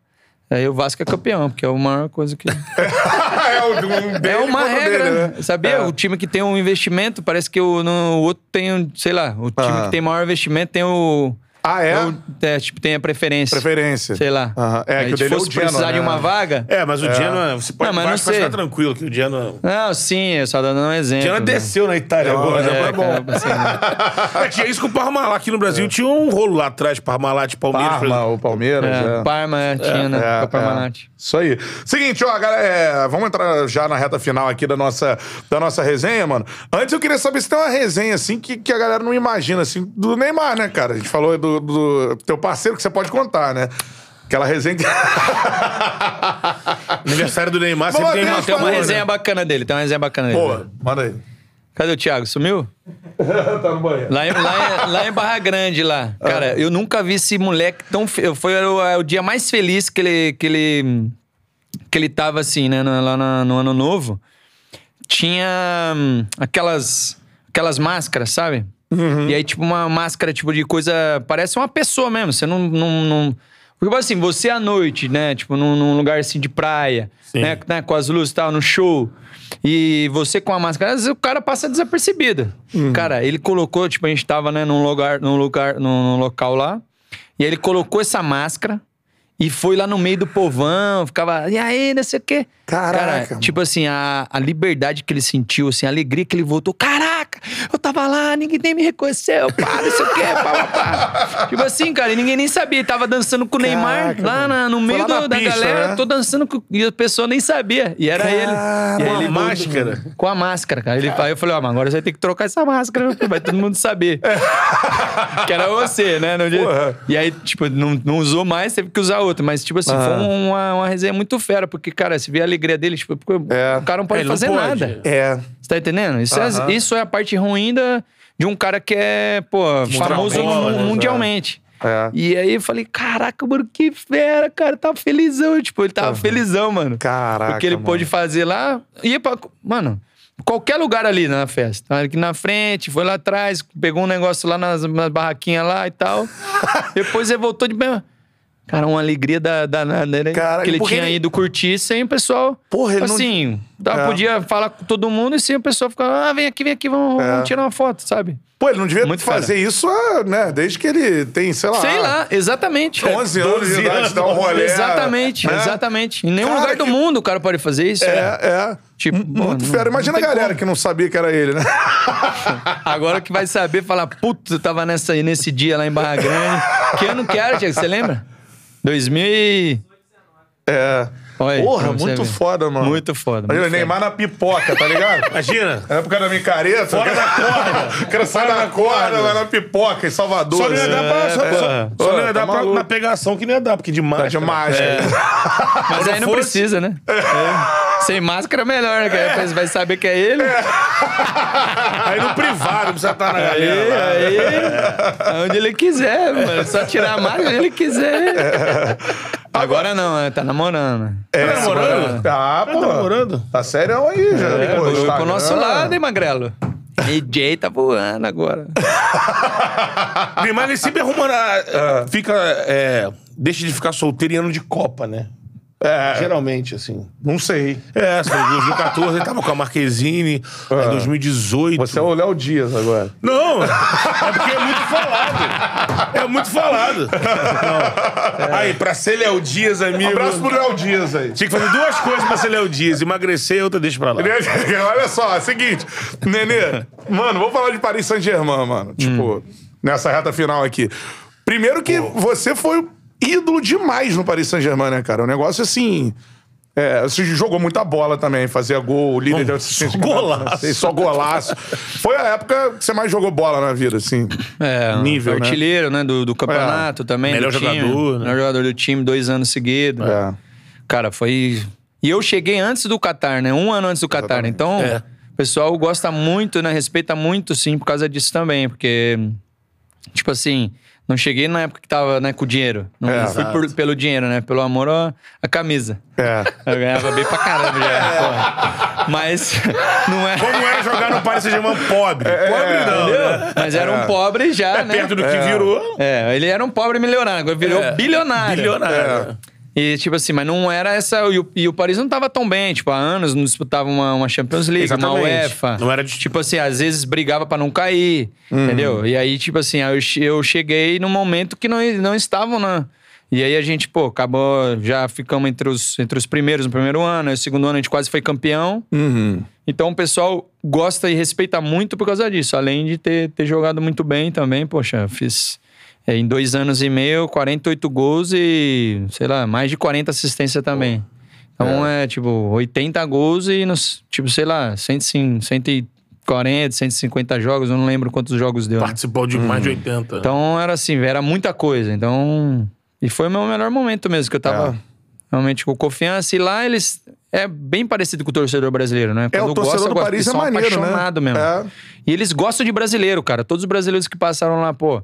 aí o Vasco é campeão, porque é a maior coisa que. é, o, um é uma o regra, dele, né? sabia? É. O time que tem um investimento, parece que o, no, o outro tem, um, sei lá, o time Ah. que tem maior investimento tem o. Ah, é? o- é, tipo, tem a preferência. Preferência. Sei lá. Aham. É, Aí, que o se dele é o fosse Genoa, precisar de né? uma vaga. É, mas o Genoa, você pode, Não, mas não vai sei. ficar tranquilo, que o Genoa... Não, sim, eu só dando um exemplo. O Genoa né? desceu na Itália Não, agora, É, foi bom. cara, assim, né? É, tinha isso com o Parmalat aqui no Brasil. Tinha um rolo lá atrás, Parmalat, Palmeiras. Parma, o Palmeiras. É, é. Parma tinha, né? É, Parmalat. é. Isso aí. Seguinte, ó, galera, é, vamos entrar já na reta final aqui da nossa, da nossa resenha, mano. Antes eu queria saber se tem uma resenha, assim, que, que a galera não imagina, assim, do Neymar, né, cara? A gente falou do, do teu parceiro que você pode contar, né? Aquela resenha que... Aniversário do Neymar sempre tem uma Tem uma resenha né? bacana dele, tem uma resenha bacana dele. Pô, manda aí. Cadê o Thiago? Sumiu? tá no banheiro. Lá em, lá, em, lá em Barra Grande, lá. Cara, eu nunca vi esse moleque tão. Fe... Foi o, é o dia mais feliz que ele. Que ele, que ele tava assim, né? no- Lá na- no Ano Novo. Tinha hum, aquelas. Aquelas máscaras, sabe? E aí, tipo, uma máscara, tipo, de coisa. Parece uma pessoa mesmo. Você não. não, não... Porque, tipo assim, você à noite, né? Tipo, num, num lugar assim de praia, né? né? Com as luzes e tal, no show. E você com a máscara, às vezes o cara passa desapercebido. Cara, ele colocou, tipo, a gente tava, né, num lugar, num lugar, num, num local lá. E aí ele colocou essa máscara e foi lá no meio do povão, ficava, e aí, não sei o quê. Caraca, Cara, tipo assim, a, a liberdade que ele sentiu, assim, a alegria que ele voltou. Caraca, eu tava lá, ninguém nem me reconheceu, pá, não sei o quê, pá, pá, pá. Tipo assim, cara, e ninguém nem sabia. Ele tava dançando com o Neymar Caraca, lá na- no Foi meio lá na do- da pista, galera. né? Tô dançando com, e a pessoa nem sabia. E era ele. E aí a ele máscara? Com a máscara, cara. Ele, aí eu falei, ó, mas agora você vai ter que trocar essa máscara, vai todo mundo saber. que era você, né? No dia- Porra. E aí, tipo, não, não usou mais, teve que usar outra. Mas, tipo assim, foi uma, uma resenha muito fera, porque, cara, você vê a alegria dele, tipo, porque É. o cara não pode Ele não fazer pode. nada. É. Você tá entendendo? Isso, Aham. é, isso é a parte ruim da, de um cara que é, pô, famoso mu- né? mundialmente. É. E aí eu falei, caraca, mano, que fera, cara, tava felizão. Tipo, ele tava felizão, mano. Caraca, Porque ele mano. pôde fazer lá. Ia pra. Mano, qualquer lugar ali na festa. Tava Aqui na frente, foi lá atrás, pegou um negócio lá nas, nas barraquinhas lá e tal. Depois ele voltou de. Cara, uma alegria da, danada, né? Caralho, que ele tinha ele- ido curtir sem o pessoal. Porra, ele não- assim, dá- É. podia falar com todo mundo e sem o pessoal ficar, ah, vem aqui, vem aqui, vamos, É. vamos tirar uma foto, sabe? Pô, ele não devia Muito fazer isso, ah, né? Desde que ele tem, sei lá. Sei lá, exatamente. 11 anos 12 de idade, anos. dá um rolê. Exatamente, né? exatamente. Em nenhum Cara, lugar do que- mundo o cara pode fazer isso. É, é. Tipo, muito não- fera. Imagina não a galera como. que não sabia que era ele, né? Agora que vai saber falar, puta, eu tava nessa, nesse dia lá em Barra Grande. Que ano que era, Tiago? Você lembra? 2000 e... É. Olha Porra, pra muito foda, mano. Muito foda. Imagina, muito Neymar na pipoca, tá ligado? Imagina. Na época da micareta. Fora da corda. O cara sai da corda, vai na pipoca em Salvador. Só não ia dar pra, só, É, só- é. só não Pô, ia dar tá pra, maluco. na pegação que não ia dar, porque de Tá máscara. de máscara. Mas aí não precisa, né? É. Sem máscara é melhor, né? Que aí depois vai saber que é ele. Aí no privado, precisa estar na Aí, galera. lá. aí, onde ele quiser, mano. Só tirar a máscara onde ele quiser. Agora não, né? tá namorando. É, Tá namorando? Tá, pô. Tá namorando? Tá sério aí, já. É, pô, foi pro Instagram. nosso lado, hein, Magrelo? DJ tá voando agora. Neymar, ele sempre arruma. na- Fica. é, deixa de ficar solteiro em ano de Copa, né? É, Geralmente, assim. não sei. É, assim, em 2014 ele tava com a Marquezine, em 2018. Você é o Léo Dias agora. Não, é porque é muito falado. É muito falado. Não. Aí, pra ser Léo Dias, amigo. Um abraço pro Léo Dias aí. Tinha que fazer duas coisas pra ser Léo Dias: emagrecer e outra deixa pra lá. Olha só, é o seguinte, Nenê, mano, vamos falar de Paris Saint-Germain, mano. Tipo, nessa reta final aqui. Primeiro que você foi ídolo demais no Paris Saint-Germain, né, cara? Um negócio assim. É, você jogou muita bola também, fazia gol, líder de assistência. só golaço. Só golaço. Foi a época que você mais jogou bola na vida, assim. É, Nível, né? artilheiro, né? Do, do campeonato também. Melhor do time. jogador, né? Melhor jogador do time, dois anos seguidos. É. Cara, foi. E eu cheguei antes do Qatar, né? Um ano antes do Qatar. Exatamente. Então, É. o pessoal gosta muito, né? Respeita muito, sim, por causa disso também. Porque, tipo assim, não cheguei na época que tava né, com o dinheiro. Não É. fui por- pelo dinheiro, né? Pelo amor à à camisa. É. Eu ganhava bem pra caramba já. porra. Mas não é. Como era jogar no Paris Saint-Germain pobre? pobre não. Entendeu? né? Mas era um pobre já, É né? perto do que virou. É, ele era um pobre milionário, agora virou É. bilionário. Bilionário. E, tipo assim, mas não era essa. E o, e o Paris não tava tão bem. Tipo, há anos não disputava uma, uma Champions League, uma Exatamente. UEFA. Não era de- Tipo assim, às vezes brigava pra não cair, entendeu? E aí, tipo assim, eu, eu cheguei num momento que não, não estavam na. E aí a gente, pô, acabou. Já ficamos entre os, entre os primeiros no primeiro ano, aí o segundo ano a gente quase foi campeão. Uhum. Então o pessoal gosta e respeita muito por causa disso. Além de ter, ter jogado muito bem também, poxa, fiz é, em dois anos e meio 48 gols e, sei lá, mais de 40 assistências também. Então é. tipo 80 gols e nos, tipo, sei lá, 105, 140, 150 jogos, eu não lembro quantos jogos deu. né? Participou de mais de 80. Então era assim, era muita coisa. Então. E foi o meu melhor momento mesmo, que eu tava É. realmente com confiança. E lá eles. É bem parecido com o torcedor brasileiro, né? É, o Quando torcedor gosta, do gosta, Paris é maneiro, né? apaixonado mesmo. É. E eles gostam de brasileiro, cara. Todos os brasileiros que passaram lá, pô.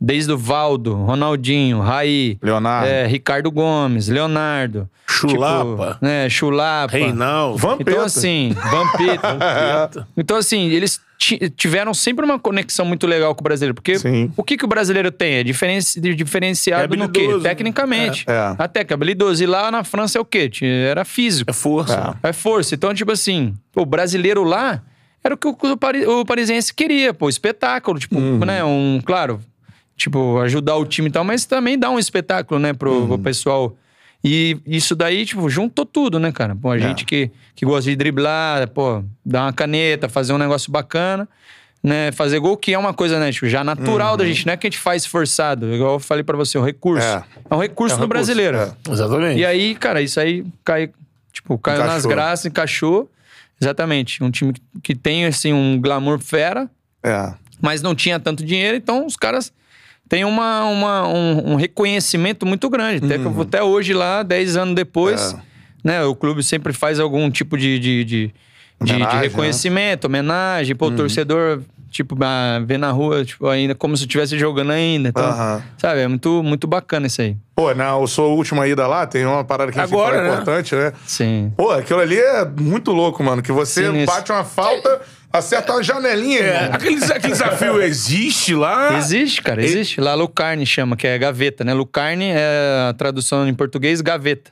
Desde o Valdo, Ronaldinho, Raí, Leonardo. é, Ricardo Gomes, Leonardo. Chulapa. Tipo, né, Chulapa. Reinaldo. Vampeta. Então, assim, Vampeta. então, assim, eles ti- tiveram sempre uma conexão muito legal com o brasileiro. Porque Sim. o que, que o brasileiro tem? É diferenci- diferenciado É no quê? né? Tecnicamente. É, é. Até que habilidoso. E lá na França é o quê? Era físico. É força. É força. Então, tipo assim, o brasileiro lá era o que o, o, pari- o parisiense queria, pô, espetáculo. Tipo, Uhum. né? Um, claro, tipo, ajudar o time e tal, mas também dar um espetáculo, né, pro, Uhum. pro pessoal. E isso daí, tipo, juntou tudo, né, cara? Pô, a gente que, que gosta de driblar, pô, dar uma caneta, fazer um negócio bacana, né? Fazer gol, que é uma coisa, né, tipo, já natural da gente, não é que a gente faz forçado. Igual eu falei pra você, o recurso. Uhum. É. É, um recurso É um do recurso, brasileiro. é. Exatamente. E aí, cara, isso aí cai, tipo, caiu nas Encaixou. graças, encaixou. Exatamente. Um time que, que tem, assim, um glamour fera, É. mas não tinha tanto dinheiro, então os caras têm uma, uma- um, um reconhecimento muito grande. Até, vou até hoje lá, 10 anos depois, Uhum. É. né? O clube sempre faz algum tipo de, de, de, de- de né? reconhecimento, homenagem. Pô, o torcedor Tipo, ah, ver na rua, tipo, ainda como se estivesse jogando ainda. Então, Aham. sabe, é muito, muito bacana isso aí. Pô, na sua última ida lá, tem uma parada que a gente Agora, fala né? importante, né? Sim. Pô, aquilo ali é muito louco, mano. Que você Sinistro. bate uma falta, acerta uma janelinha, É, irmão. aquele, aquele desafio existe lá? Existe, cara, existe. Lá Lucarne chama, que é gaveta, né? Lucarne é a tradução em português, gaveta.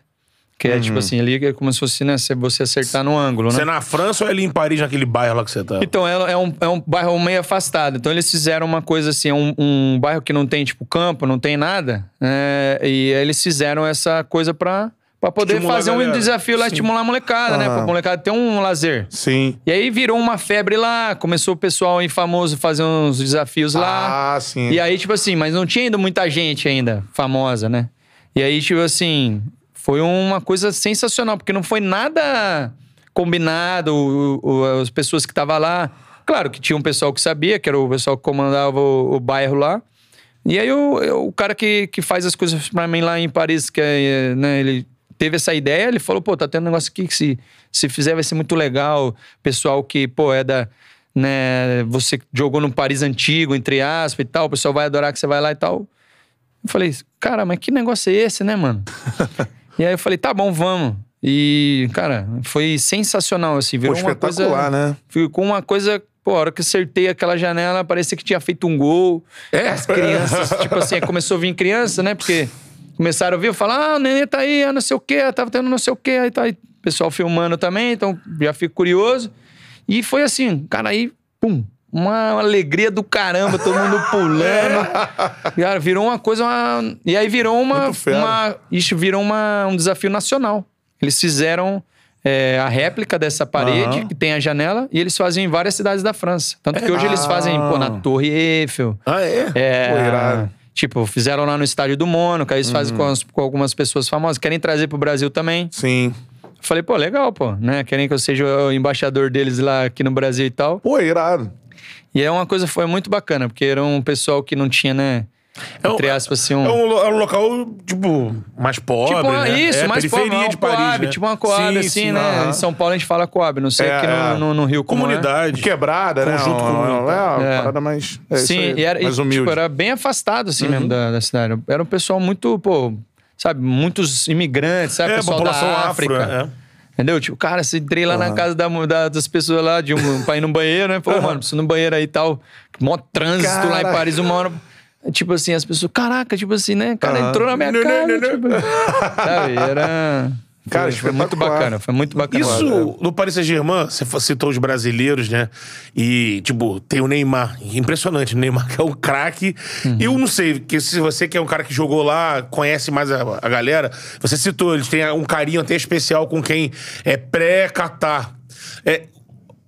Que é Uhum. tipo assim, ali é como se fosse, né? Se você acertar no ângulo, Você né? é na França ou é ali em Paris, naquele bairro lá que você tá? Então, é, é um, é um bairro meio afastado. Então, eles fizeram uma coisa assim, um, um bairro que não tem, tipo, campo, não tem nada. né? e aí eles fizeram essa coisa pra, pra poder Estimular fazer um desafio lá, Sim. estimular a molecada, né? Pra molecada ter um lazer. Sim. E aí virou uma febre lá, começou o pessoal aí famoso fazer uns desafios lá. Ah, sim. E aí, tipo assim, mas não tinha ainda muita gente ainda famosa, né? E aí, tipo assim, foi uma coisa sensacional, porque não foi nada combinado, o- o- as pessoas que estavam lá. Claro que tinha um pessoal que sabia, que era o pessoal que comandava o, o bairro lá. E aí o, o cara que, que faz as coisas pra mim lá em Paris, que é, né, ele teve essa ideia, ele falou, pô, tá tendo um negócio aqui que se, se fizer vai ser muito legal. Pessoal que, pô, é da... Né, você jogou no Paris antigo, entre aspas e tal, o pessoal vai adorar que você vai lá e tal. Eu falei, cara, mas que negócio é esse, né, mano? e aí eu falei, tá bom, vamos. E, cara, foi sensacional, assim. Pô, Virou uma coisa... né? Ficou uma coisa... Pô, a hora que acertei aquela janela, parecia que tinha feito um gol. É? As crianças, tipo assim, começou a vir criança, né? Porque começaram a vir, falar, ah, o nenê tá aí, ah, não sei o quê, tava tendo não sei o quê, aí tá aí. o Pessoal filmando também, então já fico curioso. E foi assim, cara, aí, pum, uma alegria do caramba, todo mundo pulando. Cara, virou uma coisa. Uma... E aí virou uma. Uma... Isso virou uma... um desafio nacional. Eles fizeram é, a réplica dessa parede, Aham. que tem a janela, e eles fazem em várias cidades da França. Tanto que hoje eles fazem, pô, na Torre Eiffel. Ah, é? É, Pô, irado. Tipo, fizeram lá no estádio do Mônaco, aí eles fazem Uhum. com, as- com algumas pessoas famosas. Querem trazer pro Brasil também. Sim. Falei, pô, legal, pô, né? Querem que eu seja o embaixador deles lá aqui no Brasil e tal. Pô, irado. E é uma coisa, foi muito bacana, porque era um pessoal que não tinha, né? É um- Entre aspas, assim, um. É um, é um local, tipo, mais pobre, Tipo, uma, né? isso, é, mais periferia pobre, uma de Paris, Coab, né? tipo uma Coab, Sim, assim, sim, né? aham. Em São Paulo a gente fala Coab, não sei É, aqui é. no, no, no Rio como é. Comunidade. Quebrada, né? Conjunto Uma- comunitário. É, uma É. parada mais. É isso Sim, aí, e era, mais humilde. Uhum. tipo, era bem afastado, assim, mesmo, da, da cidade. Era um pessoal muito, pô, sabe, muitos imigrantes, sabe? É, pessoal população da afro, África. é. Entendeu? Tipo, cara, você entrei lá na casa da, da- das pessoas lá, de um, pra ir no banheiro, né? Pô, mano, preciso ir no banheiro aí e tal. Mó trânsito lá em. Paris, uma hora. Tipo assim, as pessoas, caraca, tipo assim, né? Cara, entrou na minha Não, não, casa. não, não. tipo, sabe? Era. Cara, foi, foi muito bacana, foi muito bacana. Isso, no Paris Saint-Germain, você citou os brasileiros, né? E, tipo, tem o Neymar. Impressionante, o Neymar que é um craque. Uhum. Eu não sei, que se você que é um cara que jogou lá, conhece mais a, a galera, você citou, eles têm um carinho até especial com quem é pré-Catar. É,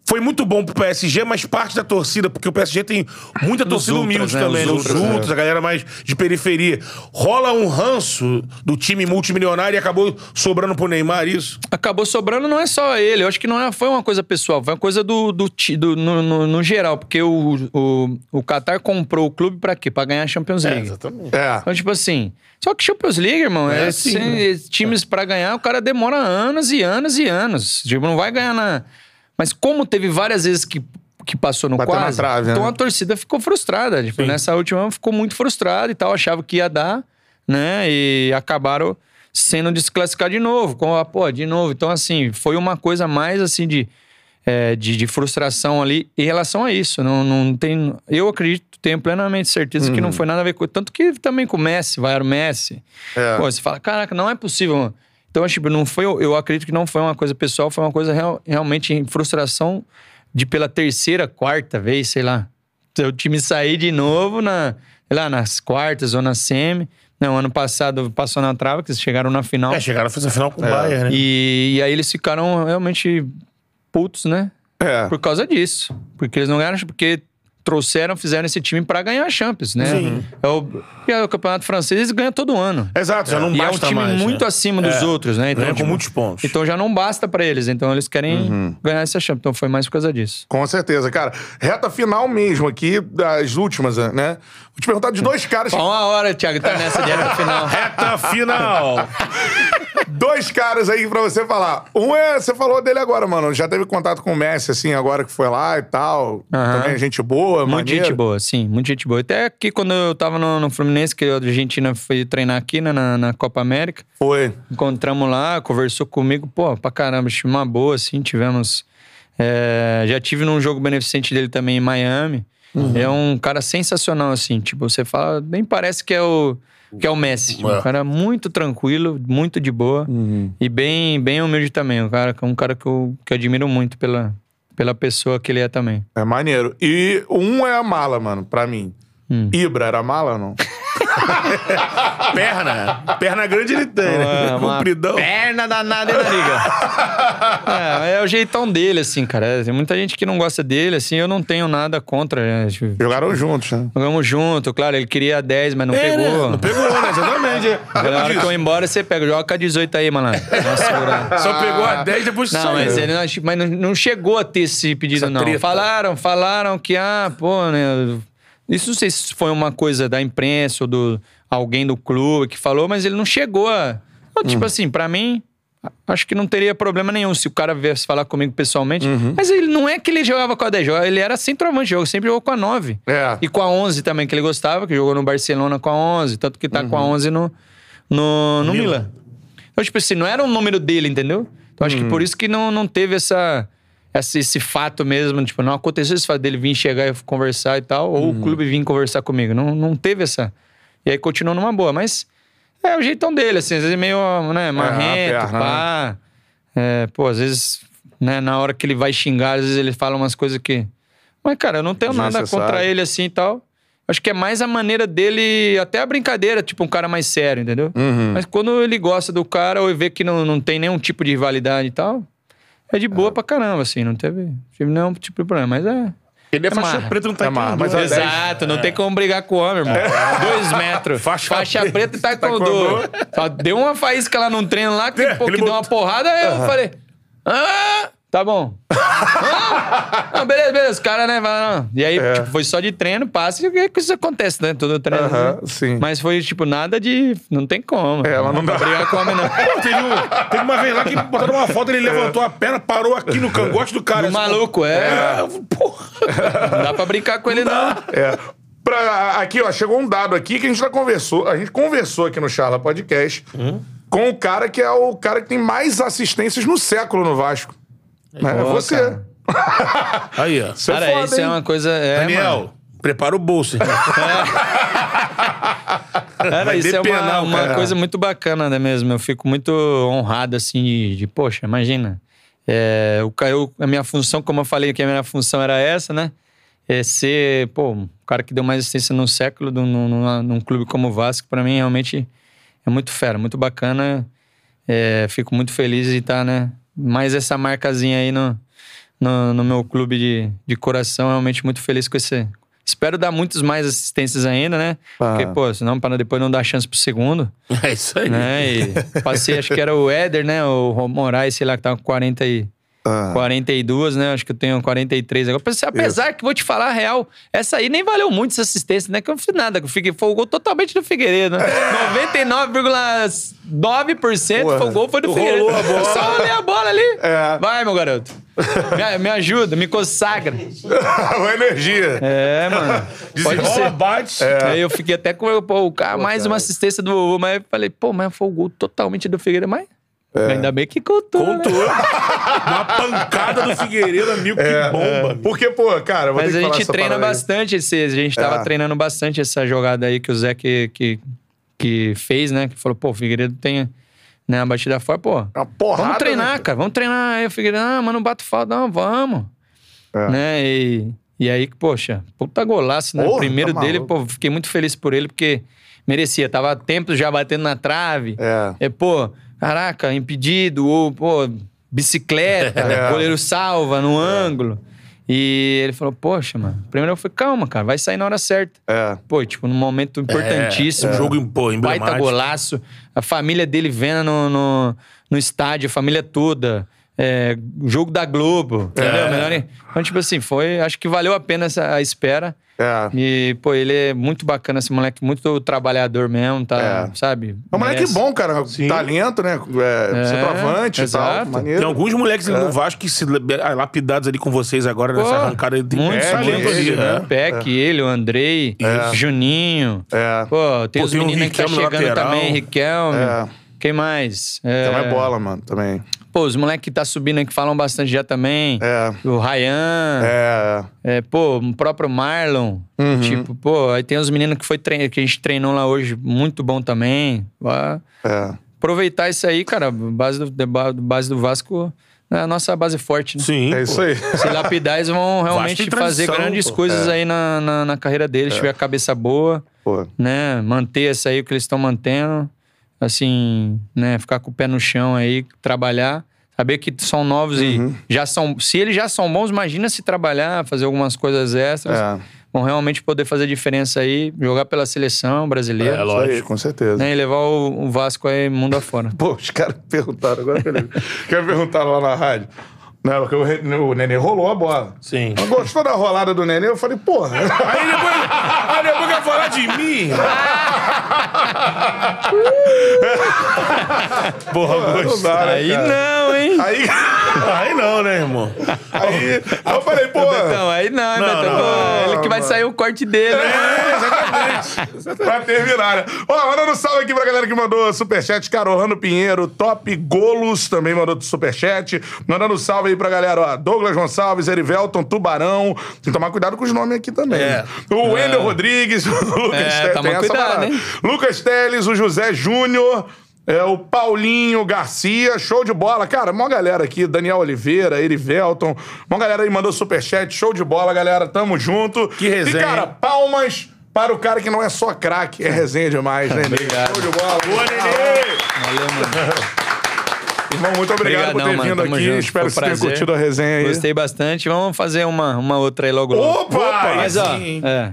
foi muito bom pro PSG, mas parte da torcida, porque o PSG tem muita Dos torcida humilde né? também, Os né? Os ultras, ultras, a galera mais de periferia. Rola um ranço do time multimilionário e acabou sobrando pro Neymar isso? acabou sobrando não é só ele. Eu acho que não é- foi uma coisa pessoal, foi uma coisa do, do, do- no, no- no geral, porque o, o, o Qatar comprou o clube pra quê? Pra ganhar a Champions League. exatamente. É. Então, tipo assim. Só que Champions League, irmão, É é, assim, sem- times pra ganhar, o cara demora anos e anos e anos. Tipo, não vai ganhar na. Mas como teve várias vezes que, que passou no Bateu na quase, trave, então né? a torcida ficou frustrada. Tipo, Sim. nessa última ficou muito frustrada e tal, achava que ia dar, né? E acabaram sendo desclassificados de novo. Com a, pô, de novo. Então, assim, foi uma coisa mais assim de. é, de, de frustração ali em relação a isso. Não, não tem. Eu acredito, tenho plenamente certeza que não foi nada a ver com. Tanto que também com o Messi, vai o Messi. É. Pô, você fala, caraca, não é possível. mano. Então, tipo, não foi. Eu acredito que não foi uma coisa pessoal, foi uma coisa real- realmente em frustração de pela terceira, quarta vez, sei lá. O time sair de novo na, lá, nas quartas ou na semi. Não, ano passado passou na trava, que eles chegaram na final. É, chegaram a fazer a final com o Bayern, né? E, e aí eles ficaram realmente putos, né? É. Por causa disso. Porque eles não ganharam, porque trouxeram, fizeram esse time pra ganhar a Champions, né? Sim. É o, e é o campeonato francês eles ganham todo ano. Exato, já não e é um basta time mais, muito né? acima dos É. outros, né? Ganha com tipo, muitos pontos. Então já não basta pra eles. Então eles querem Uhum. ganhar essa Champions. Então foi mais por causa disso. Com certeza, cara. Reta final mesmo aqui, das últimas, né? Vou te perguntar de dois caras. Só uma hora, Thiago, tá nessa dieta final. Reta final! Dois caras aí pra você falar. Um é, você falou dele agora, mano. Já teve contato com o Messi, assim, agora que foi lá e tal. Aham. Também gente boa, Muita maneiro. gente boa, sim, muita gente boa. Até aqui quando eu tava no, no Fluminense, que a Argentina foi treinar aqui né, na, na Copa América, Foi. encontramos lá, conversou comigo, pô, pra caramba, uma boa, assim, tivemos. é, já tive num jogo beneficente dele também em Miami. É um cara sensacional, assim. Tipo, você fala, nem parece que é o, que é o Messi. É. um cara muito tranquilo, muito de boa. E bem, bem humilde também. Um cara, um cara que, eu, que admiro muito pela, pela pessoa que ele é também. É maneiro. E um é a mala, mano, pra mim. Hum. Ibra era mala ou não? Perna. Perna grande ele tem, né? É, uma Compridão. Perna danada, hein, Nariga? é, é o jeitão dele, assim, cara. Tem muita gente que não gosta dele, assim. Eu não tenho nada contra. né? Jogaram juntos, né? Jogamos junto, claro. Ele queria 10, mas não É, né? pegou. Não pegou, né? Exatamente. é. Na hora que eu ir embora, você pega. Joga com a 18 aí, malandro. Só pegou a 10 depois Não, saiu. mas, ele não, mas não chegou a ter esse pedido, Essa não. treta. Falaram, falaram que, ah, pô, né? Isso não sei se foi uma coisa da imprensa ou do alguém do clube que falou, mas ele não chegou a. Tipo assim, pra mim, acho que não teria problema nenhum se o cara viesse falar comigo pessoalmente. Uhum. Mas ele não é que ele jogava com a 10, joga- ele era centroavante, jogo, sempre jogou com a 9. É. E com a 11 também, que ele gostava, que jogou no Barcelona com a 11, tanto que tá com a 11 no, no, no Milan. Milan. Então, tipo assim, não era o número dele, entendeu? Então, acho que por isso que não, não teve essa, essa- esse fato mesmo. Tipo, não aconteceu esse fato dele vir chegar e conversar e tal, ou o clube vir conversar comigo. Não, não teve essa. E aí continuou numa boa, mas é o jeitão dele, assim, às vezes meio, né, marrento, perna, pá. É, pô, às vezes, né, na hora que ele vai xingar, às vezes ele fala umas coisas que. Mas, cara, eu não tenho nada contra ele assim e tal. Acho que é mais a maneira dele, até a brincadeira, tipo, um cara mais sério, entendeu? Uhum. Mas quando ele gosta do cara ou vê que não, não tem nenhum tipo de rivalidade e tal, é de boa pra caramba, assim, não teve, tive nenhum tipo de problema. Mas é. Ele é É faixa marra. preta, não tá É marra, mas a mas dez- Exato, não tem como brigar com o homem, irmão. Dois metros. Faixa Faixa, preta. e taekwondo. Só deu uma faísca lá num treino lá, que, É, pô, que deu uma porrada, aí eu falei. Ah, tá bom. Ah, não, beleza, beleza. Os caras, né? vai, não. E aí, tipo, foi só de treino, passa, e o que isso acontece, né? Todo treino. Aham, né? sim. Mas foi, tipo, nada de. Não tem como. É, mas não dá. pra brigar com homem, não. Pô, teve, um- teve uma vez lá que botaram uma foto, ele levantou a perna, parou aqui no cangote do cara. Do maluco, é. É, porra. Não dá pra brincar com ele, não. É. Pra, aqui, ó, chegou um dado aqui que a gente já conversou. A gente conversou aqui no Charla Podcast com o cara que é o cara que tem mais assistências no século no Vasco. É, Pô, você. cara. Aí, ó. Você Cara, é foda, isso é hein? uma coisa. É, Daniel, mano. prepara o bolso. hein? Cara, Vai isso é uma, o uma coisa muito bacana, né, mesmo? Eu fico muito honrado, assim, de, de, poxa, imagina. É, o, ca- eu, a minha função, como eu falei que a minha função era essa, né? É ser, pô, um cara que deu mais assistência num século num, num, num clube como o Vasco, pra mim, realmente é muito fera, muito bacana. É, fico muito feliz de estar, né? Mais essa marcazinha aí no, no, no meu clube de, de coração, realmente muito feliz com esse. Espero dar muitos mais assistências ainda, né? Ah. Porque, pô, senão para depois não dar chance pro segundo, É isso aí. né? E passei, acho que era o Éder, né? O Moraes, sei lá, que tava com 40 e, Ah. 42, né? Acho que eu tenho 43 agora. Apesar que vou te falar a real, essa aí nem valeu muito essa assistência, né? Que eu não fiz nada, que o Figue- foi o gol totalmente do Figueiredo, né? 99,9% Porra. foi o gol, foi do Figueiredo. a bola. Só olhei a bola ali. É. Vai, meu garoto. Me, me ajuda, me consagra. Uma energia. É, mano. Pode Desenrola, ser. bate. Aí eu fiquei até com pô, o cara, mais uma assistência do vovô, mas eu falei, pô, mas foi o gol totalmente do Figueiredo, mas ainda bem que contou. né? Contou. Uma pancada do Figueiredo, amigo, que bomba. amigo. Porque, pô, cara, Mas ter a gente treina aí. bastante esse. A gente tava É. treinando bastante essa jogada aí que o Zé que, que, que fez, né? Que falou, pô, o Figueiredo tem né, a batida fora, pô. Uma porrada, vamos treinar, né? cara, vamos treinar. Aí o Figueiredo, ah, mas não bato falta, não, vamos. É. Né? E, e aí, poxa, puta golaço, né? Porra, o primeiro tá dele, pô, fiquei muito feliz por ele, porque merecia. Tava tempo já batendo na trave. É. É, pô, caraca, impedido, ou, pô, bicicleta, É. goleiro salva no ângulo. E ele falou, poxa, mano. Primeiro eu falei, calma, cara, vai sair na hora certa. É. Pô, tipo, num momento importantíssimo. É, um jogo, pô, Baita emblemático. golaço. A família dele vendo no, no, no estádio, a família toda. É, jogo da Globo, entendeu? Melhor em- Então, tipo assim, foi. Acho que valeu a pena essa a espera. É. E, pô, ele é muito bacana, esse moleque, muito trabalhar mesmo, tá? É. Sabe? É um moleque Merece. bom, cara. Talento, né? É, É, centroavante e tal. Maneiro. Tem alguns moleques ali no Vasco que se ah, lapidados ali com vocês agora nessa Pô, arrancada. Tem muito, talento muito. ali, Ele, né? né? Peck, ele, o Andrei, Juninho. É. Pô, tem Pô, os tem o meninos que tá chegando lateral. também, Riquelme. É. Quem mais? Também é bola, mano. Também. Pô, os moleques que tá subindo aí que falam bastante já também. É. O Ryan. É. É, pô, o próprio Marlon. Uhum. Tipo, pô, aí tem os meninos que, foi trein... que a gente treinou lá hoje, muito bom também. Vá É. Aproveitar isso aí, cara, base do, ba- base do Vasco é a nossa base forte, né? Sim. É pô. isso aí. Se lapidar, eles vão realmente fazer grandes pô. coisas É. aí na, na, na carreira deles, tiver a cabeça boa, Pô. né? Manter isso aí o que eles estão mantendo. Assim, né? Ficar com o pé no chão aí, trabalhar. Saber que são novos Uhum. e já são. Se eles já são bons, imagina se trabalhar, fazer algumas coisas extras. É. Vão realmente poder fazer diferença aí, jogar pela seleção brasileira. É, aí, com certeza. né, e levar o, o Vasco aí mundo afora. Pô, os caras perguntaram, agora que eu lembro. Quer perguntar lá na rádio? Não, porque o, o Nenê rolou a bola. Sim. Mas Gostou da rolada do Nenê? Eu falei, porra. Aí depois, aí depois quer falar de mim. Porra, não dá, né, aí cara? não, hein? Aí, Aí não, né, irmão? aí, aí eu falei, porra. Então, aí não, hein, Não, Betão? não, Pô, ele que vai não. sair o corte dele. né? pra terminar, né? Ó, mandando um salve aqui pra galera que mandou superchat. Cara, Orlando Pinheiro, Top Golos também mandou superchat. Mandando um salve aí pra galera, ó. Douglas Gonçalves, Erivelton, Tubarão. Tem que tomar cuidado com os nomes aqui também. É. O Wendel Rodrigues, o Lucas É, Teles. toma cuidado, hein? Lucas Teles, o José Júnior. É, o Paulinho Garcia, show de bola. Cara, mó galera aqui, Daniel Oliveira, Erivelton, mó galera aí mandou superchat, show de bola, galera, tamo junto. Que resenha, E, cara, palmas para o cara que não é só craque, é resenha demais, né? Obrigado. Show de bola. Boa, Nenê! Valeu, mano. Irmão, muito obrigado Obrigadão, por ter mano. vindo aqui. junto. Espero que Foi você tenha prazer. curtido a resenha aí. Gostei bastante. Vamos fazer uma, uma outra aí logo logo. Opa! Mas, ó, sim. é,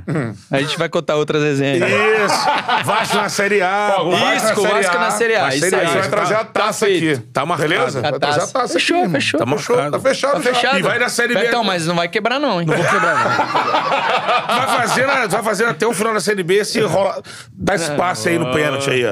a gente vai contar outras resenhas. Isso. Vasco na Série A. Vasco Isso, na Vasco A. na Série A. Isso A, aí. Você vai trazer a Tá taça feito. aqui. Tá marcado. Beleza? A Vai trazer a taça. taça Fechou, irmão. fechou. Tá marcado. Tá fechado. Tá já. fechado. E vai na Série B. Betão, mas não vai quebrar não, hein? Não vou quebrar, não. Vai fazendo, vai fazendo até o final da Série B se rola. Dá espaço aí no pênalti aí, ó.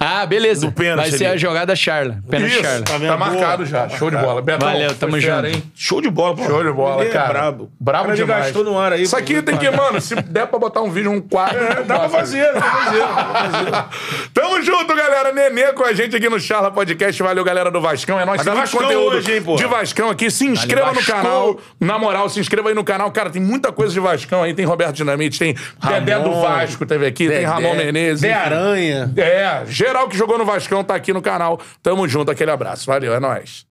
Ah, beleza. Do pênalti vai ser ali. a jogada Charla. Pênalti Isso, Charla. Tá, vendo? marcado já. Show de bola. Betão, Valeu, tamo junto. hein? Show de bola, pô. Show de bola, Ele é cara. brabo. Brabo Cara, demais. gastou no ar aí. Isso aqui tem que, mano, se der pra botar um vídeo, um quadro. É, dá pra fazer, dá pra fazer. Dá pra fazer. Tamo junto, galera. Nenê com a gente aqui no Charla Podcast. Valeu, galera do Vascão. É nóis. Tem muito conteúdo hoje, hein, pô? de Vascão aqui. Se inscreva no canal. Na moral, se inscreva aí no canal. Cara, tem muita coisa de Vascão aí. Tem Roberto Dinamite, tem Dedé do Vasco, teve aqui. tem Ramon Menezes. Zé Aranha. É, geral que jogou no Vascão tá aqui no canal. Tamo junto. Aquele abraço. Valeu, é nóis.